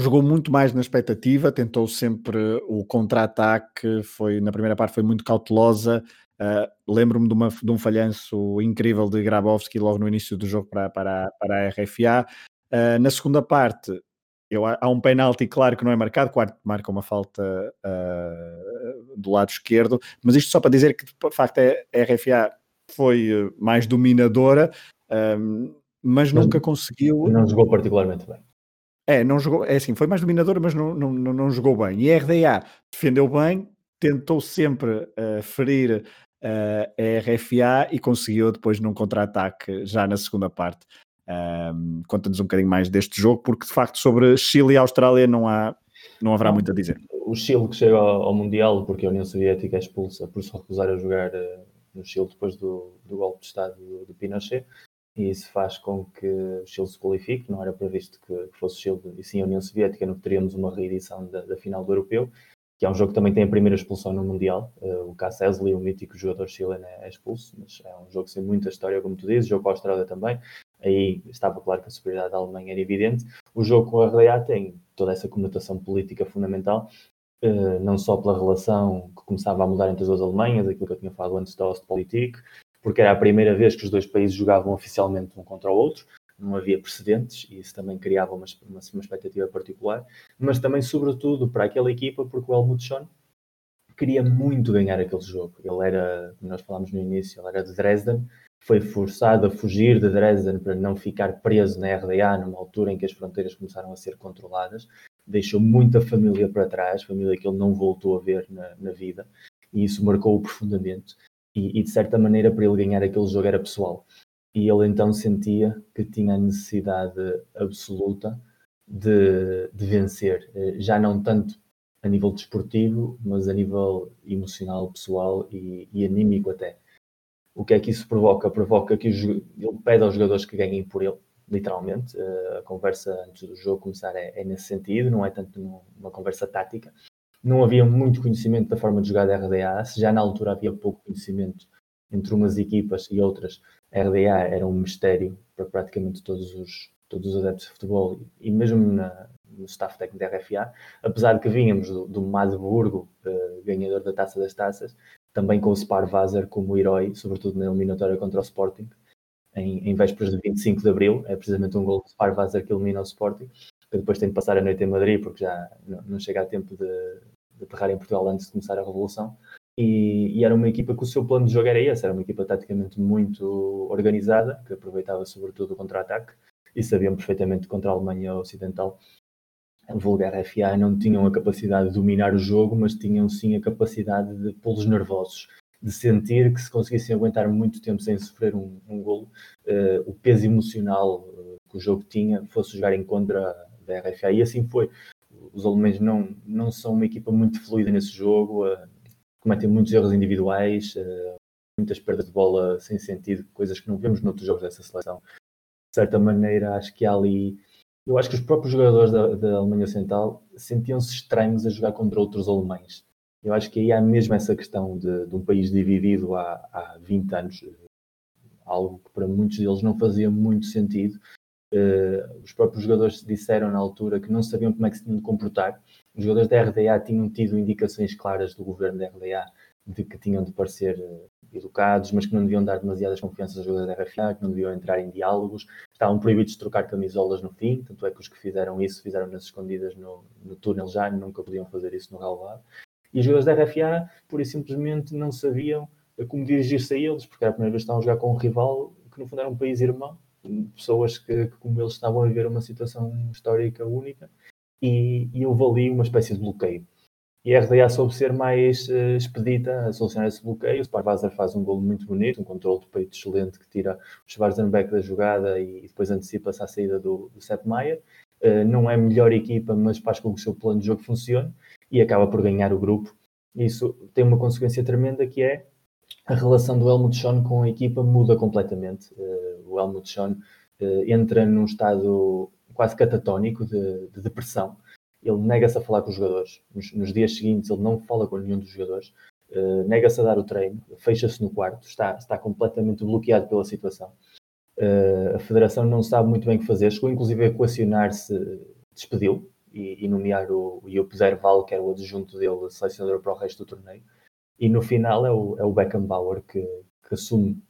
jogou muito mais na expectativa, tentou sempre o contra-ataque, foi na primeira parte foi muito cautelosa. Uh, Lembro-me de, de, um falhanço incrível de Grabowski logo no início do jogo para, para, para a RFA. Uh, na segunda parte, eu, há um penalti claro que não é marcado, quarto marca uma falta uh, do lado esquerdo, mas isto só para dizer que de facto a RFA foi mais dominadora, mas, mas nunca conseguiu. Não jogou particularmente bem. É, não jogou, é assim, foi mais dominador, mas não, não, não, não jogou bem. E a RDA defendeu bem, tentou sempre uh, ferir uh, a RFA e conseguiu depois num contra-ataque já na segunda parte. Um, Conta-nos um bocadinho mais deste jogo, porque de facto sobre Chile e Austrália não, há, não haverá muito a dizer. O Chile que chega ao, Mundial porque a União Soviética é expulsa por se recusar a jogar uh, no Chile depois do, do golpe de Estado do, do Pinochet e isso faz com que o Chile se qualifique. Não era previsto que, fosse o Chile e sim a União Soviética, que teríamos uma reedição da, da, final do Europeu, que é um jogo que também tem a primeira expulsão no Mundial. Uh, o Cass Esley, o mítico jogador chileno, é, é expulso, mas é um jogo sem muita história, como tu dizes. Jogo com a Austrália também. Aí estava claro que a superioridade da Alemanha era evidente. O jogo com a RDA tem toda essa conotação política fundamental, Uh, não só pela relação que começava a mudar entre as duas Alemanhas, aquilo que eu tinha falado antes da Ostpolitik, porque era a primeira vez que os dois países jogavam oficialmente um contra o outro, não havia precedentes e isso também criava uma, uma, uma expectativa particular, mas também, sobretudo, para aquela equipa, porque o Helmut Schoen queria muito ganhar aquele jogo. Ele era, como nós falámos no início, ele era de Dresden, foi forçado a fugir de Dresden para não ficar preso na RDA numa altura em que as fronteiras começaram a ser controladas. Deixou muita família para trás, família que ele não voltou a ver na, na vida, e isso marcou-o profundamente e, e, de certa maneira para ele ganhar aquele jogo era pessoal. E ele então sentia que tinha a necessidade absoluta de, de vencer, eh, já não tanto a nível desportivo, mas a nível emocional, pessoal e, e anímico até. O que é que isso provoca? Provoca que ele pede aos jogadores que ganhem por ele, literalmente. Eh, a conversa antes do jogo começar é, é nesse sentido, não é tanto uma conversa tática não havia muito conhecimento da forma de jogar da RDA, se já na altura havia pouco conhecimento entre umas equipas e outras, a RDA era um mistério para praticamente todos os, todos os adeptos de futebol e mesmo na, no staff técnico da RFA, apesar de que vínhamos do, do Magdeburgo, uh, ganhador da Taça das Taças, também com o Spar Vazer como herói, sobretudo na eliminatória contra o Sporting, em, em vésperas de 25 de Abril, é precisamente um gol de Spar Vazer que elimina o Sporting, depois tem de passar a noite em Madrid, porque já não, não chega a tempo de, de aterrar em Portugal antes de começar a Revolução. E, e, era uma equipa que o seu plano de jogo era esse, era uma equipa taticamente muito organizada, que aproveitava sobretudo o contra-ataque, e sabiam perfeitamente que contra a Alemanha Ocidental, a vulgar FA não tinham a capacidade de dominar o jogo, mas tinham sim a capacidade de pô-los nervosos, de sentir que se conseguissem aguentar muito tempo sem sofrer um, um golo, uh, o peso emocional uh, que o jogo tinha fosse jogar em contra da RFA, e assim foi os alemães não, não são uma equipa muito fluida nesse jogo, uh, cometem muitos erros individuais, uh, muitas perdas de bola sem sentido, coisas que não vemos noutros jogos dessa seleção. De certa maneira, acho que há ali. Eu acho que os próprios jogadores da, da Alemanha Ocidental sentiam-se estranhos a jogar contra outros alemães. Eu acho que aí há mesmo essa questão de, de um país dividido há, há 20 anos, algo que para muitos deles não fazia muito sentido, Uh, os próprios jogadores disseram na altura que não sabiam como é que se tinham de comportar. Os jogadores da RDA tinham tido indicações claras do governo da RDA de que tinham de parecer uh, educados, mas que não deviam dar demasiadas confianças aos jogadores da RFA, que não deviam entrar em diálogos, estavam proibidos de trocar camisolas no fim, tanto é que os que fizeram isso fizeram nas escondidas no, no túnel já, nunca podiam fazer isso no relevado. E os jogadores da RFA, pura e simplesmente, não sabiam como dirigir-se a eles, porque era a primeira vez que estavam a jogar com um rival que no fundo era um país irmão pessoas que, que, como eles, estavam a viver uma situação histórica única e, e houve uma espécie de bloqueio. E a RDA soube ser mais uh, expedita a solucionar esse bloqueio. O Sparvazer faz um golo muito bonito, um controle de peito excelente que tira o Schwarzenbeck da jogada e, e depois antecipa-se à saída do, do Sepp Maier. Uh, não é a melhor equipa, mas faz com que o seu plano de jogo funcione e acaba por ganhar o grupo. Isso tem uma consequência tremenda que é a relação do Helmut Schoen com a equipa muda completamente. Uh, o Helmut Schoen uh, entra num estado quase catatónico de, de, depressão ele nega-se a falar com os jogadores. Nos, nos, dias seguintes, ele não fala com nenhum dos jogadores, uh, nega-se a dar o treino, fecha-se no quarto, está, está completamente bloqueado pela situação. A Federação não sabe muito bem o que fazer, chegou inclusive a equacionar-se, despediu e, e, nomear o Jupp Zerval, que era o adjunto dele, selecionador para o resto do torneio. E no final é o, é o Beckenbauer que, que assume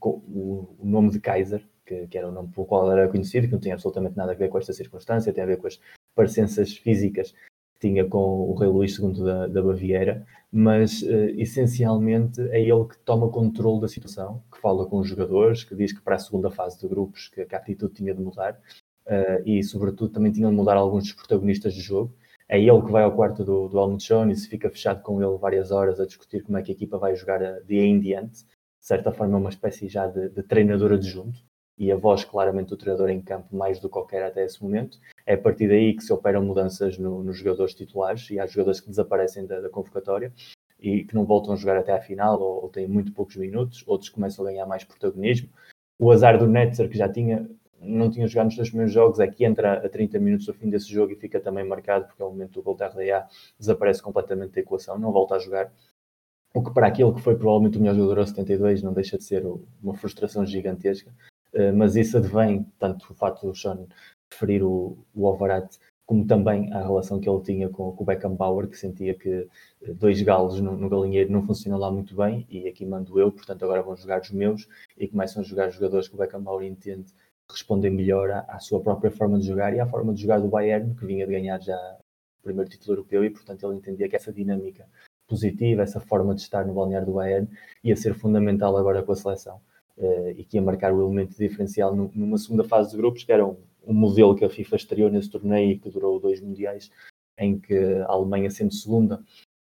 o, o, nome de Kaiser, que, que, era o nome pelo qual era conhecido, que não tinha absolutamente nada a ver com esta circunstância, tem a ver com as parecenças físicas que tinha com o rei Luís II da, da Baviera, mas uh, essencialmente é ele que toma controle da situação, que fala com os jogadores, que diz que para a segunda fase de grupos que, que a atitude tinha de mudar uh, e, sobretudo, também tinham de mudar alguns dos protagonistas do jogo. É ele que vai ao quarto do, do Almuchon e se fica fechado com ele várias horas a discutir como é que a equipa vai jogar de aí em diante. De certa forma, é uma espécie já de, de treinador adjunto e a voz claramente do treinador em campo mais do que qualquer até esse momento. É a partir daí que se operam mudanças no, nos jogadores titulares e há jogadores que desaparecem da, da, convocatória e que não voltam a jogar até à final ou, ou, têm muito poucos minutos, outros começam a ganhar mais protagonismo. O azar do Netzer, que já tinha, não tinha jogado nos dois primeiros jogos, é que entra a 30 minutos do fim desse jogo e fica também marcado, porque é o momento do gol da RDA desaparece completamente da equação, não volta a jogar. O que para aquele que foi provavelmente o melhor jogador a 72 não deixa de ser uma frustração gigantesca. Eh, mas isso advém tanto o facto do Sean preferir o, o Alvarat como também a relação que ele tinha com, com o Beckenbauer, que sentia que eh, dois galos no, no, galinheiro não funcionam lá muito bem, e aqui mando eu, portanto agora vão jogar os meus, e começam a jogar jogadores que o Beckenbauer entende respondem melhor à, à, sua própria forma de jogar e à forma de jogar do Bayern, que vinha de ganhar já o primeiro título europeu, e portanto ele entendia que essa dinâmica positiva, essa forma de estar no balneário do Bayern, ia ser fundamental agora com a seleção uh, e que ia marcar o elemento diferencial numa segunda fase de grupos, que era um, um modelo que a FIFA estreou nesse torneio e que durou dois mundiais, em que a Alemanha, sendo segunda,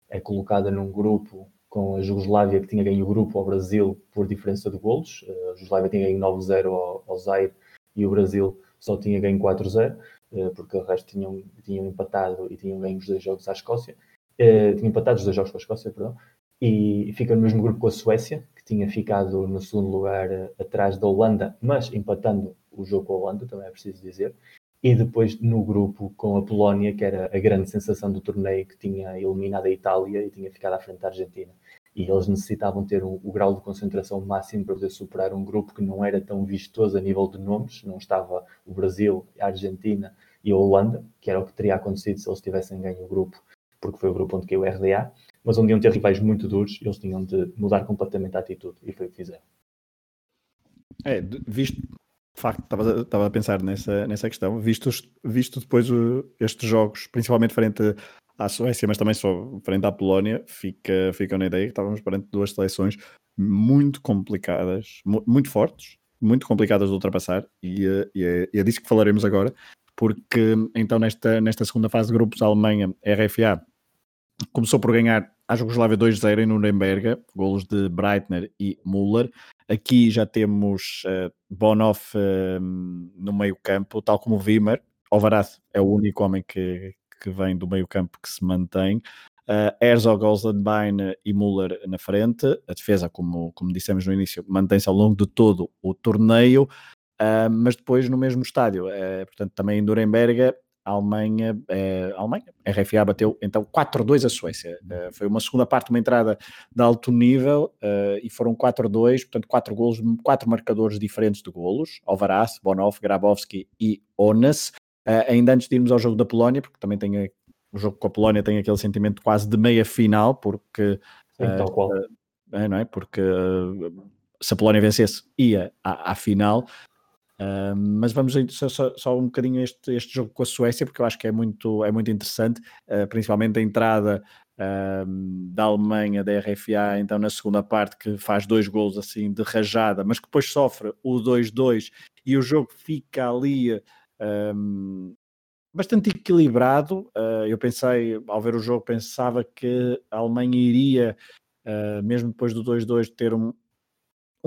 é colocada num grupo com a Jugoslávia, que tinha ganho o grupo ao Brasil por diferença de golos. Uh, a Jugoslávia tinha ganho 9-0 ao, ao Zaire e o Brasil só tinha ganho 4-0, uh, porque o resto tinham, tinham empatado e tinham ganho os dois jogos à Escócia. Uh, tinham empatado os dois jogos com a Escócia, perdão. E fica no mesmo grupo com a Suécia, tinha ficado no segundo lugar uh, atrás da Holanda, mas empatando o jogo com a Holanda, também é preciso dizer. E depois no grupo com a Polónia, que era a grande sensação do torneio, que tinha eliminado a Itália e tinha ficado à frente da Argentina. E eles necessitavam ter um, o grau de concentração máximo para poder superar um grupo que não era tão vistoso a nível de nomes, não estava o Brasil, a Argentina e a Holanda, que era o que teria acontecido se eles tivessem ganho o grupo, porque foi o grupo onde caiu o RDA mas onde iam ter rivais muito duros, eles tinham de mudar completamente a atitude, e foi o que fizeram. É, visto, de facto, estava, estava a pensar nessa, nessa questão, visto, visto depois o, estes jogos, principalmente frente à Suécia, mas também só frente à Polónia, fica, fica na ideia que estávamos perante duas seleções muito complicadas, muito fortes, muito complicadas de ultrapassar, e, eh, e, é, e é disso que falaremos agora, porque então nesta, nesta segunda fase de grupos, a Alemanha, RFA, começou por ganhar a Jugoslávia 2-0 em Nuremberg, golos de Breitner e Müller. Aqui já temos uh, uh, no meio campo, tal como Wimmer. Alvaraz é o único homem que, que vem do meio campo que se mantém. Uh, Herzog, Olsenbein e Müller na frente. A defesa, como, como dissemos no início, mantém-se ao longo de todo o torneio. Uh, mas depois no mesmo estádio, uh, portanto também em Nuremberg, a Alemanha, eh, a Alemanha, RFA bateu então 4-2 a Suécia. Uh, foi uma segunda parte, uma entrada de alto nível uh, e foram 4-2, portanto 4 golos, 4 marcadores diferentes de golos, Alvaraz, Bonhoff, Grabowski e Onas. Uh, ainda antes de irmos ao jogo da Polónia, porque também tem a, o jogo com a Polónia tem aquele sentimento quase de meia final, porque Sim, qual. É, não é? Porque se a Polónia vencesse ia à, à final, Uh, mas vamos só, só, só, um bocadinho este, este jogo com a Suécia, porque eu acho que é muito, é muito interessante, uh, principalmente a entrada uh, da Alemanha, da RFA, então na segunda parte, que faz dois gols assim de rajada, mas que depois sofre o 2-2 e o jogo fica ali bastante equilibrado. eu pensei, ao ver o jogo, pensava que a Alemanha iria, mesmo depois do 2-2, ter um,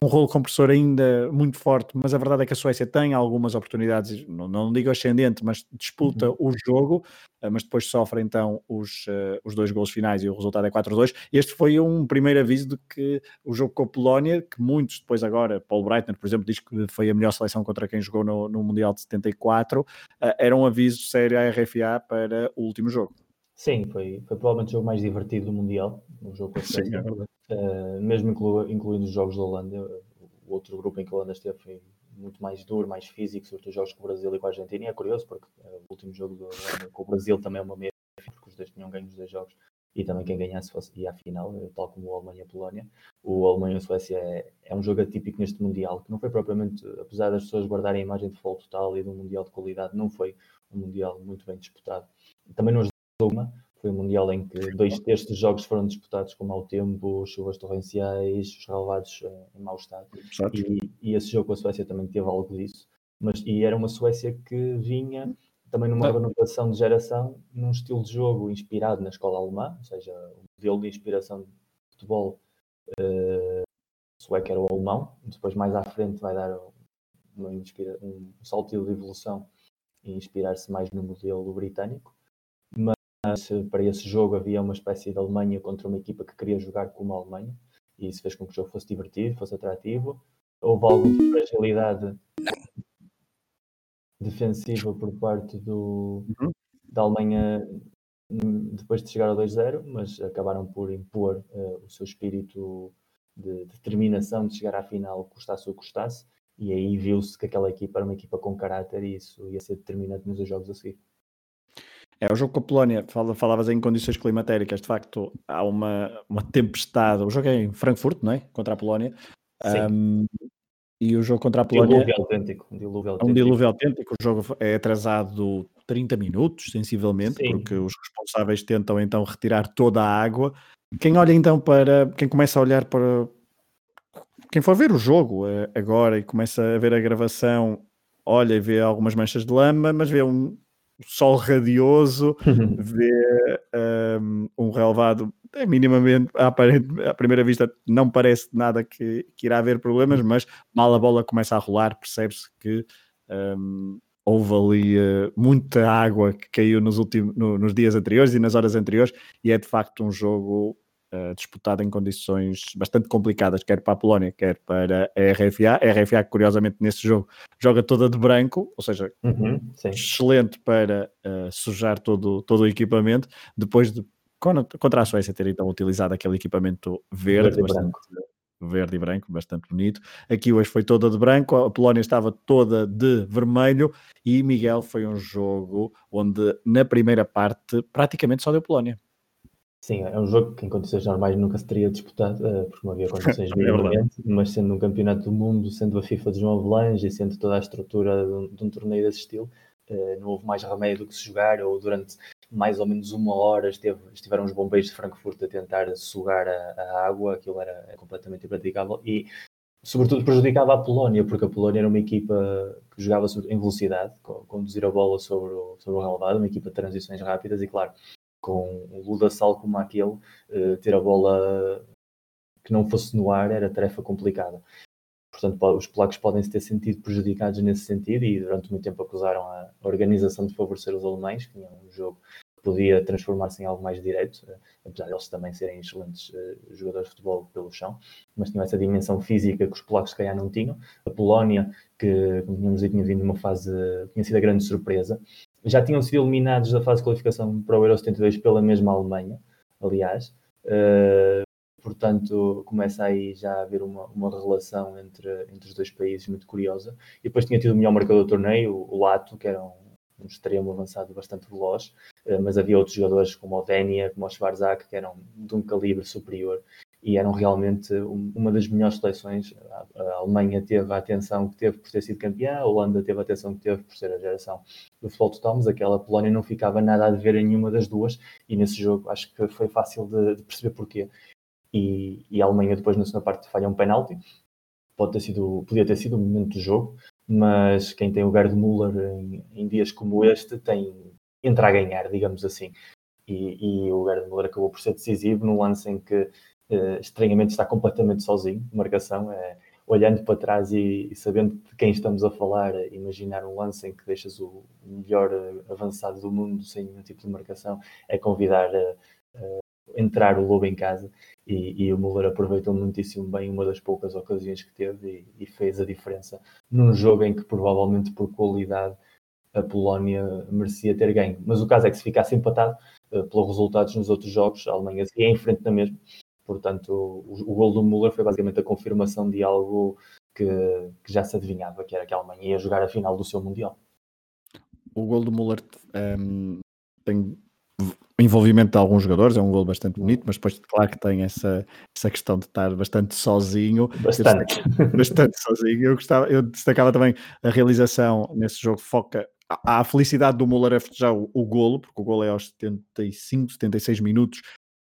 um rolo compressor ainda muito forte, mas a verdade é que a Suécia tem algumas oportunidades, não, não digo ascendente, mas disputa uhum. o jogo, eh, mas depois sofre então os, uh, os dois gols finais e o resultado é 4-2. Este foi um primeiro aviso de que o jogo com a Polónia, que muitos depois agora, Paul Breitner, por exemplo, diz que foi a melhor seleção contra quem jogou no, no Mundial de 74, uh, era um aviso sério à RFA para o último jogo. Sim, foi, foi provavelmente o jogo mais divertido do Mundial, um jogo com a Sim, é uh, mesmo inclu, incluindo os jogos da Holanda, o outro grupo em que a Holanda esteve foi muito mais duro, mais físico, sobretudo os jogos com o Brasil e com a Argentina, e é curioso porque uh, o último jogo da Holanda com o Brasil também é uma meia, porque os dois tinham ganho os dois jogos, e também quem ganhasse fosse ia à final, eh, tal como o Alemanha Polónia. O Alemanha-Suécia é, é um jogo atípico neste Mundial, que não foi propriamente, apesar das pessoas guardarem a imagem de futebol total e de um Mundial de qualidade, não foi um Mundial muito bem disputado. Também não uma, foi um Mundial em que dois terços dos jogos foram disputados com mau tempo, chuvas torrenciais, os relevados eh, em mau estado. E, e, esse jogo com a Suécia também teve algo disso. Mas, e era uma Suécia que vinha também numa renovação de geração, num estilo de jogo inspirado na escola alemã, ou seja, o modelo de inspiração de futebol uh, sueco era o alemão, depois mais à frente vai dar inspira, um salto de evolução e inspirar-se mais no modelo britânico para esse jogo havia uma espécie de Alemanha contra uma equipa que queria jogar como a Alemanha e isso fez com que o jogo fosse divertido, fosse atrativo. Houve alguma fragilidade defensiva por parte do, uhum. da Alemanha depois de chegar ao 2-0, mas acabaram por impor uh, o seu espírito de determinação de chegar à final, custasse o que custasse, e aí viu-se que aquela equipa era uma equipa com caráter e isso ia ser determinante nos jogos a seguir. É, o jogo com a Polónia, falavas em condições climatéricas, de facto há uma, uma tempestade, o jogo é em Frankfurt, não é? Contra a Polónia. Um, e o jogo contra a Polónia. Dilúvio autêntico. Um dilúvio autêntico. É um dilúvio autêntico. O jogo é atrasado 30 minutos, sensivelmente, Sim. porque os responsáveis tentam então retirar toda a água. Quem olha então para. Quem começa a olhar para. Quem for ver o jogo eh, agora e começa a ver a gravação, olha e vê algumas manchas de lama, mas vê um, sol radioso, uhum. vê um, um relevado é minimamente, à, primeira vista, não parece nada que, que, irá haver problemas, uhum. mas mal a bola começa a rolar, percebe-se que um, houve ali uh, muita água que caiu nos, últimos, no, nos dias anteriores e nas horas anteriores, e é de facto um jogo uh, disputado em condições bastante complicadas, quer para a Polónia, quer para a RFA. A RFA, curiosamente, nesse jogo joga toda de branco, ou seja, uhum, excelente para uh, sujar todo, todo o equipamento, depois de contra a Suécia ter então utilizado aquele equipamento verde, verde bastante, verde e branco, bastante bonito. Aqui hoje foi toda de branco, a Polónia estava toda de vermelho e Miguel foi um jogo onde na primeira parte praticamente só deu Polónia. Sim, é um jogo que em condições normais nunca se teria disputado, uh, porque não havia condições é mas sendo um campeonato do mundo, sendo a FIFA de João Avelange e sendo toda a estrutura de um, de um torneio desse estilo, uh, não houve mais remédio do que se jogar, ou durante mais ou menos uma hora esteve, estiveram os bombeiros de Frankfurt a tentar sugar a, a água, aquilo era, era completamente impraticável, e sobretudo prejudicava a Polónia, porque a Polónia era uma equipa que jogava em velocidade, conduzir a bola sobre o, sobre o relevado, uma equipa de transições rápidas, e claro, com um ludassal como aquele, uh, ter a bola que não fosse no ar era tarefa complicada. Portanto, os polacos podem se ter sentido prejudicados nesse sentido e durante muito tempo acusaram a organização de favorecer os alemães, que tinham um jogo que podia transformar-se em algo mais direto, uh, apesar de eles também serem excelentes uh, jogadores de futebol pelo chão, mas tinham essa dimensão física que os polacos se calhar não tinham. A Polónia, que, como tínhamos dito, tinha vindo uma fase, tinha sido a grande surpresa, já tinham sido eliminados da fase de qualificação para o Euro 72 pela mesma Alemanha, aliás. Uh, portanto, começa aí já a haver uma, uma relação entre, entre os dois países muito curiosa. E depois tinha tido o melhor marcador do torneio, o Lato, que era um, um extremo avançado bastante veloz, uh, mas havia outros jogadores como o Denia, como o Schwarzak, que eram de um calibre superior e eram realmente uma das melhores seleções. A Alemanha teve a atenção que teve por ter sido campeã, a Holanda teve a atenção que teve por ser a geração do futebol total, aquela Polónia não ficava nada a dever em nenhuma das duas, e nesse jogo acho que foi fácil de, de perceber porquê. E, e, a Alemanha depois na segunda parte falha um penalti, pode ter sido, podia ter sido o momento do jogo, mas quem tem o Gerd Müller em, em dias como este tem entra a ganhar, digamos assim. E, e o Gerd Müller acabou por ser decisivo no lance em que uh, estranhamente está completamente sozinho, marcação, é olhando para trás e, e, sabendo de quem estamos a falar, imaginar um lance em que deixas o melhor avançado do mundo sem nenhum tipo de marcação, é convidar a, a entrar o Lobo em casa e, e, o Muller aproveitou muitíssimo bem uma das poucas ocasiões que teve e, e, fez a diferença num jogo em que provavelmente por qualidade a Polónia merecia ter ganho. Mas o caso é que se ficasse empatado uh, pelos resultados nos outros jogos, a Alemanha ia em frente na mesma. Portanto, o, o gol do Müller foi basicamente a confirmação de algo que, que, já se adivinhava, que era que a Alemanha ia jogar a final do seu Mundial. O gol do Müller um, ehm, tem envolvimento de alguns jogadores, é um gol bastante bonito, mas depois, claro que tem essa, essa questão de estar bastante sozinho. Bastante. bastante sozinho. Eu, gostava, eu destacava também a realização nesse jogo, foca a felicidade do Muller a festejar o, o golo, porque o golo é aos 75, 76 minutos,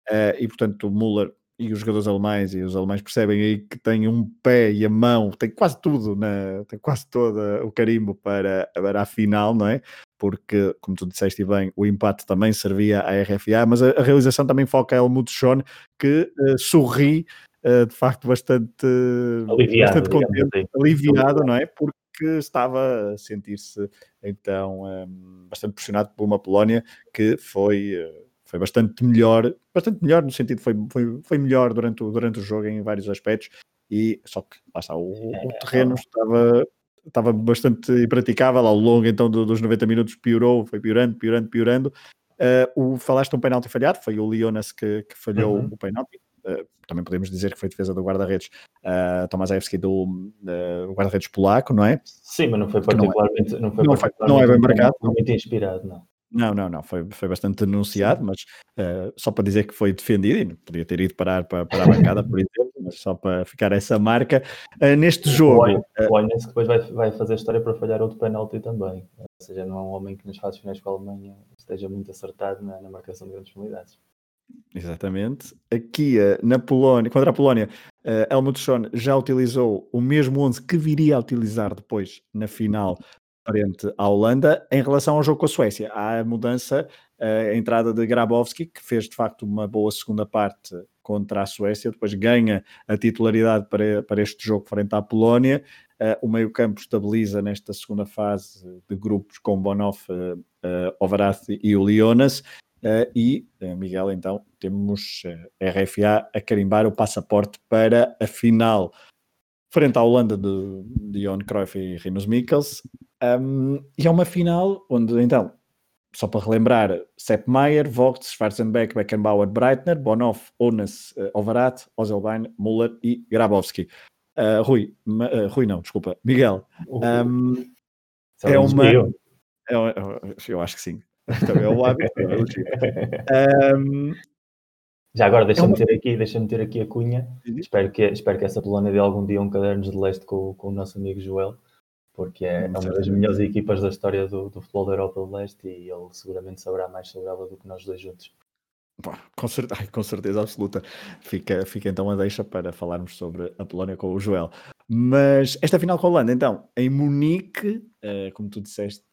uh, e portanto o Muller e os jogadores alemães e os alemães percebem aí que tem um pé e a mão, tem quase tudo, na, tem quase todo o carimbo para, para a final, não é? Porque, como tu disseste bem, o empate também servia à RFA, mas a, a realização também foca Helmut Schoen, que uh, sorri uh, de facto bastante, aliviado, bastante contente, assim. aliviado, não é? Porque estava a sentir-se então um, bastante pressionado por uma Polónia que foi, eh, foi bastante melhor, bastante melhor no sentido foi, foi, foi melhor durante o, durante o jogo em vários aspectos e só que lá está, o, o é, terreno estava estava bastante impraticável ao longo então dos 90 minutos piorou, foi piorando, piorando, piorando uh, o, falaste um penalti falhado, foi o Leonas que, que falhou uhum. o penalti uh, também podemos dizer que foi defesa do guarda-redes uh, Tomaszewski do uh, guarda-redes polaco, não é? Sim, mas não foi particularmente não, é, não, foi não, particularmente não é bem marcado. Muito inspirado, não. Não, não, não, foi, foi bastante denunciado, mas uh, só para dizer que foi defendido e podia ter ido parar para, para a bancada, por exemplo, mas só para ficar essa marca. Uh, neste jogo. O Oinens depois vai, vai fazer história para falhar outro penalti também. Ou seja, não é um homem que nas fases finais com a Alemanha esteja muito acertado na, na marcação de grandes penalidades. Exatamente. Aqui na Polónia, contra a Polónia, uh, Helmut Schoen já utilizou o mesmo 11 que viria a utilizar depois na final frente à Holanda. Em relação ao jogo com a Suécia, há a mudança, uh, a entrada de Grabowski, que fez de facto uma boa segunda parte contra a Suécia, depois ganha a titularidade para, para este jogo frente à Polónia. Uh, o meio-campo estabiliza nesta segunda fase de grupos com Bonoff, uh, uh, e o Leonas. E, Miguel, então, temos eh, RFA a carimbar o passaporte para a final frente à Holanda de, Johan Cruyff e Rinus Mikkels. Um, e é uma final onde, então, só para relembrar, Sepp Maier, Vogt, Schwarzenbeck, Beckenbauer, Breitner, Bonhoff, Ones, uh, Overat, Ozelbein, Müller e Grabowski. Uh, Rui, uh, Rui não, desculpa, Miguel. Um, é uma... Eu. Eu, eu acho que sim. Também é o hábito. um, Já agora, deixa-me é uma... ter, aqui, deixa ter aqui a cunha. Uhum. Espero, que, espero que essa Polónia dê algum dia um caderno de leste com, com o nosso amigo Joel, porque é, é uma das melhores equipas da história do, do futebol da Europa do Leste e ele seguramente saberá mais sobre ela do que nós dois juntos. Com certeza, com certeza absoluta. Fica, fica então a deixa para falarmos sobre a Polónia com o Joel. Mas esta final com a Holanda, então, em Munique, uh, como tu disseste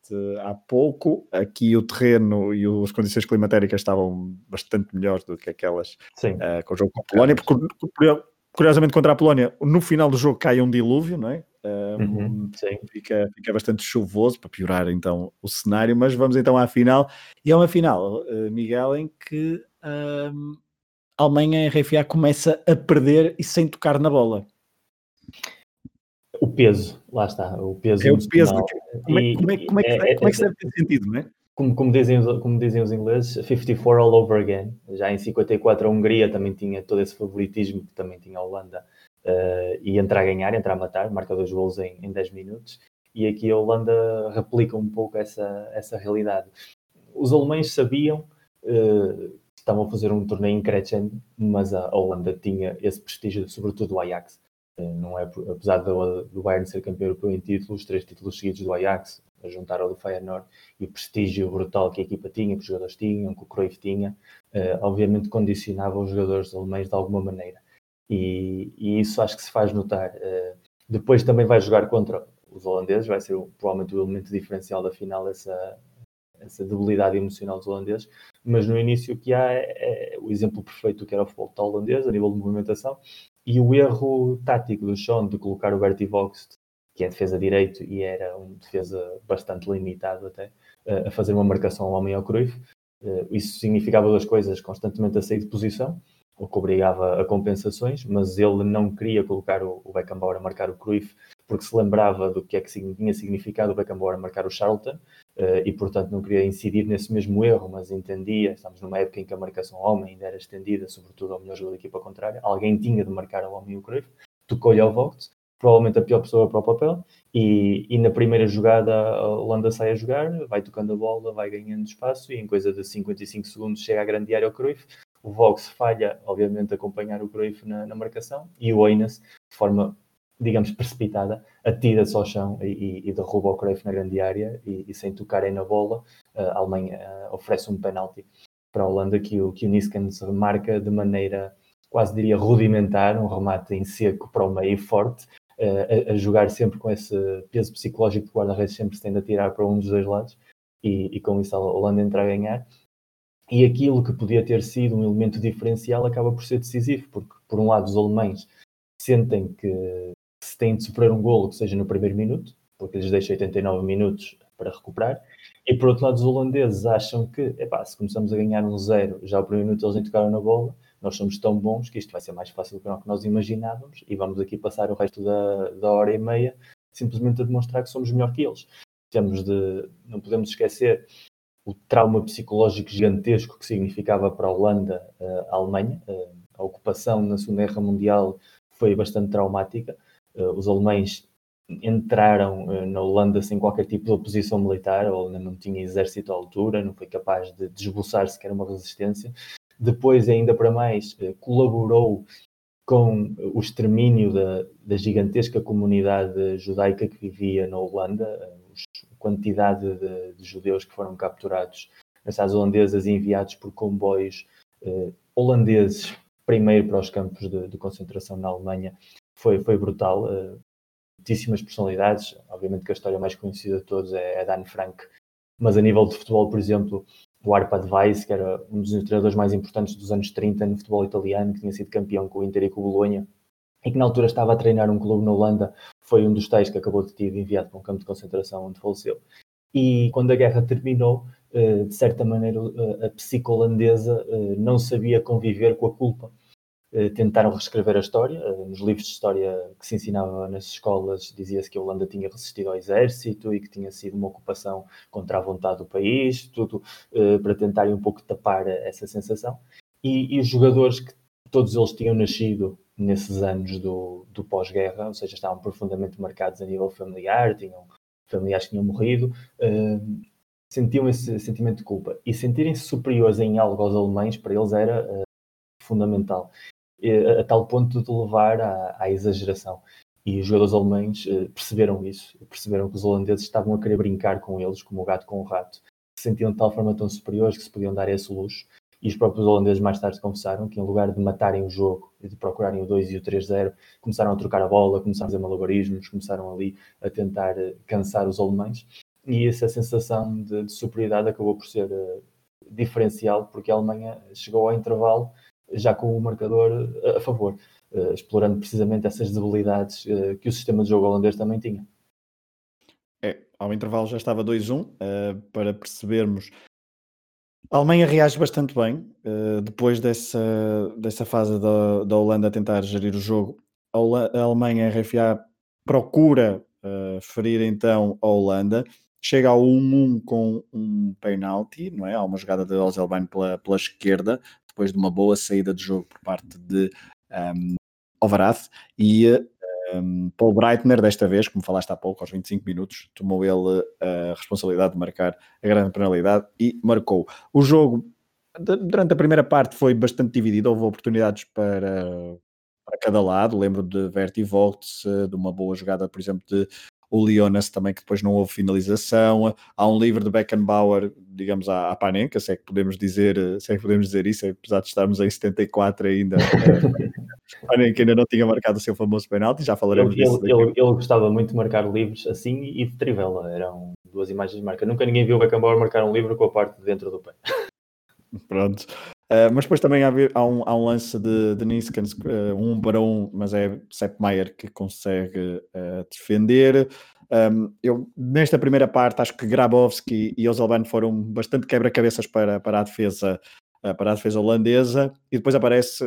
há pouco, aqui o terreno e as condições climatéricas estavam bastante melhores do que aquelas uh, com o jogo com a Polónia, porque curiosamente contra a Polónia, no final do jogo cai um dilúvio, não é? uhum, fica, fica bastante chuvoso para piorar então o cenário, mas vamos então à final. E é uma final, uh, Miguel, em que a Alemanha RFA começa a perder e sem tocar na bola. O peso, lá está, o peso. É o peso. Como é, como, é, como, é, que, é, como é que deve ter sentido, não é? Como, como, dizem, como dizem os ingleses, 54 all over again. Já em 54 a Hungria também tinha todo esse favoritismo que também tinha a Holanda uh, e entrar a ganhar, entrar a matar, marca dois gols em, em 10 minutos. E aqui a Holanda replica um pouco essa, essa realidade. Os alemães sabiam uh, estavam a fazer um torneio em crescendo, mas a Holanda tinha esse prestígio, sobretudo o Ajax. Uh, não é, apesar do, do Bayern ser campeão europeu em títulos, três títulos seguidos do Ajax, a juntar ao do Feyenoord, e o prestígio brutal que a equipa tinha, que os jogadores tinham, que o Cruyff tinha, obviamente condicionava os jogadores alemães de alguma maneira e, e, isso acho que se faz notar. Uh, depois também vai jogar contra os holandeses, vai ser provavelmente o elemento diferencial da final, essa, essa debilidade emocional dos holandeses, mas no início o que há é, é o exemplo perfeito que era o futebol holandês, a nível de movimentação, E o erro tático do Sean de colocar o Bertie Vox, que é defesa direito e era um defesa bastante limitado até, uh, a fazer uma marcação ao homem ao Cruyff, uh, isso significava duas coisas, constantemente a sair de posição, o que obrigava a compensações, mas ele não queria colocar o, Beckenbauer a marcar o Cruyff porque se lembrava do que é que tinha significado o Beckenbauer marcar o Charlton e, portanto, não queria incidir nesse mesmo erro, mas entendia, estamos numa época em que a marcação homem ainda era estendida, sobretudo ao melhor jogador da equipa contrária, alguém tinha de marcar ao homem o Cruyff, tocou-lhe ao Vogt, provavelmente a pior pessoa para o papel, e, e, na primeira jogada a Holanda sai a jogar, vai tocando a bola, vai ganhando espaço, e em coisa de 55 segundos chega à grande área ao Cruyff, o Vox falha, obviamente, acompanhar o Cruyff na, na marcação, e o Oinas, de forma digamos, precipitada, atira-se ao chão e, e, derruba o Cruyff na grande área e, e sem tocarem na bola, a Alemanha uh, oferece um penalti para a Holanda que o, que o Niskens remarca de maneira, quase diria, rudimentar, um remate em seco para o meio forte, uh, a, a, jogar sempre com esse peso psicológico que o guarda-redes sempre se tende a tirar para um dos dois lados e, e com isso a Holanda entra a ganhar. E aquilo que podia ter sido um elemento diferencial acaba por ser decisivo, porque, por um lado, os alemães sentem que têm de sofrer um golo que seja no primeiro minuto, porque lhes deixa 89 minutos para recuperar. E por outro lado, os holandeses acham que, epá, se começamos a ganhar um zero, já o primeiro minuto eles nem tocaram na bola, nós somos tão bons que isto vai ser mais fácil do que nós imaginávamos e vamos aqui passar o resto da, da hora e meia simplesmente a demonstrar que somos melhor que eles. Temos de, não podemos esquecer o trauma psicológico gigantesco que significava para a Holanda a Alemanha. A ocupação na Segunda Guerra Mundial foi bastante traumática eh, os alemães entraram eh, na Holanda sem qualquer tipo de oposição militar, ou ainda não tinha exército à altura, não foi capaz de desboçar sequer uma resistência. Depois, ainda para mais, eh, colaborou com o extermínio da, da gigantesca comunidade judaica que vivia na Holanda, a quantidade de, de, judeus que foram capturados nas holandesas e enviados por comboios eh, holandeses primeiro para os campos de, de concentração na Alemanha foi, foi brutal. Uh, muitíssimas personalidades. Obviamente que a história mais conhecida de todos é a Dan Frank, mas a nível de futebol, por exemplo, o Arpad Weiss, que era um dos treinadores mais importantes dos anos 30 no futebol italiano, que tinha sido campeão com o Inter e com o Bolonha, e que na altura estava a treinar um clube na Holanda, foi um dos tais que acabou de ter enviado para um campo de concentração onde faleceu. E quando a guerra terminou, eh, de certa maneira, eh, a psico holandesa não sabia conviver com a culpa eh, tentaram reescrever a história. Eh, nos livros de história que se ensinava nas escolas, dizia-se que a Holanda tinha resistido ao exército e que tinha sido uma ocupação contra a vontade do país, tudo uh, para tentarem um pouco tapar essa sensação. E, e, os jogadores que todos eles tinham nascido nesses anos do, do pós-guerra, ou seja, estavam profundamente marcados a nível familiar, tinham familiares que tinham morrido, uh, sentiam esse sentimento de culpa. E sentirem-se superiores em algo aos alemães, para eles era uh, fundamental a, tal ponto de levar à, à, exageração. E os jogadores alemães eh, perceberam isso, perceberam que os holandeses estavam a querer brincar com eles, como o gato com o rato, se sentiam de tal forma tão superiores que se podiam dar esse luxo. E os próprios holandeses mais tarde confessaram que, em lugar de matarem o jogo e de procurarem o 2 e o 3-0, começaram a trocar a bola, começaram a fazer malabarismos, começaram ali a tentar eh, cansar os alemães. E essa sensação de, de superioridade acabou por ser uh, diferencial, porque a Alemanha chegou ao intervalo já com o marcador eh, a favor, uh, explorando precisamente essas debilidades uh, que o sistema de jogo holandês também tinha. É, ao intervalo já estava 2-1, uh, para percebermos. A Alemanha reage bastante bem depois dessa, dessa fase da, da Holanda a tentar gerir o jogo. A, a Alemanha, a RFA, procura ferir então a Holanda chega ao 1-1 com um penalti, não é? Há uma jogada de Ozelbein pela, pela esquerda, depois de uma boa saída de jogo por parte de um, Alvaraz e um, Paul Breitner, desta vez, como falaste há pouco, aos 25 minutos, tomou ele a responsabilidade de marcar a grande penalidade e marcou. O jogo, durante a primeira parte, foi bastante dividido, houve oportunidades para, para cada lado. Lembro de Verti Volts, de uma boa jogada, por exemplo, de o Leonas também, que depois não houve finalização. Há um livro de Beckenbauer, digamos, à, à Panenka, se é que podemos dizer, se é que podemos dizer isso, apesar de estarmos em 74 ainda. Panenka ainda não tinha marcado o seu famoso penalti, já falaremos ele, disso. Ele, ele, ele, gostava muito de marcar livros assim e de trivela, eram duas imagens de marca. Nunca ninguém viu o Beckenbauer marcar um livro com a parte de dentro do pé. Pronto. Uh, mas depois também há, há, um, há um, lance de, de Niskans, uh, um para um, mas é Sepp Maier que consegue uh, defender. Um, eu, nesta primeira parte, acho que Grabowski e Ozelban foram bastante quebra-cabeças para, para, a defesa, para a defesa holandesa, e depois aparece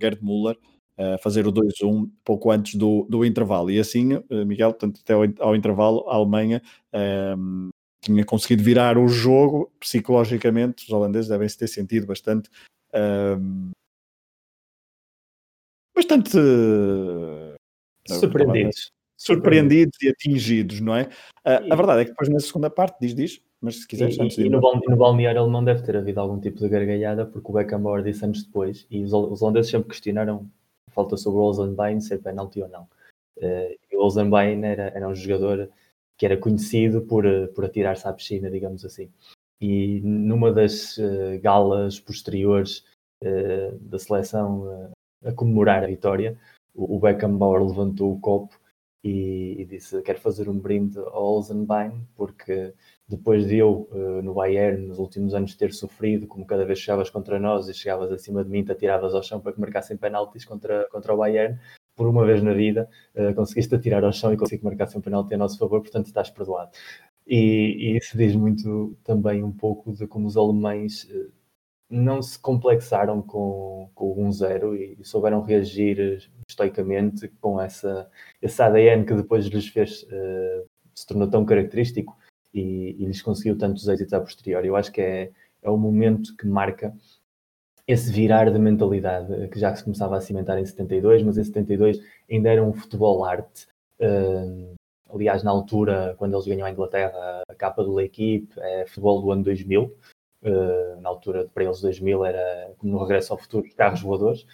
Gerd Müller a fazer o 2-1 pouco antes do, do intervalo. E assim, Miguel, tanto até ao, ao intervalo, a Alemanha um, tinha conseguido virar o jogo psicologicamente. Os holandeses devem se ter sentido bastante. Bastante uh, surpreendidos. Surpreendidos e atingidos, não é? Uh, a verdade é que depois na segunda parte, diz, diz, mas se quiseres, e, antes de e no, no balneário alemão deve ter havido algum tipo de gargalhada, porque o Beckenbauer disse anos depois, e os, os holandeses sempre questionaram a falta sobre o Rosenbein ser penalti ou não. Uh, e o era, era um jogador que era conhecido por, eh, por atirar-se à piscina, digamos assim. E numa das uh, galas posteriores uh, da seleção uh, a comemorar a vitória, o, Beckenbauer levantou o copo e, e, disse: Quero fazer um brinde ao Olsenbein, porque depois de eu, no Bayern, nos últimos anos, ter sofrido, como cada vez chegavas contra nós e chegavas acima de mim, te atiravas ao chão para que marcassem penaltis contra, contra o Bayern, por uma vez na vida, uh, conseguiste atirar ao chão e conseguiste marcar um penalti a nosso favor, portanto estás perdoado. E, e, isso diz muito também um pouco de como os alemães uh, não se complexaram com, com o 1-0 e, souberam reagir estoicamente com essa, esse ADN que depois lhes fez, uh, se tornou tão característico e, e lhes conseguiu tantos êxitos a posteriori. Eu acho que é, é o momento que marca esse virar de mentalidade que já se começava a cimentar em 72, mas em 72 ainda era um futebol arte. Uh, aliás, na altura, quando eles ganham a Inglaterra, a capa do L'Equipe é futebol do ano 2000. Uh, na altura, para eles, 2000 era como no Regresso ao Futuro, carros voadores.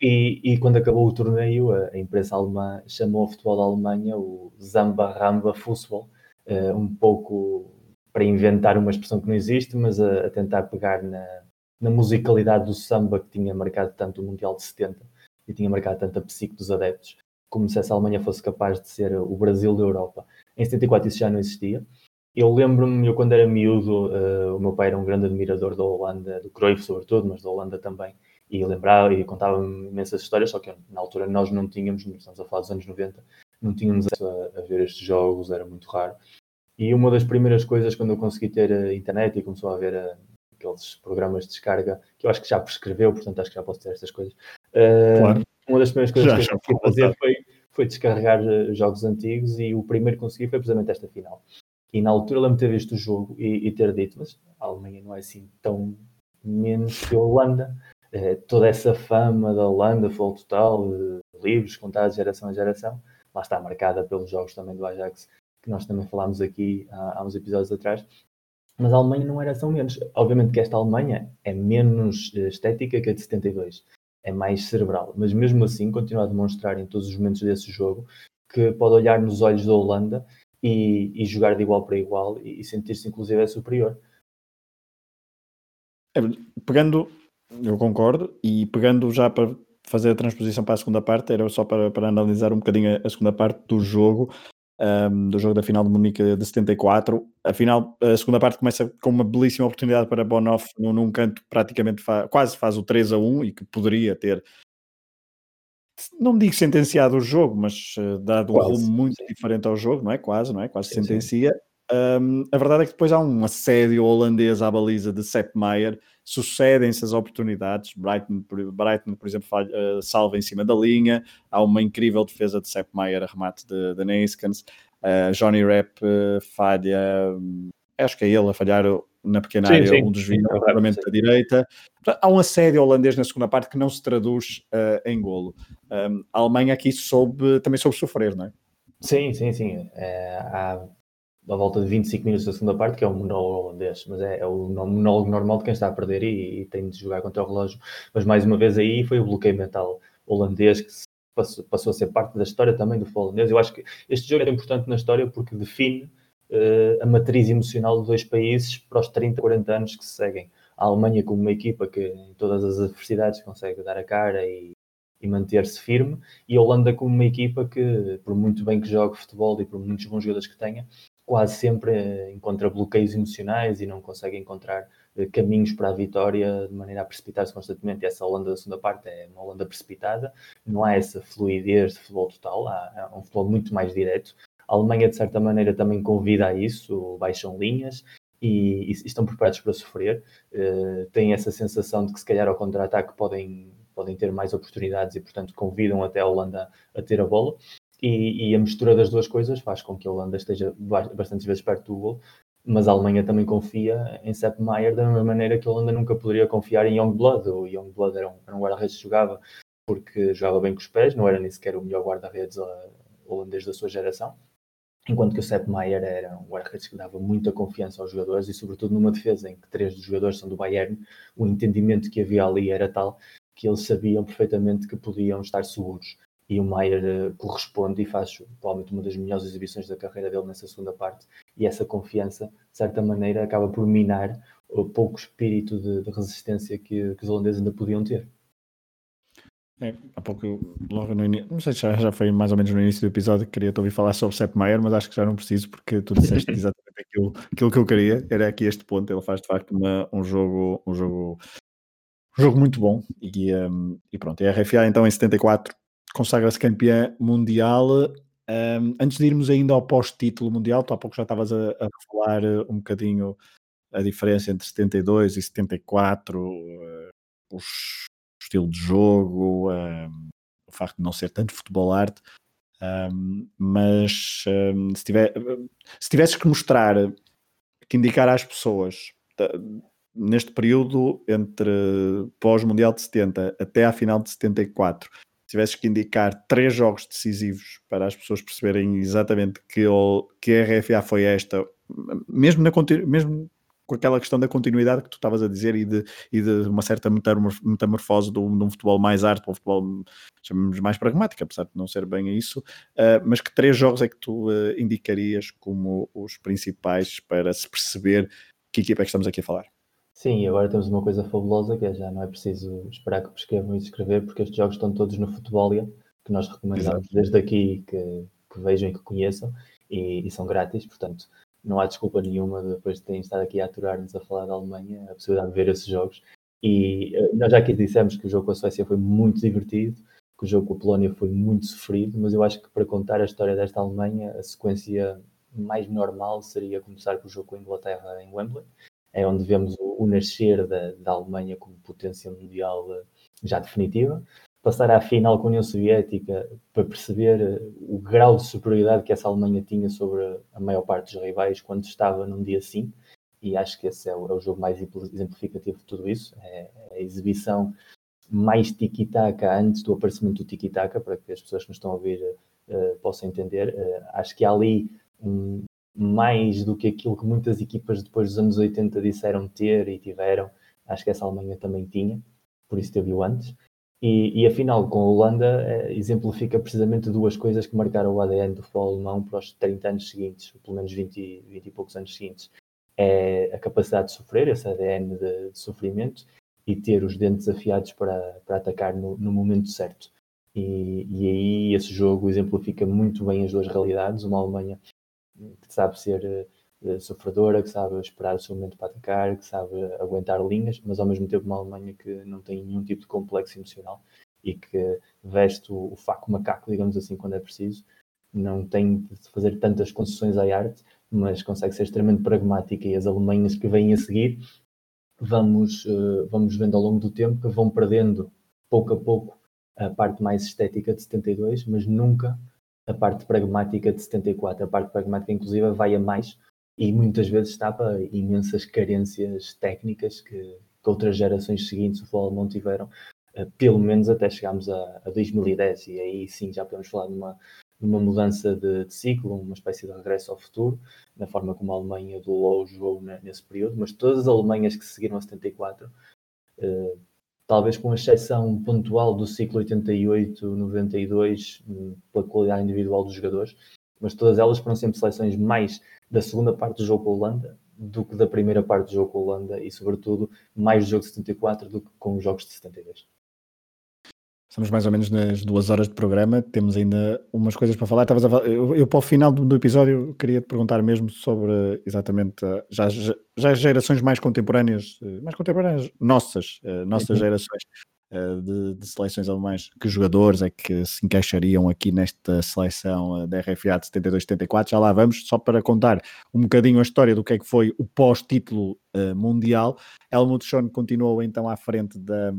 E, e, quando acabou o torneio, a, a imprensa alemã chamou o futebol da Alemanha o Zamba Ramba Fußball, uh, um pouco para inventar uma expressão que não existe, mas a, a tentar pegar na, na musicalidade do samba que tinha marcado tanto o Mundial de 70 e tinha marcado tanto a psique dos adeptos, como se essa Alemanha fosse capaz de ser o Brasil da Europa. Em 74 isso já não existia. Eu lembro-me, eu quando era miúdo, uh, o meu pai era um grande admirador da Holanda, do Cruyff sobretudo, mas da Holanda também, e lembrava e contava-me imensas histórias, só que na altura nós não tínhamos, estamos a falar dos anos 90, não tínhamos acesso a, a ver estes jogos, era muito raro. E uma das primeiras coisas quando eu consegui ter a internet e começou a haver a, aqueles programas de descarga que eu acho que já prescreveu, portanto acho que já posso ter estas coisas. Uh, claro. Uma das primeiras coisas já, que eu consegui fazer foi, foi descarregar uh, jogos antigos e o primeiro que consegui foi precisamente esta final. E na altura lembro-me de ter visto o jogo e, e, ter dito, mas a Alemanha não é assim tão menos que a Holanda. Uh, toda essa fama da Holanda, futebol total, livros contados geração a geração, lá está marcada pelos jogos também do Ajax, que nós também falámos aqui há, há uns episódios atrás, mas a Alemanha não era tão menos. Obviamente que esta Alemanha é menos eh, estética que a de 72, é mais cerebral, mas mesmo assim continua a demonstrar em todos os momentos desse jogo que pode olhar nos olhos da Holanda e, e jogar de igual para igual e, e sentir-se inclusive superior. É, pegando, eu concordo, e pegando já para fazer a transposição para a segunda parte, era só para, para analisar um bocadinho a segunda parte do jogo um, do jogo da final de Munique de 74. A, final, a segunda parte começa com uma belíssima oportunidade para Bonoff num, num canto praticamente fa quase faz o 3 a 1 e que poderia ter não digo sentenciado o jogo, mas uh, dado quase, um rumo muito diferente ao jogo, não é? Quase, não é? Quase sentencia. Um, a verdade é que depois há um assédio holandês à baliza de Sepp Maier, sucedem-se as oportunidades. Brighton, Brighton por exemplo, falha, uh, salva em cima da linha. Há uma incrível defesa de Sepp Maier a remate de, de Neskens. Uh, Johnny Rapp uh, falha, um, acho que é ele a falhar na pequena sim, área, sim. um desvio claramente da direita. Há um assédio holandês na segunda parte que não se traduz em golo. Um, a Alemanha aqui soube, também soube sofrer, não é? Sim, sim, sim. É, há à volta de 25 minutos da segunda parte, que é um monólogo holandês, mas é, é o monólogo normal de quem está a perder e, e, tem de jogar contra o relógio. Mas mais uma vez aí foi o bloqueio mental holandês que passou, passou a ser parte da história também do futebol holandês. Eu acho que este jogo é importante na história porque define uh, a matriz emocional de dois países para os 30, 40 anos que se seguem. A Alemanha como uma equipa que em todas as adversidades consegue dar a cara e, e manter-se firme, e a Holanda como uma equipa que, por muito bem que jogue futebol e por muitos bons jogadores que tenha, quase sempre eh, encontra bloqueios emocionais e não consegue encontrar eh, caminhos para a vitória de maneira a precipitar-se constantemente. Essa Holanda da segunda parte é uma Holanda precipitada, não há essa fluidez de futebol total, há, há um futebol muito mais direto. A Alemanha, de certa maneira, também convida a isso, baixam linhas e, e estão preparados para sofrer. Uh, têm essa sensação de que, se calhar, ao contra-ataque podem, podem ter mais oportunidades e, portanto, convidam até a Holanda a ter a bola. E, e, a mistura das duas coisas faz com que a Holanda esteja bastante vezes perto do gol, mas a Alemanha também confia em Sepp Maier da mesma maneira que a Holanda nunca poderia confiar em Youngblood. O Youngblood era um, era um guarda-redes que jogava porque jogava bem com os pés, não era nem sequer o melhor guarda-redes uh, holandês da sua geração, enquanto que o Sepp Maier era um guarda-redes que dava muita confiança aos jogadores e sobretudo numa defesa em que três dos jogadores são do Bayern, o entendimento que havia ali era tal que eles sabiam perfeitamente que podiam estar seguros e o Maier uh, corresponde e faz provavelmente uma das melhores exibições da carreira dele nessa segunda parte e essa confiança, de certa maneira, acaba por minar o pouco espírito de, de resistência que, que, os holandeses ainda podiam ter. É, há pouco, logo no início, não sei se já, já foi mais ou menos no início do episódio que queria te ouvir falar sobre Sepp Maier, mas acho que já não preciso porque tu disseste exatamente aquilo, aquilo que eu queria, era aqui este ponto, ele faz de facto uma, um jogo, um jogo um jogo muito bom e, um, e pronto, e a RFA então em 74 consagra-se campeã mundial. Um, antes de irmos ainda ao pós-título mundial, tu há pouco já estavas a, a falar eh, um bocadinho a diferença entre 72 e 74, uh, o estilo de jogo, o facto de não ser tanto futebol arte. Um, mas um, se, tiver, se tivesses que mostrar, que indicar às pessoas neste período entre pós-mundial de 70 até à final de 74, tivesses que indicar três jogos decisivos para as pessoas perceberem exatamente que, que a RFA foi esta, mesmo, na, mesmo com aquela questão da continuidade que tu estavas a dizer e de, e de uma certa metamorfose de um, de um futebol mais arte para um futebol chamamos mais pragmático, apesar de não ser bem isso, uh, mas que três jogos é que tu uh, indicarias como os principais para se perceber que equipa é que estamos aqui a falar? Sim, e agora temos uma coisa fabulosa que é já não é preciso esperar que prescrevam e escrever, porque estes jogos estão todos no Futebolia, que nós recomendamos Exato. desde aqui que, que, vejam e que conheçam, e, e, são grátis, portanto não há desculpa nenhuma depois de terem estado aqui a aturar-nos a falar da Alemanha, a possibilidade de ver esses jogos. E uh, nós já aqui dissemos que o jogo com a Suécia foi muito divertido, que o jogo com a Polónia foi muito sofrido, mas eu acho que para contar a história desta Alemanha, a sequência mais normal seria começar com o jogo com a Inglaterra em Wembley, é onde vemos o, o nascer da, da, Alemanha como potência mundial eh, já definitiva. Passar à final com a União Soviética para perceber eh, o grau de superioridade que essa Alemanha tinha sobre a maior parte dos rivais quando estava num dia assim. E acho que esse é o, é o jogo mais exemplificativo de tudo isso. É, é a exibição mais tiki-taka antes do aparecimento do tiki-taka, para que as pessoas que nos estão a ouvir uh, possam entender. Uh, acho que há ali um, mais do que aquilo que muitas equipas depois dos anos 80 disseram ter e tiveram. Acho que essa Alemanha também tinha, por isso teve o antes. E, e afinal, com a Holanda, é, exemplifica precisamente duas coisas que marcaram o ADN do futebol alemão para os 30 anos seguintes, pelo menos 20, 20 e poucos anos seguintes. É a capacidade de sofrer, esse ADN de, de sofrimento, e ter os dentes afiados para, para atacar no, no momento certo. E, e, aí esse jogo exemplifica muito bem as duas realidades, uma Alemanha que sabe ser uh, sofredora, que sabe esperar o seu momento para atacar, que sabe aguentar linhas, mas ao mesmo tempo uma Alemanha que não tem nenhum tipo de complexo emocional e que veste o, faco macaco, digamos assim, quando é preciso. Não tem de fazer tantas concessões à arte, mas consegue ser extremamente pragmática e as Alemanhas que vêm a seguir vamos, uh, vamos vendo ao longo do tempo que vão perdendo pouco a pouco a parte mais estética de 72, mas nunca a parte pragmática de 74. A parte pragmática, inclusive, vai a mais e muitas vezes tapa imensas carências técnicas que, que outras gerações seguintes o futebol alemão tiveram, uh, pelo menos até chegarmos a, a, 2010. E aí sim já podemos falar numa, numa mudança de, de, ciclo, uma espécie de regresso ao futuro, na forma como a Alemanha do LOL jogou nesse período. Mas todas as Alemanhas que seguiram a 74 uh, talvez com exceção pontual do ciclo 88-92, hum, pela qualidade individual dos jogadores, mas todas elas foram sempre seleções mais da segunda parte do jogo com a Holanda do que da primeira parte do jogo com a Holanda e, sobretudo, mais do jogo de 74 do que com os jogos de 72. Estamos mais ou menos nas duas horas de programa, temos ainda umas coisas para falar. Estavas a, eu, eu, para o final do, do, episódio, queria te perguntar mesmo sobre exatamente já, já, já as gerações mais contemporâneas, eh, mais contemporâneas, nossas, eh, nossas uhum. gerações de, de, seleções alemãs, que jogadores é que se encaixariam aqui nesta seleção da RFA de 72-74? Já lá vamos, só para contar um bocadinho a história do que é que foi o pós-título mundial. Helmut Schoen continuou então à frente da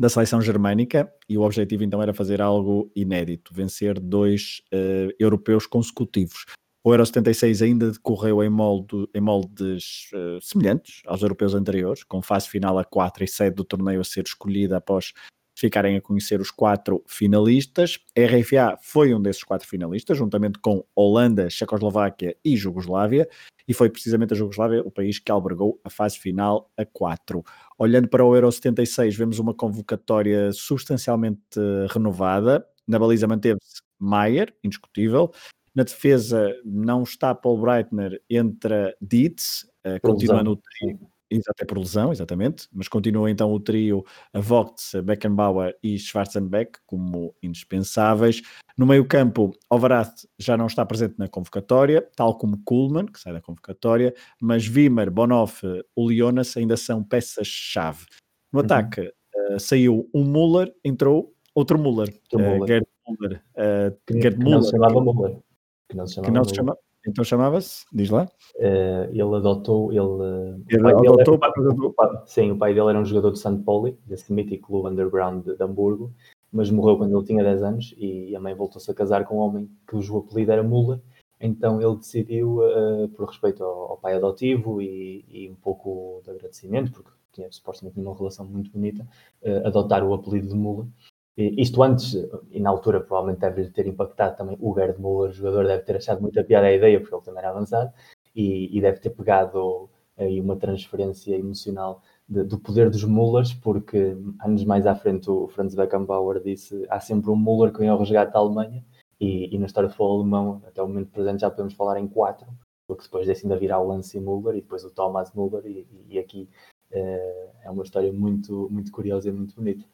da seleção germânica e o objetivo então era fazer algo inédito, vencer dois uh, europeus consecutivos. O Euro 76 ainda decorreu em, molde, em moldes uh, semelhantes aos europeus anteriores, com fase final a 4 e sede do torneio a ser escolhida após ficarem a conhecer os quatro finalistas. A RFA foi um desses quatro finalistas, juntamente com Holanda, Checoslováquia e Jugoslávia, e foi precisamente a Jugoslávia o país que albergou a fase final a 4. Olhando para o Euro 76, vemos uma convocatória substancialmente renovada. Na baliza manteve-se Maier, indiscutível. Na defesa não está Paul Breitner, entra Dietz, uh, continua no trio. Exato, é por lesão, exatamente. Mas continua então o trio Vogts, Beckenbauer e Schwarzenbeck como indispensáveis. No meio-campo, Overath já não está presente na convocatória, tal como Kuhlmann, que sai da convocatória, mas Wimmer, Bonoff, o Leonas ainda são peças-chave. No uhum. ataque, uh, saiu um Muller, entrou outro Muller, uh, Gerd. Uh, que, Gerd que Muller, não se chamava Muller. Que não se chamava, então chamava-se, diz lá? Uh, ele adotou, ele, ele adotou era, o pai, sim, o pai dele era um jogador de St. Pauli, desse mítico clube underground de, de, Hamburgo, mas morreu quando ele tinha 10 anos e a mãe voltou-se a casar com um homem que o apelido era Mula, então ele decidiu, uh, por respeito ao, ao pai adotivo e, e, um pouco de agradecimento, porque tinha supostamente uma relação muito bonita, uh, adotar o apelido de Mula isto antes, e na altura provavelmente deve ter impactado também o Gerd Müller, o jogador deve ter achado muita piada a ideia, porque ele também era avançado, e, e deve ter pegado aí uma transferência emocional de, do poder dos Mullers, porque anos mais à frente o Franz Beckenbauer disse há sempre um Muller que vem ao resgate da Alemanha, e, e, na história do futebol alemão, até o momento presente, já podemos falar em quatro, porque depois desse ainda virá o Lance Muller e depois o Thomas Muller, e, e aqui é, é uma história muito, muito curiosa e muito bonita.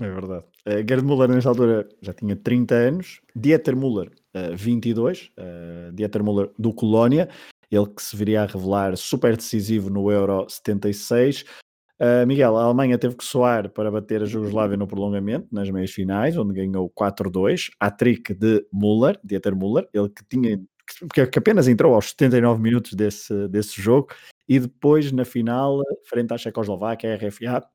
É verdade. Uh, Gerd Müller, nesta altura, já tinha 30 anos. Dieter Müller, uh, 22. Uh, Dieter Müller do Colónia. Ele que se viria a revelar super decisivo no Euro 76. Uh, Miguel, a Alemanha teve que soar para bater a Jugoslávia no prolongamento, nas meias finais, onde ganhou 4-2. A trick de Müller, Dieter Müller, ele que tinha que, que apenas entrou aos 79 minutos desse, desse jogo, e depois na final, frente à Checoslováquia, a RFA,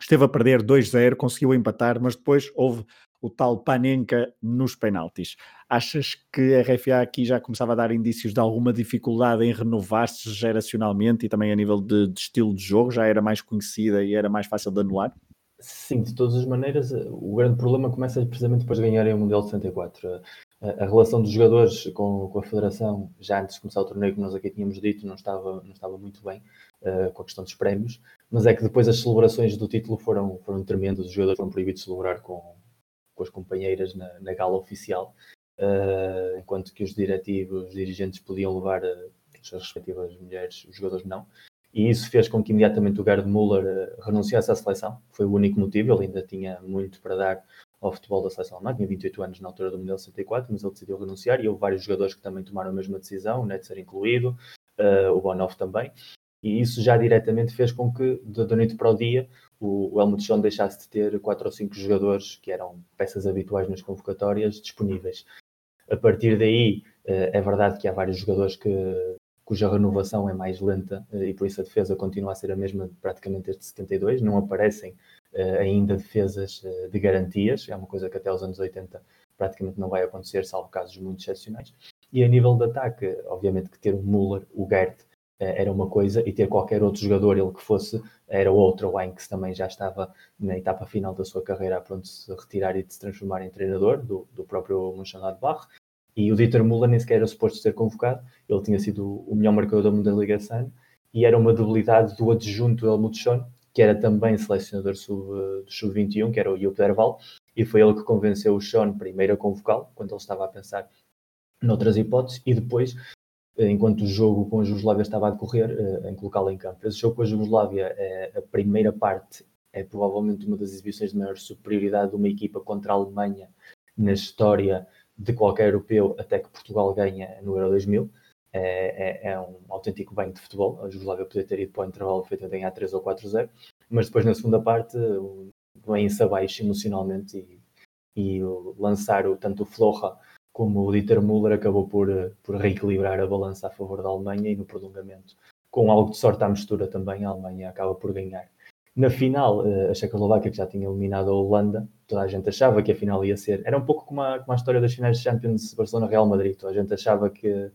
esteve a perder 2-0, conseguiu empatar, mas depois houve o tal Panenka nos penaltis. Achas que a RFA aqui já começava a dar indícios de alguma dificuldade em renovar-se geracionalmente e também a nível de, de, estilo de jogo? Já era mais conhecida e era mais fácil de anular? Sim, de todas as maneiras, o grande problema começa precisamente depois de ganharem o Mundial de 74 a, relação dos jogadores com, com, a Federação, já antes de começar o torneio, que nós aqui tínhamos dito, não estava, não estava muito bem uh, com a questão dos prémios, mas é que depois as celebrações do título foram, foram tremendas, os jogadores foram proibidos de celebrar com, com as companheiras na, na gala oficial, uh, enquanto que os diretivos, os dirigentes podiam levar uh, as respectivas mulheres, os jogadores não. E isso fez com que imediatamente o Gerd Müller renunciasse à seleção. Foi o único motivo, ele ainda tinha muito para dar ao futebol da seleção alemã, tinha 28 anos na altura do Mundial 64, mas ele decidiu renunciar e houve vários jogadores que também tomaram a mesma decisão, o Netzer incluído, uh, o Bonhoff também, e isso já diretamente fez com que, da noite para o dia, o, Helmut Schoen deixasse de ter quatro ou cinco jogadores que eram peças habituais nas convocatórias disponíveis. A partir daí, uh, é verdade que há vários jogadores que, cuja renovação é mais lenta uh, e por isso a defesa continua a ser a mesma praticamente desde 72, não aparecem uh, ainda defesas de garantias, é uma coisa que até os anos 80 praticamente não vai acontecer, salvo casos muito excepcionais. E a nível de ataque, obviamente que ter o Müller, o Gert, eh, era uma coisa, e ter qualquer outro jogador, ele que fosse, era outro. O Heinz também já estava na etapa final da sua carreira a pronto se retirar e de se transformar em treinador do, do próprio Mönchengladbach. E o Dieter Müller nem sequer era suposto ser convocado, ele tinha sido o melhor marcador da Bundesliga esse e era uma debilidade do adjunto Helmut Schoen, que era também selecionador sub, do Sub-21, que era o Jupp Derval, e foi ele que convenceu o Sean primeiro a convocá-lo, quando ele estava a pensar noutras hipóteses, e depois, eh, enquanto o jogo com a Jugoslávia estava a decorrer, eh, em colocá-lo em campo. Esse jogo com a Jugoslávia é a primeira parte é provavelmente uma das exibições de maior superioridade de uma equipa contra a Alemanha na história de qualquer europeu até que Portugal ganha no Euro 2000. É, é, é, um autêntico banho de futebol. A Jugoslávia podia ter ido para o intervalo feito a ganhar 3 ou 4-0, mas depois na segunda parte vem-se abaixo emocionalmente e, e lançar o, tanto o Floja como o Dieter Müller acabou por, por reequilibrar a balança a favor da Alemanha e no prolongamento, com algo de sorte à mistura também, a Alemanha acaba por ganhar. Na final, eh, a Checoslováquia, que já tinha eliminado a Holanda, toda a gente achava que a final ia ser. Era um pouco como a, como a história das finais de Champions Barcelona-Real Madrid. Toda a gente achava que,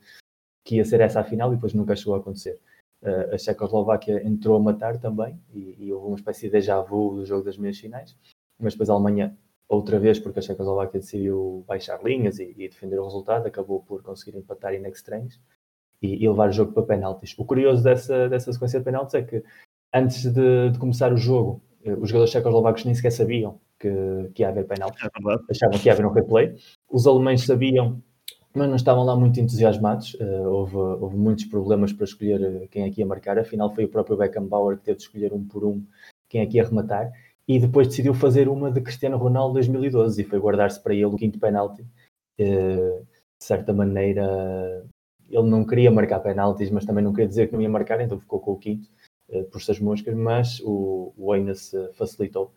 que ia ser essa a final e depois nunca chegou a acontecer. Eh, a Checoslováquia entrou a matar também e, e houve uma espécie de déjà vu do jogo das meias finais, mas depois a Alemanha, outra vez, porque a Checoslováquia decidiu baixar linhas e, e defender o resultado, acabou por conseguir empatar in extremis e, e levar o jogo para penaltis. O curioso dessa, dessa sequência de penaltis é que antes de, de, começar o jogo, eh, os jogadores checoslovacos nem sequer sabiam que, que ia haver penalti. É Achavam que ia haver um replay. Os alemães sabiam, mas não estavam lá muito entusiasmados. Uh, houve, houve muitos problemas para escolher eh, quem é que ia marcar. Afinal, foi o próprio Beckenbauer que teve de escolher um por um quem é que ia rematar. E depois decidiu fazer uma de Cristiano Ronaldo 2012 e foi guardar-se para ele o quinto penalti. Uh, de certa maneira, ele não queria marcar penaltis, mas também não queria dizer que não ia marcar, então ficou com o quinto uh, por estas moscas, mas o, o uh, facilitou.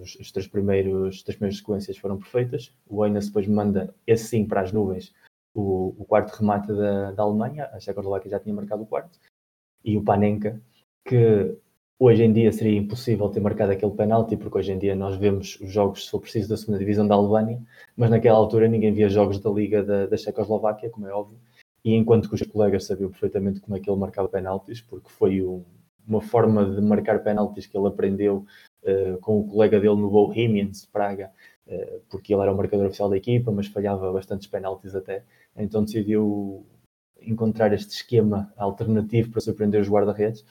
Os, três primeiros, as três primeiras sequências foram perfeitas. O Eines depois manda, esse sim, para as nuvens, o, o quarto remate da, da Alemanha. A Checoslováquia já tinha marcado o quarto. E o Panenka, que hoje em dia seria impossível ter marcado aquele penalti, porque hoje em dia nós vemos os jogos, se for preciso, da segunda divisão da Albânia, mas naquela altura ninguém via jogos da Liga da, da Checoslováquia, como é óbvio, e enquanto que os colegas sabiam perfeitamente como é que ele marcava penaltis, porque foi um, uma forma de marcar penaltis que ele aprendeu uh, com o colega dele no Bohemians de Praga, uh, porque ele era o marcador oficial da equipa, mas falhava bastantes penaltis até. Então decidiu encontrar este esquema alternativo para surpreender os guarda-redes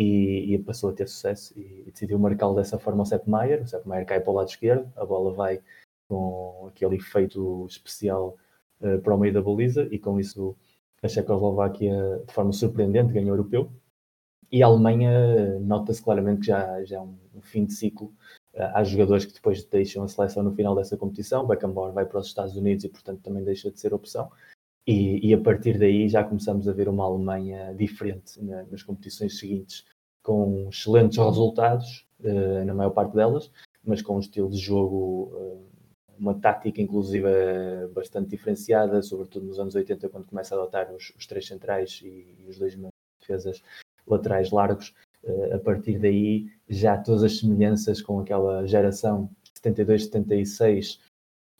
e, e, passou a ter sucesso e, e decidiu marcá-lo dessa forma ao Sepp Maier. O Sepp Maier cai para o lado esquerdo, a bola vai com aquele efeito especial uh, para o meio da baliza e com isso a Checoslováquia de forma surpreendente ganhou o europeu e a Alemanha nota-se claramente que já, já é um, fim de ciclo. Uh, há jogadores que depois deixam a seleção no final dessa competição. Beckenbauer vai para os Estados Unidos e, portanto, também deixa de ser opção. E, e a partir daí já começamos a ver uma Alemanha diferente na, nas competições seguintes, com excelentes resultados, uh, na maior parte delas, mas com um estilo de jogo, uh, uma tática inclusive bastante diferenciada, sobretudo nos anos 80, quando começa a adotar os, os três centrais e, e os dois defesas laterais largos. Uh, a partir daí, já todas as semelhanças com aquela geração 72-76,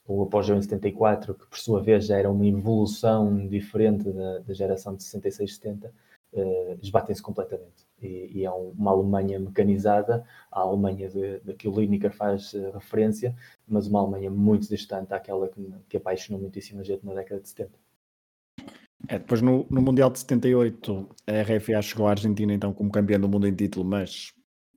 ou após o 74, que por sua vez já era uma evolução diferente da, da geração de 66-70, uh, esbatem-se completamente. E, e, é uma Alemanha mecanizada, a Alemanha de que o Lineker faz uh, referência, mas uma Alemanha muito distante àquela que, que apaixonou muitíssima gente na década de 70. É, depois no, no, Mundial de 78 a RFA chegou à Argentina então como campeã do mundo em título, mas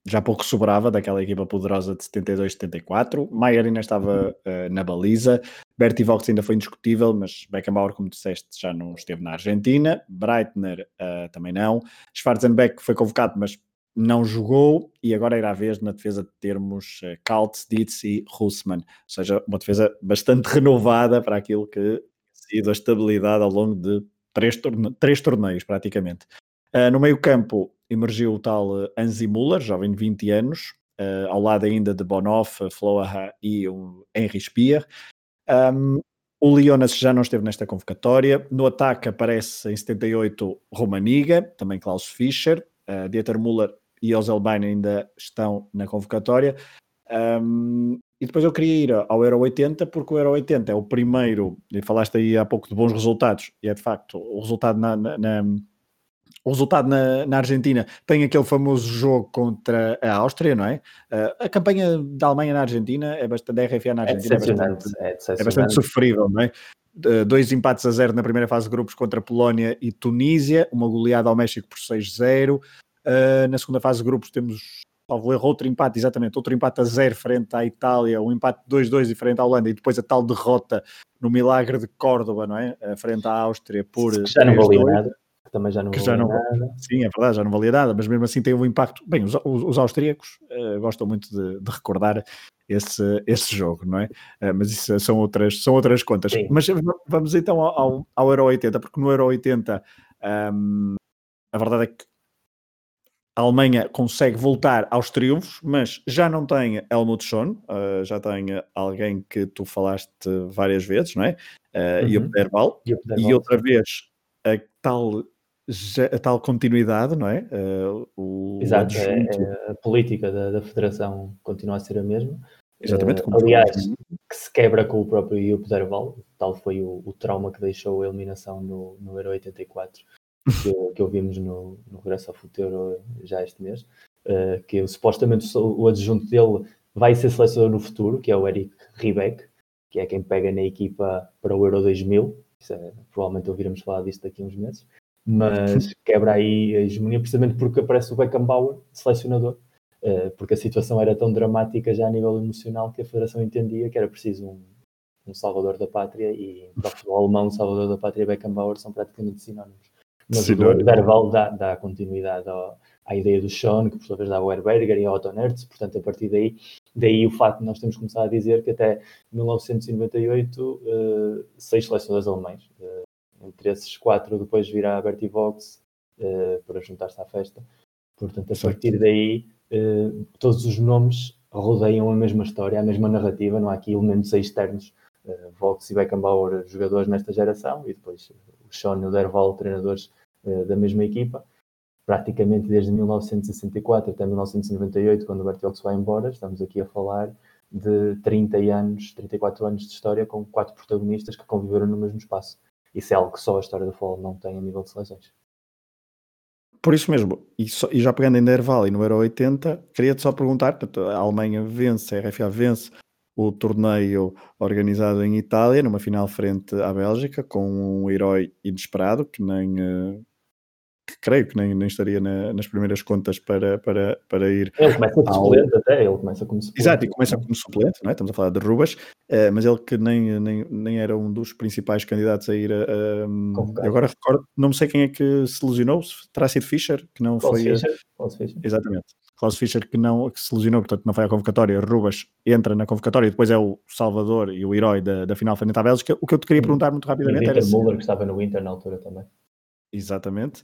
já pouco sobrava daquela equipa poderosa de 72-74. Maier ainda estava uh, na baliza, Bertie Vox ainda foi indiscutível, mas Beckenbauer, como disseste, já não esteve na Argentina, Breitner uh, também não, Schwarzenbeck foi convocado, mas não jogou. E agora irá a vez na defesa de termos uh, Kaltz, Dietz e Russmann, ou seja, uma defesa bastante renovada para aquilo que sido a estabilidade ao longo de três, torne três torneios praticamente. Uh, no meio campo emergiu o tal Anzi Müller, jovem de 20 anos, uh, ao lado ainda de Bonoff, Floaha e o Henry Spier. Um, o Leonas já não esteve nesta convocatória. No ataque aparece em 78 Romaniga, também Klaus Fischer, uh, Dieter Müller e Ozelbein ainda estão na convocatória. Um, e depois eu queria ir ao Euro 80, porque o Euro 80 é o primeiro, e falaste aí há pouco de bons resultados, e é de facto o resultado na, na o resultado na, na, Argentina tem aquele famoso jogo contra a Áustria, não é? Uh, a campanha da Alemanha na Argentina é bastante, da RFA na é Argentina é, é, bastante, é, é bastante sofrível, não é? Uh, dois empates a zero na primeira fase de grupos contra Polónia e Tunísia, uma goleada ao México por 6-0. Uh, ah, na segunda fase de grupos temos salvo erro, outro empate, exatamente, outro empate a zero frente à Itália, um empate 2-2 e frente à Holanda, e depois a tal derrota no milagre de Córdoba, não é? Frente à Áustria por. Já não valia nada. Que também já não que já não, nada. Sim, é verdade, já não valia nada, mas mesmo assim tem um impacto. Bem, os, os, os austríacos uh, gostam muito de, de, recordar esse, esse jogo, não é? Uh, mas isso são outras, são outras contas. Sim. Mas vamos então ao, ao Euro 80, porque no Euro 80 um, a verdade é que a Alemanha consegue voltar aos triunfos, mas já não tem Helmut Schoen, uh, já tem alguém que tu falaste várias vezes, não é? Uh, uhum. e o e outra vez a tal, a tal continuidade, não é? Uh, o Exato, é, é, a política da, da, federação continua a ser a mesma. Exatamente. Uh, aliás, que se quebra com o próprio Jupp Derval, tal foi o, o, trauma que deixou a eliminação no, no Euro 84 que, que ouvimos no, no Regresso ao Futuro já este mês, uh, que supostamente o adjunto dele vai ser selecionador no futuro, que é o Eric Riebeck, que é quem pega na equipa para o Euro 2000. É, provavelmente ouviremos falar disto daqui a uns meses. Mas quebra aí a hegemonia precisamente porque aparece o Beckenbauer, selecionador, uh, porque a situação era tão dramática já a nível emocional que a Federação entendia que era preciso um, um salvador da pátria e para o futebol alemão, salvador da pátria e Beckenbauer são praticamente sinónimos. Mas o Derval dá, dá continuidade ao, à ideia do Sean, que por sua vez dá o Herberger e ao Otto Nertz, portanto, a partir daí, daí o facto de nós temos começado a dizer que até 1998, uh, seis selecionadores alemães, uh, entre esses quatro depois virá a Bertie Vox uh, para juntar-se à festa. Portanto, a partir daí, uh, todos os nomes rodeiam a mesma história, a mesma narrativa, não há aqui elementos externos. Uh, Vox e Beckenbauer, jogadores nesta geração, e depois Sean e o Derval, treinadores da mesma equipa, praticamente desde 1964 até 1998, quando o Bertiox vai embora, estamos aqui a falar de 30 anos, 34 anos de história com quatro protagonistas que conviveram no mesmo espaço. Isso é algo que só a história do futebol não tem a nível de seleções. Por isso mesmo, e, só, e já pegando em Derval e no Euro 80, queria-te só perguntar, a Alemanha vence, a RFA vence o torneio organizado em Itália, numa final frente à Bélgica, com um herói inesperado que nem. Eh, que creio que nem, nem estaria na, nas primeiras contas para, para, para ir. Ele começa como ao... suplente até, ele começa como suplente. Exato, e começa como suplente, não é? estamos a falar de Rubas, uh, mas ele que nem, nem, nem era um dos principais candidatos a ir a. a agora recordo, não sei quem é que se lesionou, terá sido Fischer, que não Klaus foi. Fischer. Fischer. Exatamente. Klaus Fischer que não que se lesionou, portanto não foi à convocatória, Rubas entra na convocatória e depois é o salvador e o herói da, da final frente à Bélgica. O que eu te queria perguntar muito rapidamente e era... Müller, que estava no Inter na altura também. Exatamente.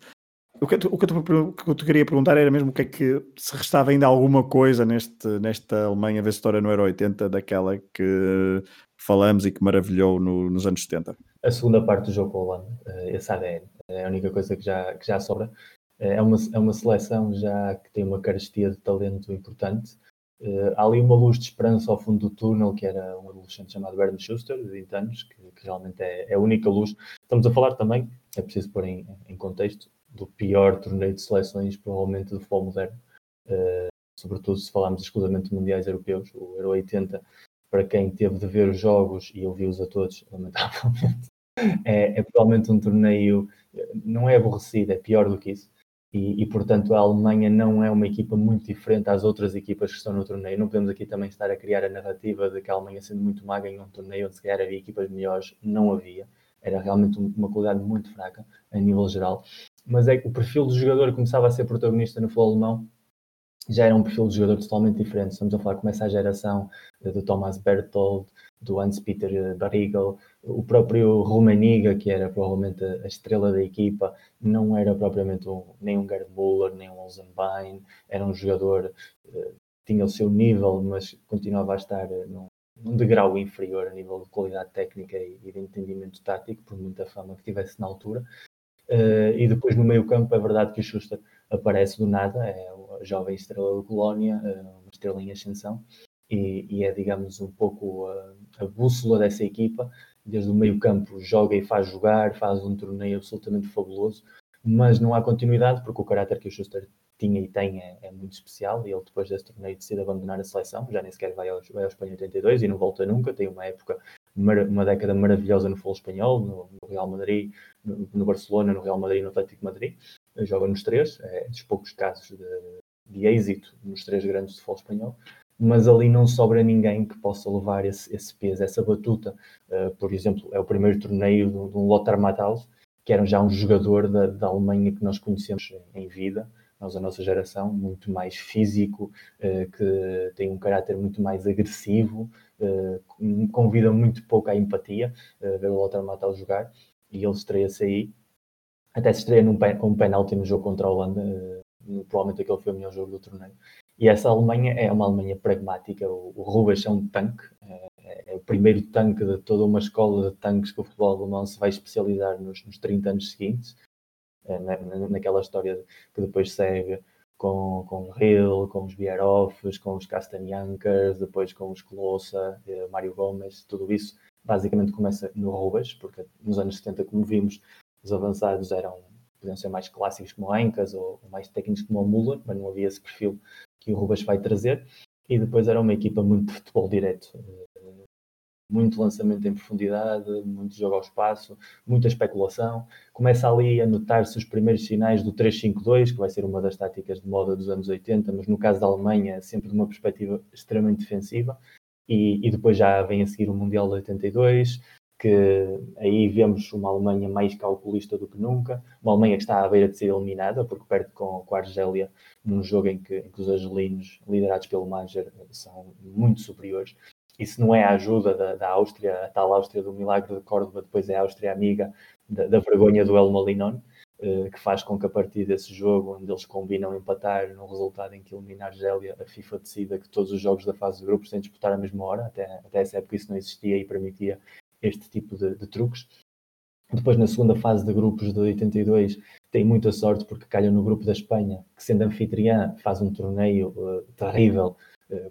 O que, o, que eu, o que eu te queria perguntar era mesmo o que é que se restava ainda alguma coisa neste, nesta Alemanha vencedora no Euro 80 daquela que falamos e que maravilhou no, nos anos 70. A segunda parte do jogo com a Holanda, eh, esse ADN, é a única coisa que já, que já sobra. Eh, é uma, é uma seleção já que tem uma carestia de talento importante. Uh, há ali uma luz de esperança ao fundo do túnel, que era um adolescente chamado Bernd Schuster, de 20 anos, que, que realmente é, é, a única luz. Estamos a falar também, é preciso pôr em, em contexto, do pior torneio de seleções, provavelmente, do futebol moderno. Uh, sobretudo se falarmos exclusivamente de mundiais europeus, o Euro 80, para quem teve de ver os jogos, e eu vi-os a todos, lamentavelmente, é, é provavelmente um torneio, não é aborrecido, é pior do que isso e, e, portanto a Alemanha não é uma equipa muito diferente às outras equipas que estão no torneio. Não podemos aqui também estar a criar a narrativa de que a Alemanha, sendo muito má, ganhou um torneio onde se calhar havia equipas melhores. Não havia. Era realmente uma qualidade muito fraca a nível geral. Mas é que o perfil do jogador que começava a ser protagonista no futebol alemão já era um perfil de jogador totalmente diferente. Estamos a falar, começa a geração do Thomas Berthold, do Hans-Peter Barrigel, o próprio Rumaniga, que era provavelmente a estrela da equipa, não era propriamente um, nem um Gerd Müller, nem um Olsenbein, era um jogador, uh, tinha o seu nível, mas continuava a estar uh, num, num, degrau inferior a nível de qualidade técnica e, de entendimento tático, por muita fama que tivesse na altura. Uh, e depois no meio campo é verdade que o Schuster aparece do nada, é a jovem estrela do Colónia, uma estrela em ascensão, e, e é, digamos, um pouco a, a bússola dessa equipa. Desde o meio campo joga e faz jogar, faz um torneio absolutamente fabuloso, mas não há continuidade porque o caráter que o Schuster tinha e tem é, é, muito especial e ele depois desse torneio decide abandonar a seleção, já nem sequer vai ao, vai ao Espanha 82 e não volta nunca, tem uma época, uma década maravilhosa no futebol espanhol, no, Real Madrid, no, no, Barcelona, no Real Madrid no Atlético Madrid, joga nos três, é dos poucos casos de, de êxito nos três grandes do futebol espanhol, mas ali não sobra ninguém que possa levar esse, esse peso, essa batuta. Uh, por exemplo, é o primeiro torneio de, de um Lothar Matthaus, que era já um jogador da, da Alemanha que nós conhecemos em vida, nós, a nossa geração, muito mais físico, uh, que tem um caráter muito mais agressivo, uh, convida muito pouco à empatia, uh, ver o Walter Matthau jogar, e ele estreia-se aí, até se estreia num, com um penalti no jogo contra a Holanda, provavelmente aquele foi o melhor jogo do torneio. E essa Alemanha é uma Alemanha pragmática, o, o Rubens é um tanque, é, o primeiro tanque de toda uma escola de tanques que o futebol alemão se vai especializar nos, nos 30 anos seguintes, na, naquela história que depois segue com, com Hill, com os Bierhoffs, com os Castanhankers, depois com os Colossa, eh, Mário Gomes, tudo isso basicamente começa no Rubens, porque nos anos 70, como vimos, os avançados eram, podiam ser mais clássicos como o Encas ou, mais técnicos como o Müller, mas não havia esse perfil que o Rubens vai trazer. E depois era uma equipa muito de futebol direto, eh, muito lançamento em profundidade, muito jogo ao espaço, muita especulação. Começa ali a notar-se os primeiros sinais do 3-5-2, que vai ser uma das táticas de moda dos anos 80, mas no caso da Alemanha, sempre de uma perspectiva extremamente defensiva. E, e depois já vem a seguir o Mundial de 82, que aí vemos uma Alemanha mais calculista do que nunca, uma Alemanha que está à beira de ser eliminada, porque perde com, com a Argélia num jogo em que, em que os argelinos, liderados pelo Manager, são muito superiores. Isso não é a ajuda da, da, Áustria, a tal Áustria do milagre de Córdoba, depois é a Áustria amiga da, da vergonha do El Molinon, eh, que faz com que a partir desse jogo, onde eles combinam empatar no resultado em que elimina a Argélia, a FIFA decida que todos os jogos da fase de grupos têm de disputar à mesma hora, até, até essa época isso não existia e permitia este tipo de, de truques. Depois, na segunda fase de grupos de 82, tem muita sorte porque calha no grupo da Espanha, que sendo anfitriã faz um torneio uh, terrível,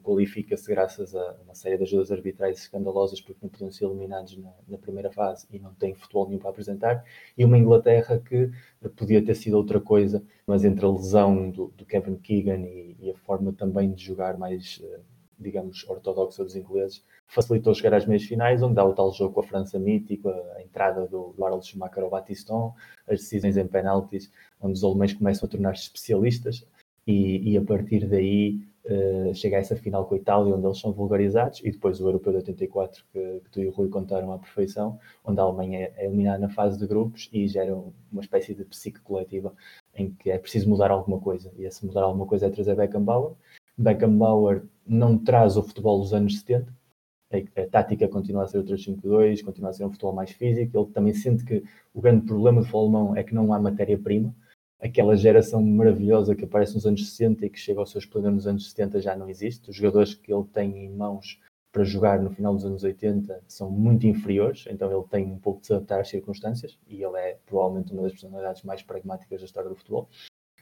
qualifica-se graças a uma série de ajudas arbitrais escandalosas porque não podiam ser eliminados na, na, primeira fase e não tem futebol nenhum para apresentar, e uma Inglaterra que podia ter sido outra coisa, mas entre a lesão do, do Kevin Keegan e, e, a forma também de jogar mais, uh, digamos, ortodoxa dos ingleses, facilitou chegar às meias finais, onde há o tal jogo com a França mítico, a entrada do, do Schumacher ao Batiston, as decisões em penaltis, onde os alemães começam a tornar-se especialistas e, e, a partir daí uh, chega a essa final com a Itália, onde eles são vulgarizados, e depois o Europeu de 84, que, que tu e o Rui contaram à perfeição, onde a Alemanha é eliminada na fase de grupos e gera uma espécie de psique coletiva em que é preciso mudar alguma coisa, e esse mudar alguma coisa é trazer Beckenbauer. Beckenbauer não traz o futebol dos anos 70, a, tática continua a ser o 3-5-2, continua a ser um futebol mais físico. Ele também sente que o grande problema do futebol alemão é que não há matéria-prima. Aquela geração maravilhosa que aparece nos anos 60 e que chega ao seu esplendor nos anos 70 já não existe. Os jogadores que ele tem em mãos para jogar no final dos anos 80 são muito inferiores, então ele tem um pouco de se adaptar às circunstâncias e ele é provavelmente uma das personalidades mais pragmáticas da história do futebol.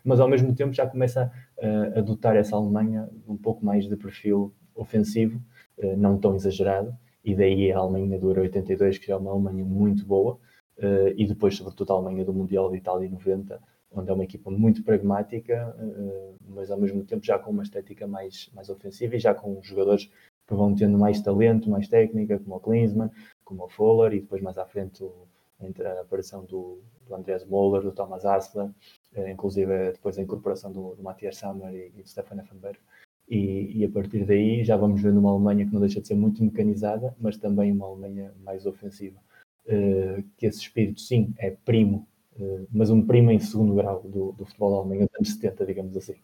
Mas ao mesmo tempo já começa a adotar essa Alemanha um pouco mais de perfil ofensivo eh, não tão exagerado, e daí a Alemanha do Euro 82, que é uma Alemanha muito boa, eh, e depois, sobretudo, a Alemanha do Mundial de Itália 90, onde é uma equipa muito pragmática, eh, mas ao mesmo tempo já com uma estética mais, mais ofensiva e já com jogadores que vão tendo mais talento, mais técnica, como o Klinsmann, como o Fuller, e depois mais à frente o, a aparição do, do Andreas Moller, do Thomas Hassler, inclusive depois a incorporação do, do Matthias Sammer e, e do Stefan Effenberg. E, e, a partir daí já vamos vendo uma Alemanha que não deixa de ser muito mecanizada, mas também uma Alemanha mais ofensiva. Uh, que esse espírito, sim, é primo, mas um primo em segundo grau do, do futebol da Alemanha dos anos 70, digamos assim.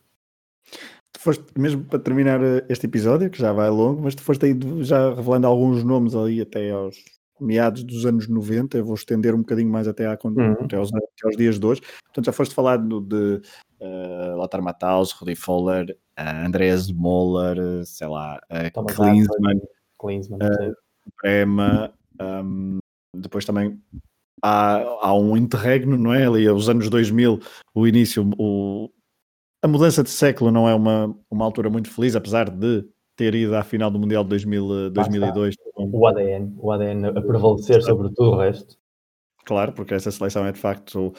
Tu foste, mesmo para terminar eh, este episódio, que já vai longo, mas tu foste aí já revelando alguns nomes ali até aos meados dos anos 90, eu vou estender um bocadinho mais até, à, uhum. até, aos, até aos dias de hoje. Portanto, já foste falado de uh, Lothar Matthaus, Rudi Foller, uh, Andreas Moller, sei lá, uh, Klinsmann, Klinsmann uh, Brema, um, depois também há, há um interregno, não é? Ali, os anos 2000, o início, o, a mudança de século não é uma, uma altura muito feliz, apesar de ter ido à final do Mundial de 2000, 2002. O ADN, o ADN a prevalecer sobre tudo o resto. Claro, porque essa seleção é de facto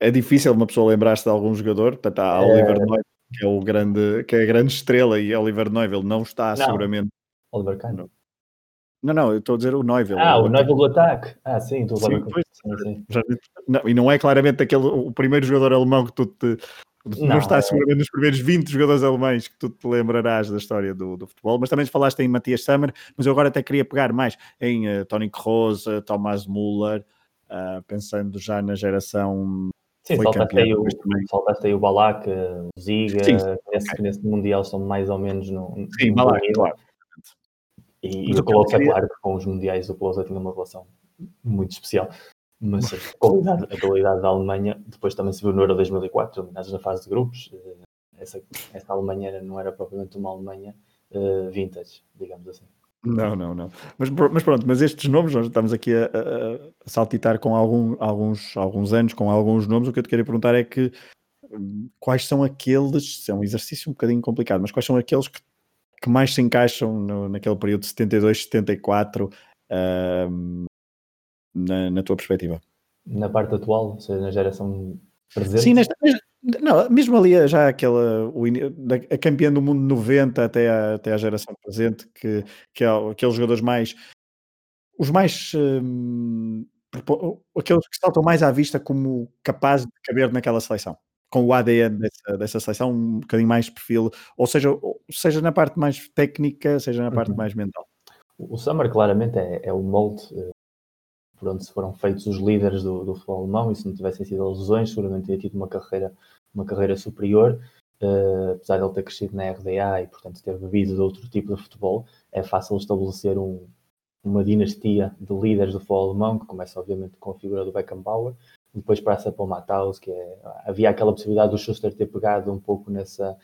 é difícil uma pessoa lembrar-se de algum jogador, portanto há é... Oliver Neuville, que é o grande, que é a grande estrela e Oliver Neuville não está não. seguramente. Oliver Kahn. Não. Não, não, eu estou a dizer o Neuville. Ah, o, o Neuville do ataque. Ah, sim, tu sim, pois, sim, não, E não é claramente aquele, o primeiro jogador alemão que tu te. Não, não está é... seguramente nos primeiros 20 jogadores alemães que tu te lembrarás da história do, do futebol, mas também falaste em Matias Sammer, mas eu agora até queria pegar mais em uh, Tony Kroos, uh, Thomas Müller, uh, pensando já na geração. Sim, saltaste aí, o, saltaste aí o Balak, o Ziga, sim, nesse, okay. nesse Mundial são mais ou menos no. Sim, no Balak, claro. E, e o Colosso, é claro que com os Mundiais o Colosso tinha uma relação muito especial. Mas a qualidade, a qualidade da Alemanha, depois também se viu no Euro 2004, eliminados na fase de grupos. Eh, essa, essa Alemanha não era propriamente uma Alemanha uh, vintage, digamos assim. Não, não, não. Mas, mas pronto, mas estes nomes, nós estamos aqui a, a, a saltitar com algum, alguns, alguns anos, com alguns nomes. O que eu te queria perguntar é que hum, quais são aqueles, é um exercício um bocadinho complicado, mas quais são aqueles que, que mais se encaixam no, naquele período de 72, 74, uh, na, na tua perspectiva? Na parte atual, ou seja, na geração presente? Sim, nesta, não, mesmo ali já aquela o, a campeã do mundo 90 até a, até a geração presente, que, que é aqueles jogadores mais os mais hum, aqueles que saltam mais à vista como capazes de caber naquela seleção, com o ADN dessa, dessa seleção, um bocadinho mais perfil, ou seja, seja na parte mais técnica, seja na parte uhum. mais mental. O Summer claramente é, é o molde eh, por onde se foram feitos os líderes do, do futebol alemão, e se não tivessem sido lesões, seguramente teria tido uma carreira, uma carreira superior, uh, apesar de ele ter crescido na RDA e, portanto, ter bebido de outro tipo de futebol, é fácil estabelecer um, uma dinastia de líderes do futebol alemão, que começa, obviamente, com a figura do Beckenbauer, depois passa para o Matthaus, que é, havia aquela possibilidade do Schuster ter pegado um pouco nessa,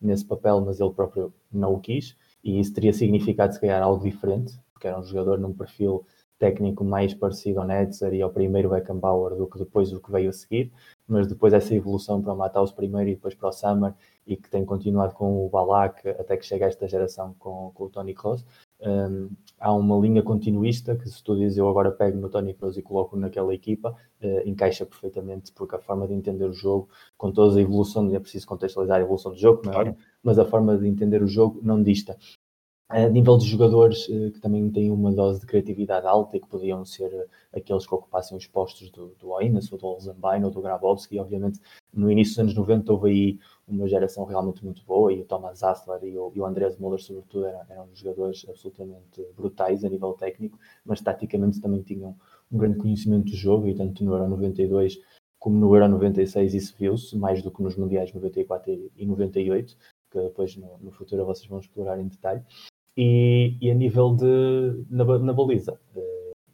nesse papel, mas ele próprio não o quis, e isso teria significado, se calhar, algo diferente, porque era um jogador num perfil técnico mais parecido ao Netzer e ao primeiro Beckenbauer do que depois o que veio a seguir, mas depois essa evolução para o Matheus primeiro e depois para o Summer e que tem continuado com o Balak até que chega esta geração com, com o Tony Kroos. Um, há uma linha continuista que se tu dizes eu agora pego no Tony Kroos e coloco naquela equipa, uh, encaixa perfeitamente porque a forma de entender o jogo, com toda a evolução, é preciso contextualizar a evolução do jogo, é? mas a forma de entender o jogo não dista a nível de jogadores eh, que também têm uma dose de criatividade alta e que podiam ser eh, aqueles que ocupassem os postos do, do Oinas ou do Olzenbein ou do Grabowski, obviamente no início dos anos 90 houve aí uma geração realmente muito boa e o Thomas Assler e o, e o Andrés Müller sobretudo eram, eram jogadores absolutamente brutais a nível técnico, mas taticamente também tinham um grande conhecimento do jogo e tanto no Euro 92 como no Euro 96 isso viu-se, mais do que nos Mundiais 94 e 98, que depois no, no futuro vocês vão explorar em detalhe. E, e a nível de na, na baliza,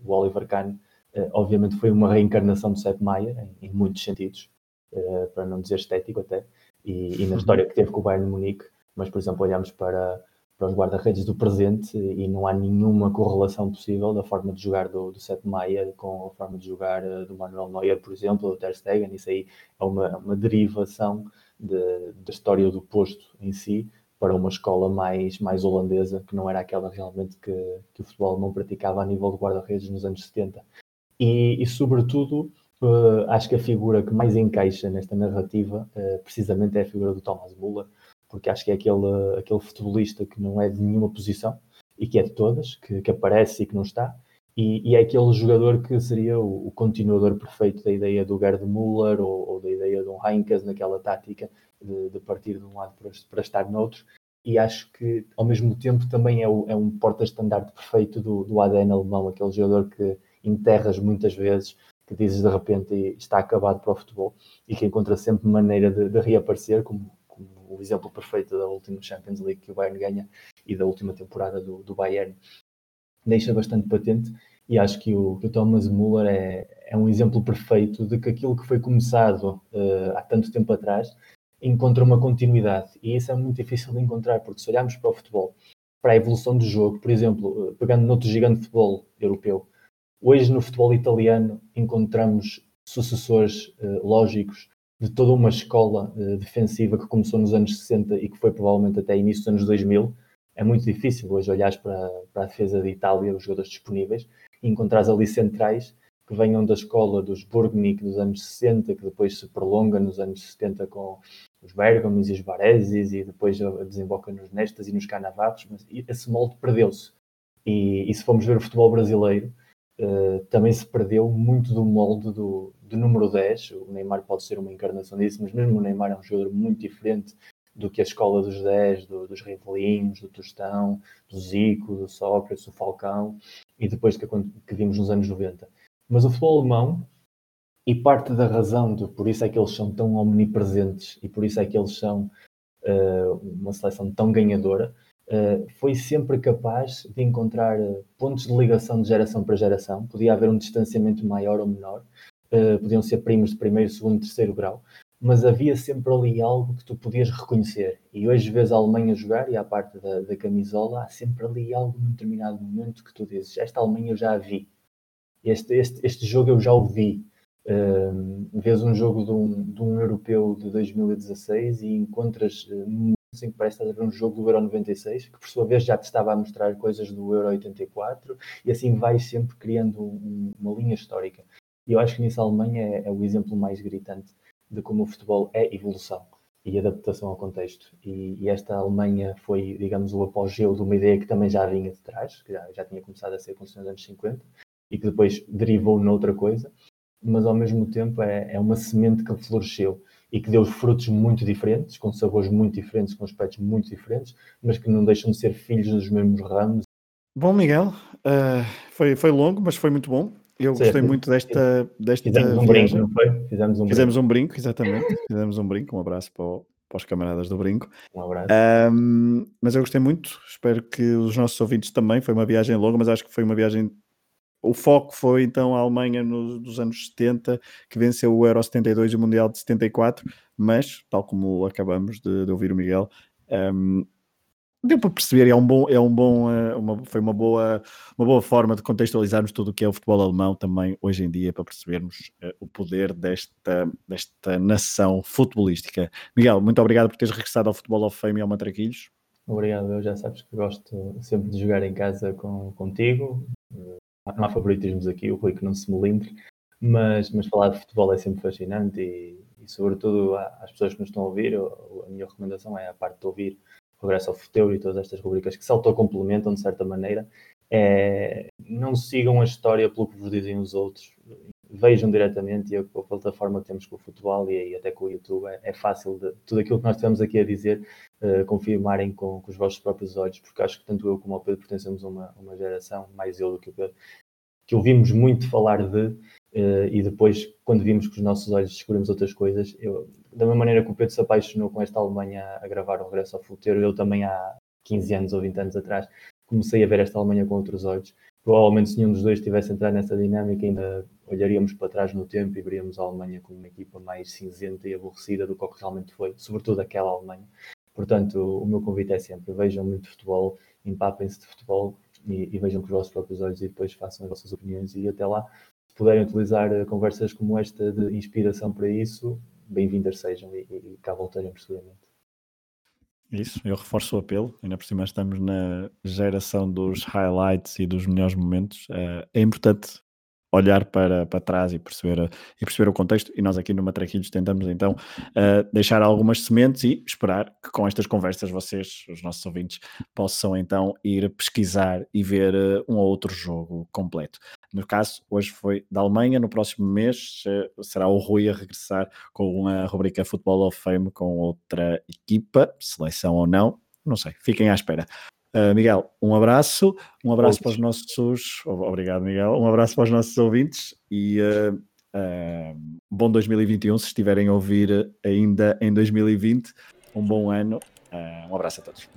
o Oliver Kahn uh, obviamente foi uma reencarnação do Sepp Maier em, em muitos sentidos, uh, para não dizer estético até, e, e, na história que teve com o Bayern Munique, mas por exemplo olhamos para, para os guarda-redes do presente e não há nenhuma correlação possível da forma de jogar do, do Sepp Maier com a forma de jogar do Manuel Neuer, por exemplo, do Ter Stegen, isso aí é uma, uma derivação de, da história do posto em si, para uma escola mais, mais holandesa, que não era aquela realmente que, que o futebol não praticava a nível de guarda-redes nos anos 70. E, e sobretudo, uh, acho que a figura que mais encaixa nesta narrativa, uh, precisamente é a figura do Thomas Müller, porque acho que é aquele, aquele futebolista que não é de nenhuma posição e que é de todas, que, que aparece e que não está, e, e, é aquele jogador que seria o, o, continuador perfeito da ideia do Gerd Müller ou, ou da ideia de um Heinkes naquela tática de, de, partir de um lado para, para estar noutro. E acho que, ao mesmo tempo, também é, o, é um porta-estandarte perfeito do, do ADN alemão, aquele jogador que enterras muitas vezes, que dizes de repente está acabado para o futebol e que encontra sempre maneira de, de reaparecer, como, como, o exemplo perfeito da última Champions League que o Bayern ganha e da última temporada do, do Bayern deixa bastante patente e acho que o, que o Thomas Müller é, é um exemplo perfeito de que aquilo que foi começado uh, há tanto tempo atrás encontra uma continuidade. E isso é muito difícil de encontrar porque se olharmos para o futebol, para a evolução do jogo, por exemplo, uh, pegando noutro gigante de futebol europeu, hoje no futebol italiano encontramos sucessores uh, lógicos de toda uma escola defensiva que começou nos anos 60 e que foi provavelmente até início dos anos 2000 é muito difícil hoje olhares para, para a defesa de Itália, os jogadores disponíveis, e encontrares ali centrais que venham da escola dos Burgnick dos anos 60, que depois se prolonga nos anos 70 com os Bergamis e os Bareses, e depois desemboca nos Nestas e nos Canavarros, mas esse molde perdeu-se. E, e, se formos ver o futebol brasileiro, uh, também se perdeu muito do molde do, do número 10. O Neymar pode ser uma encarnação disso, mas mesmo o Neymar é um jogador muito diferente do que a escola dos 10, do, dos Rivelinhos, do Tostão, do Zico, do Sócrates, do Falcão, e depois que, que vimos nos anos 90. Mas o futebol alemão, e parte da razão de por isso é que eles são tão omnipresentes e por isso é que eles são uh, uma seleção tão ganhadora, uh, foi sempre capaz de encontrar pontos de ligação de geração para geração. Podia haver um distanciamento maior ou menor, uh, podiam ser primos de primeiro, segundo, terceiro grau, mas havia sempre ali algo que tu podias reconhecer. E hoje vês a Alemanha jogar e à parte da, da camisola, há sempre ali algo num determinado momento que tu dizes: Esta Alemanha eu já a vi, este, este, este jogo eu já o vi. Vês um jogo de um, de um europeu de 2016 e encontras que parece estar a ver um jogo do Euro 96, que por sua vez já te estava a mostrar coisas do Euro 84, e assim vais sempre criando um, uma linha histórica. E eu acho que nisso a Alemanha é, é o exemplo mais gritante de como o futebol é evolução e adaptação ao contexto. E, e, esta Alemanha foi, digamos, o apogeu de uma ideia que também já vinha de trás, que já, já tinha começado a ser construída nos anos 50 e que depois derivou noutra coisa, mas ao mesmo tempo é, é uma semente que floresceu e que deu frutos muito diferentes, com sabores muito diferentes, com aspectos muito diferentes, mas que não deixam de ser filhos dos mesmos ramos. Bom, Miguel, uh, foi, foi longo, mas foi muito bom. Eu gostei muito desta, desta Fizemos um viagem. brinco, não foi? Fizemos um Fizemos brinco. um brinco, exatamente. Fizemos um brinco. Um abraço para, o, para os camaradas do brinco. Um abraço. Um, mas eu gostei muito. Espero que os nossos ouvintes também. Foi uma viagem longa, mas acho que foi uma viagem. O foco foi então a Alemanha nos, dos anos 70, que venceu o Euro 72 e o Mundial de 74. Mas, tal como acabamos de, de ouvir o Miguel, um, deu para perceber, é um bom, é um bom, eh, uma, foi uma boa, uma boa forma de contextualizarmos tudo o que é o futebol alemão também hoje em dia para percebermos uh, o poder desta, desta nação futebolística. Miguel, muito obrigado por teres regressado ao Futebol of Fame e ao Matraquilhos. Obrigado, eu já sabes que gosto sempre de jogar em casa com, contigo. Não há favoritismos aqui, o Rui que não se melindre, mas, mas falar de futebol é sempre fascinante e, e sobretudo às pessoas que nos estão a ouvir, a minha recomendação é a parte de ouvir Progresso ao Futuro e todas estas rubricas que se autocomplementam de certa maneira, é, não sigam a história pelo que vos dizem os outros. Vejam diretamente e a, a plataforma que temos com o futebol e, e até com o YouTube é, é, fácil de tudo aquilo que nós tivemos aqui a dizer uh, confirmarem com, com, os vossos próprios olhos, porque acho que tanto eu como o Pedro pertencemos a uma, uma geração, mais eu do que o Pedro, que ouvimos muito falar de Uh, e depois, quando vimos com os nossos olhos descobrimos outras coisas, eu, da mesma maneira que o Pedro se apaixonou com esta Alemanha a gravar o Regresso ao Futuro, eu também há 15 anos ou 20 anos atrás comecei a ver esta Alemanha com outros olhos. Provavelmente, se nenhum dos dois tivesse entrado nessa dinâmica, ainda olharíamos para trás no tempo e veríamos a Alemanha como uma equipa mais cinzenta e aborrecida do que o que realmente foi, sobretudo aquela Alemanha. Portanto, o meu convite é sempre: vejam muito futebol, empapem-se de futebol e, e, vejam com os vossos próprios olhos e depois façam as vossas opiniões. E até lá, puderem utilizar eh, conversas como esta de inspiração para isso, bem-vindas sejam e, e cá voltaremos seguramente. Isso, eu reforço o apelo, ainda por cima estamos na geração dos highlights e dos melhores momentos. Eh, é importante olhar para, para trás e perceber, e perceber o contexto. E nós aqui no Matraquilhos tentamos então uh, deixar algumas sementes e esperar que com estas conversas vocês, os nossos ouvintes, possam então ir pesquisar e ver uh, um ou outro jogo completo. No caso, hoje foi da Alemanha, no próximo mês uh, será o Rui a regressar com a rubrica Football of Fame com outra equipa, seleção ou não, não sei, fiquem à espera. Uh, Miguel, um abraço, um abraço para os nossos. Obrigado, Miguel. Um abraço para os nossos ouvintes e uh, uh, bom 2021. Se estiverem a ouvir ainda em 2020, um bom ano. um abraço a todos.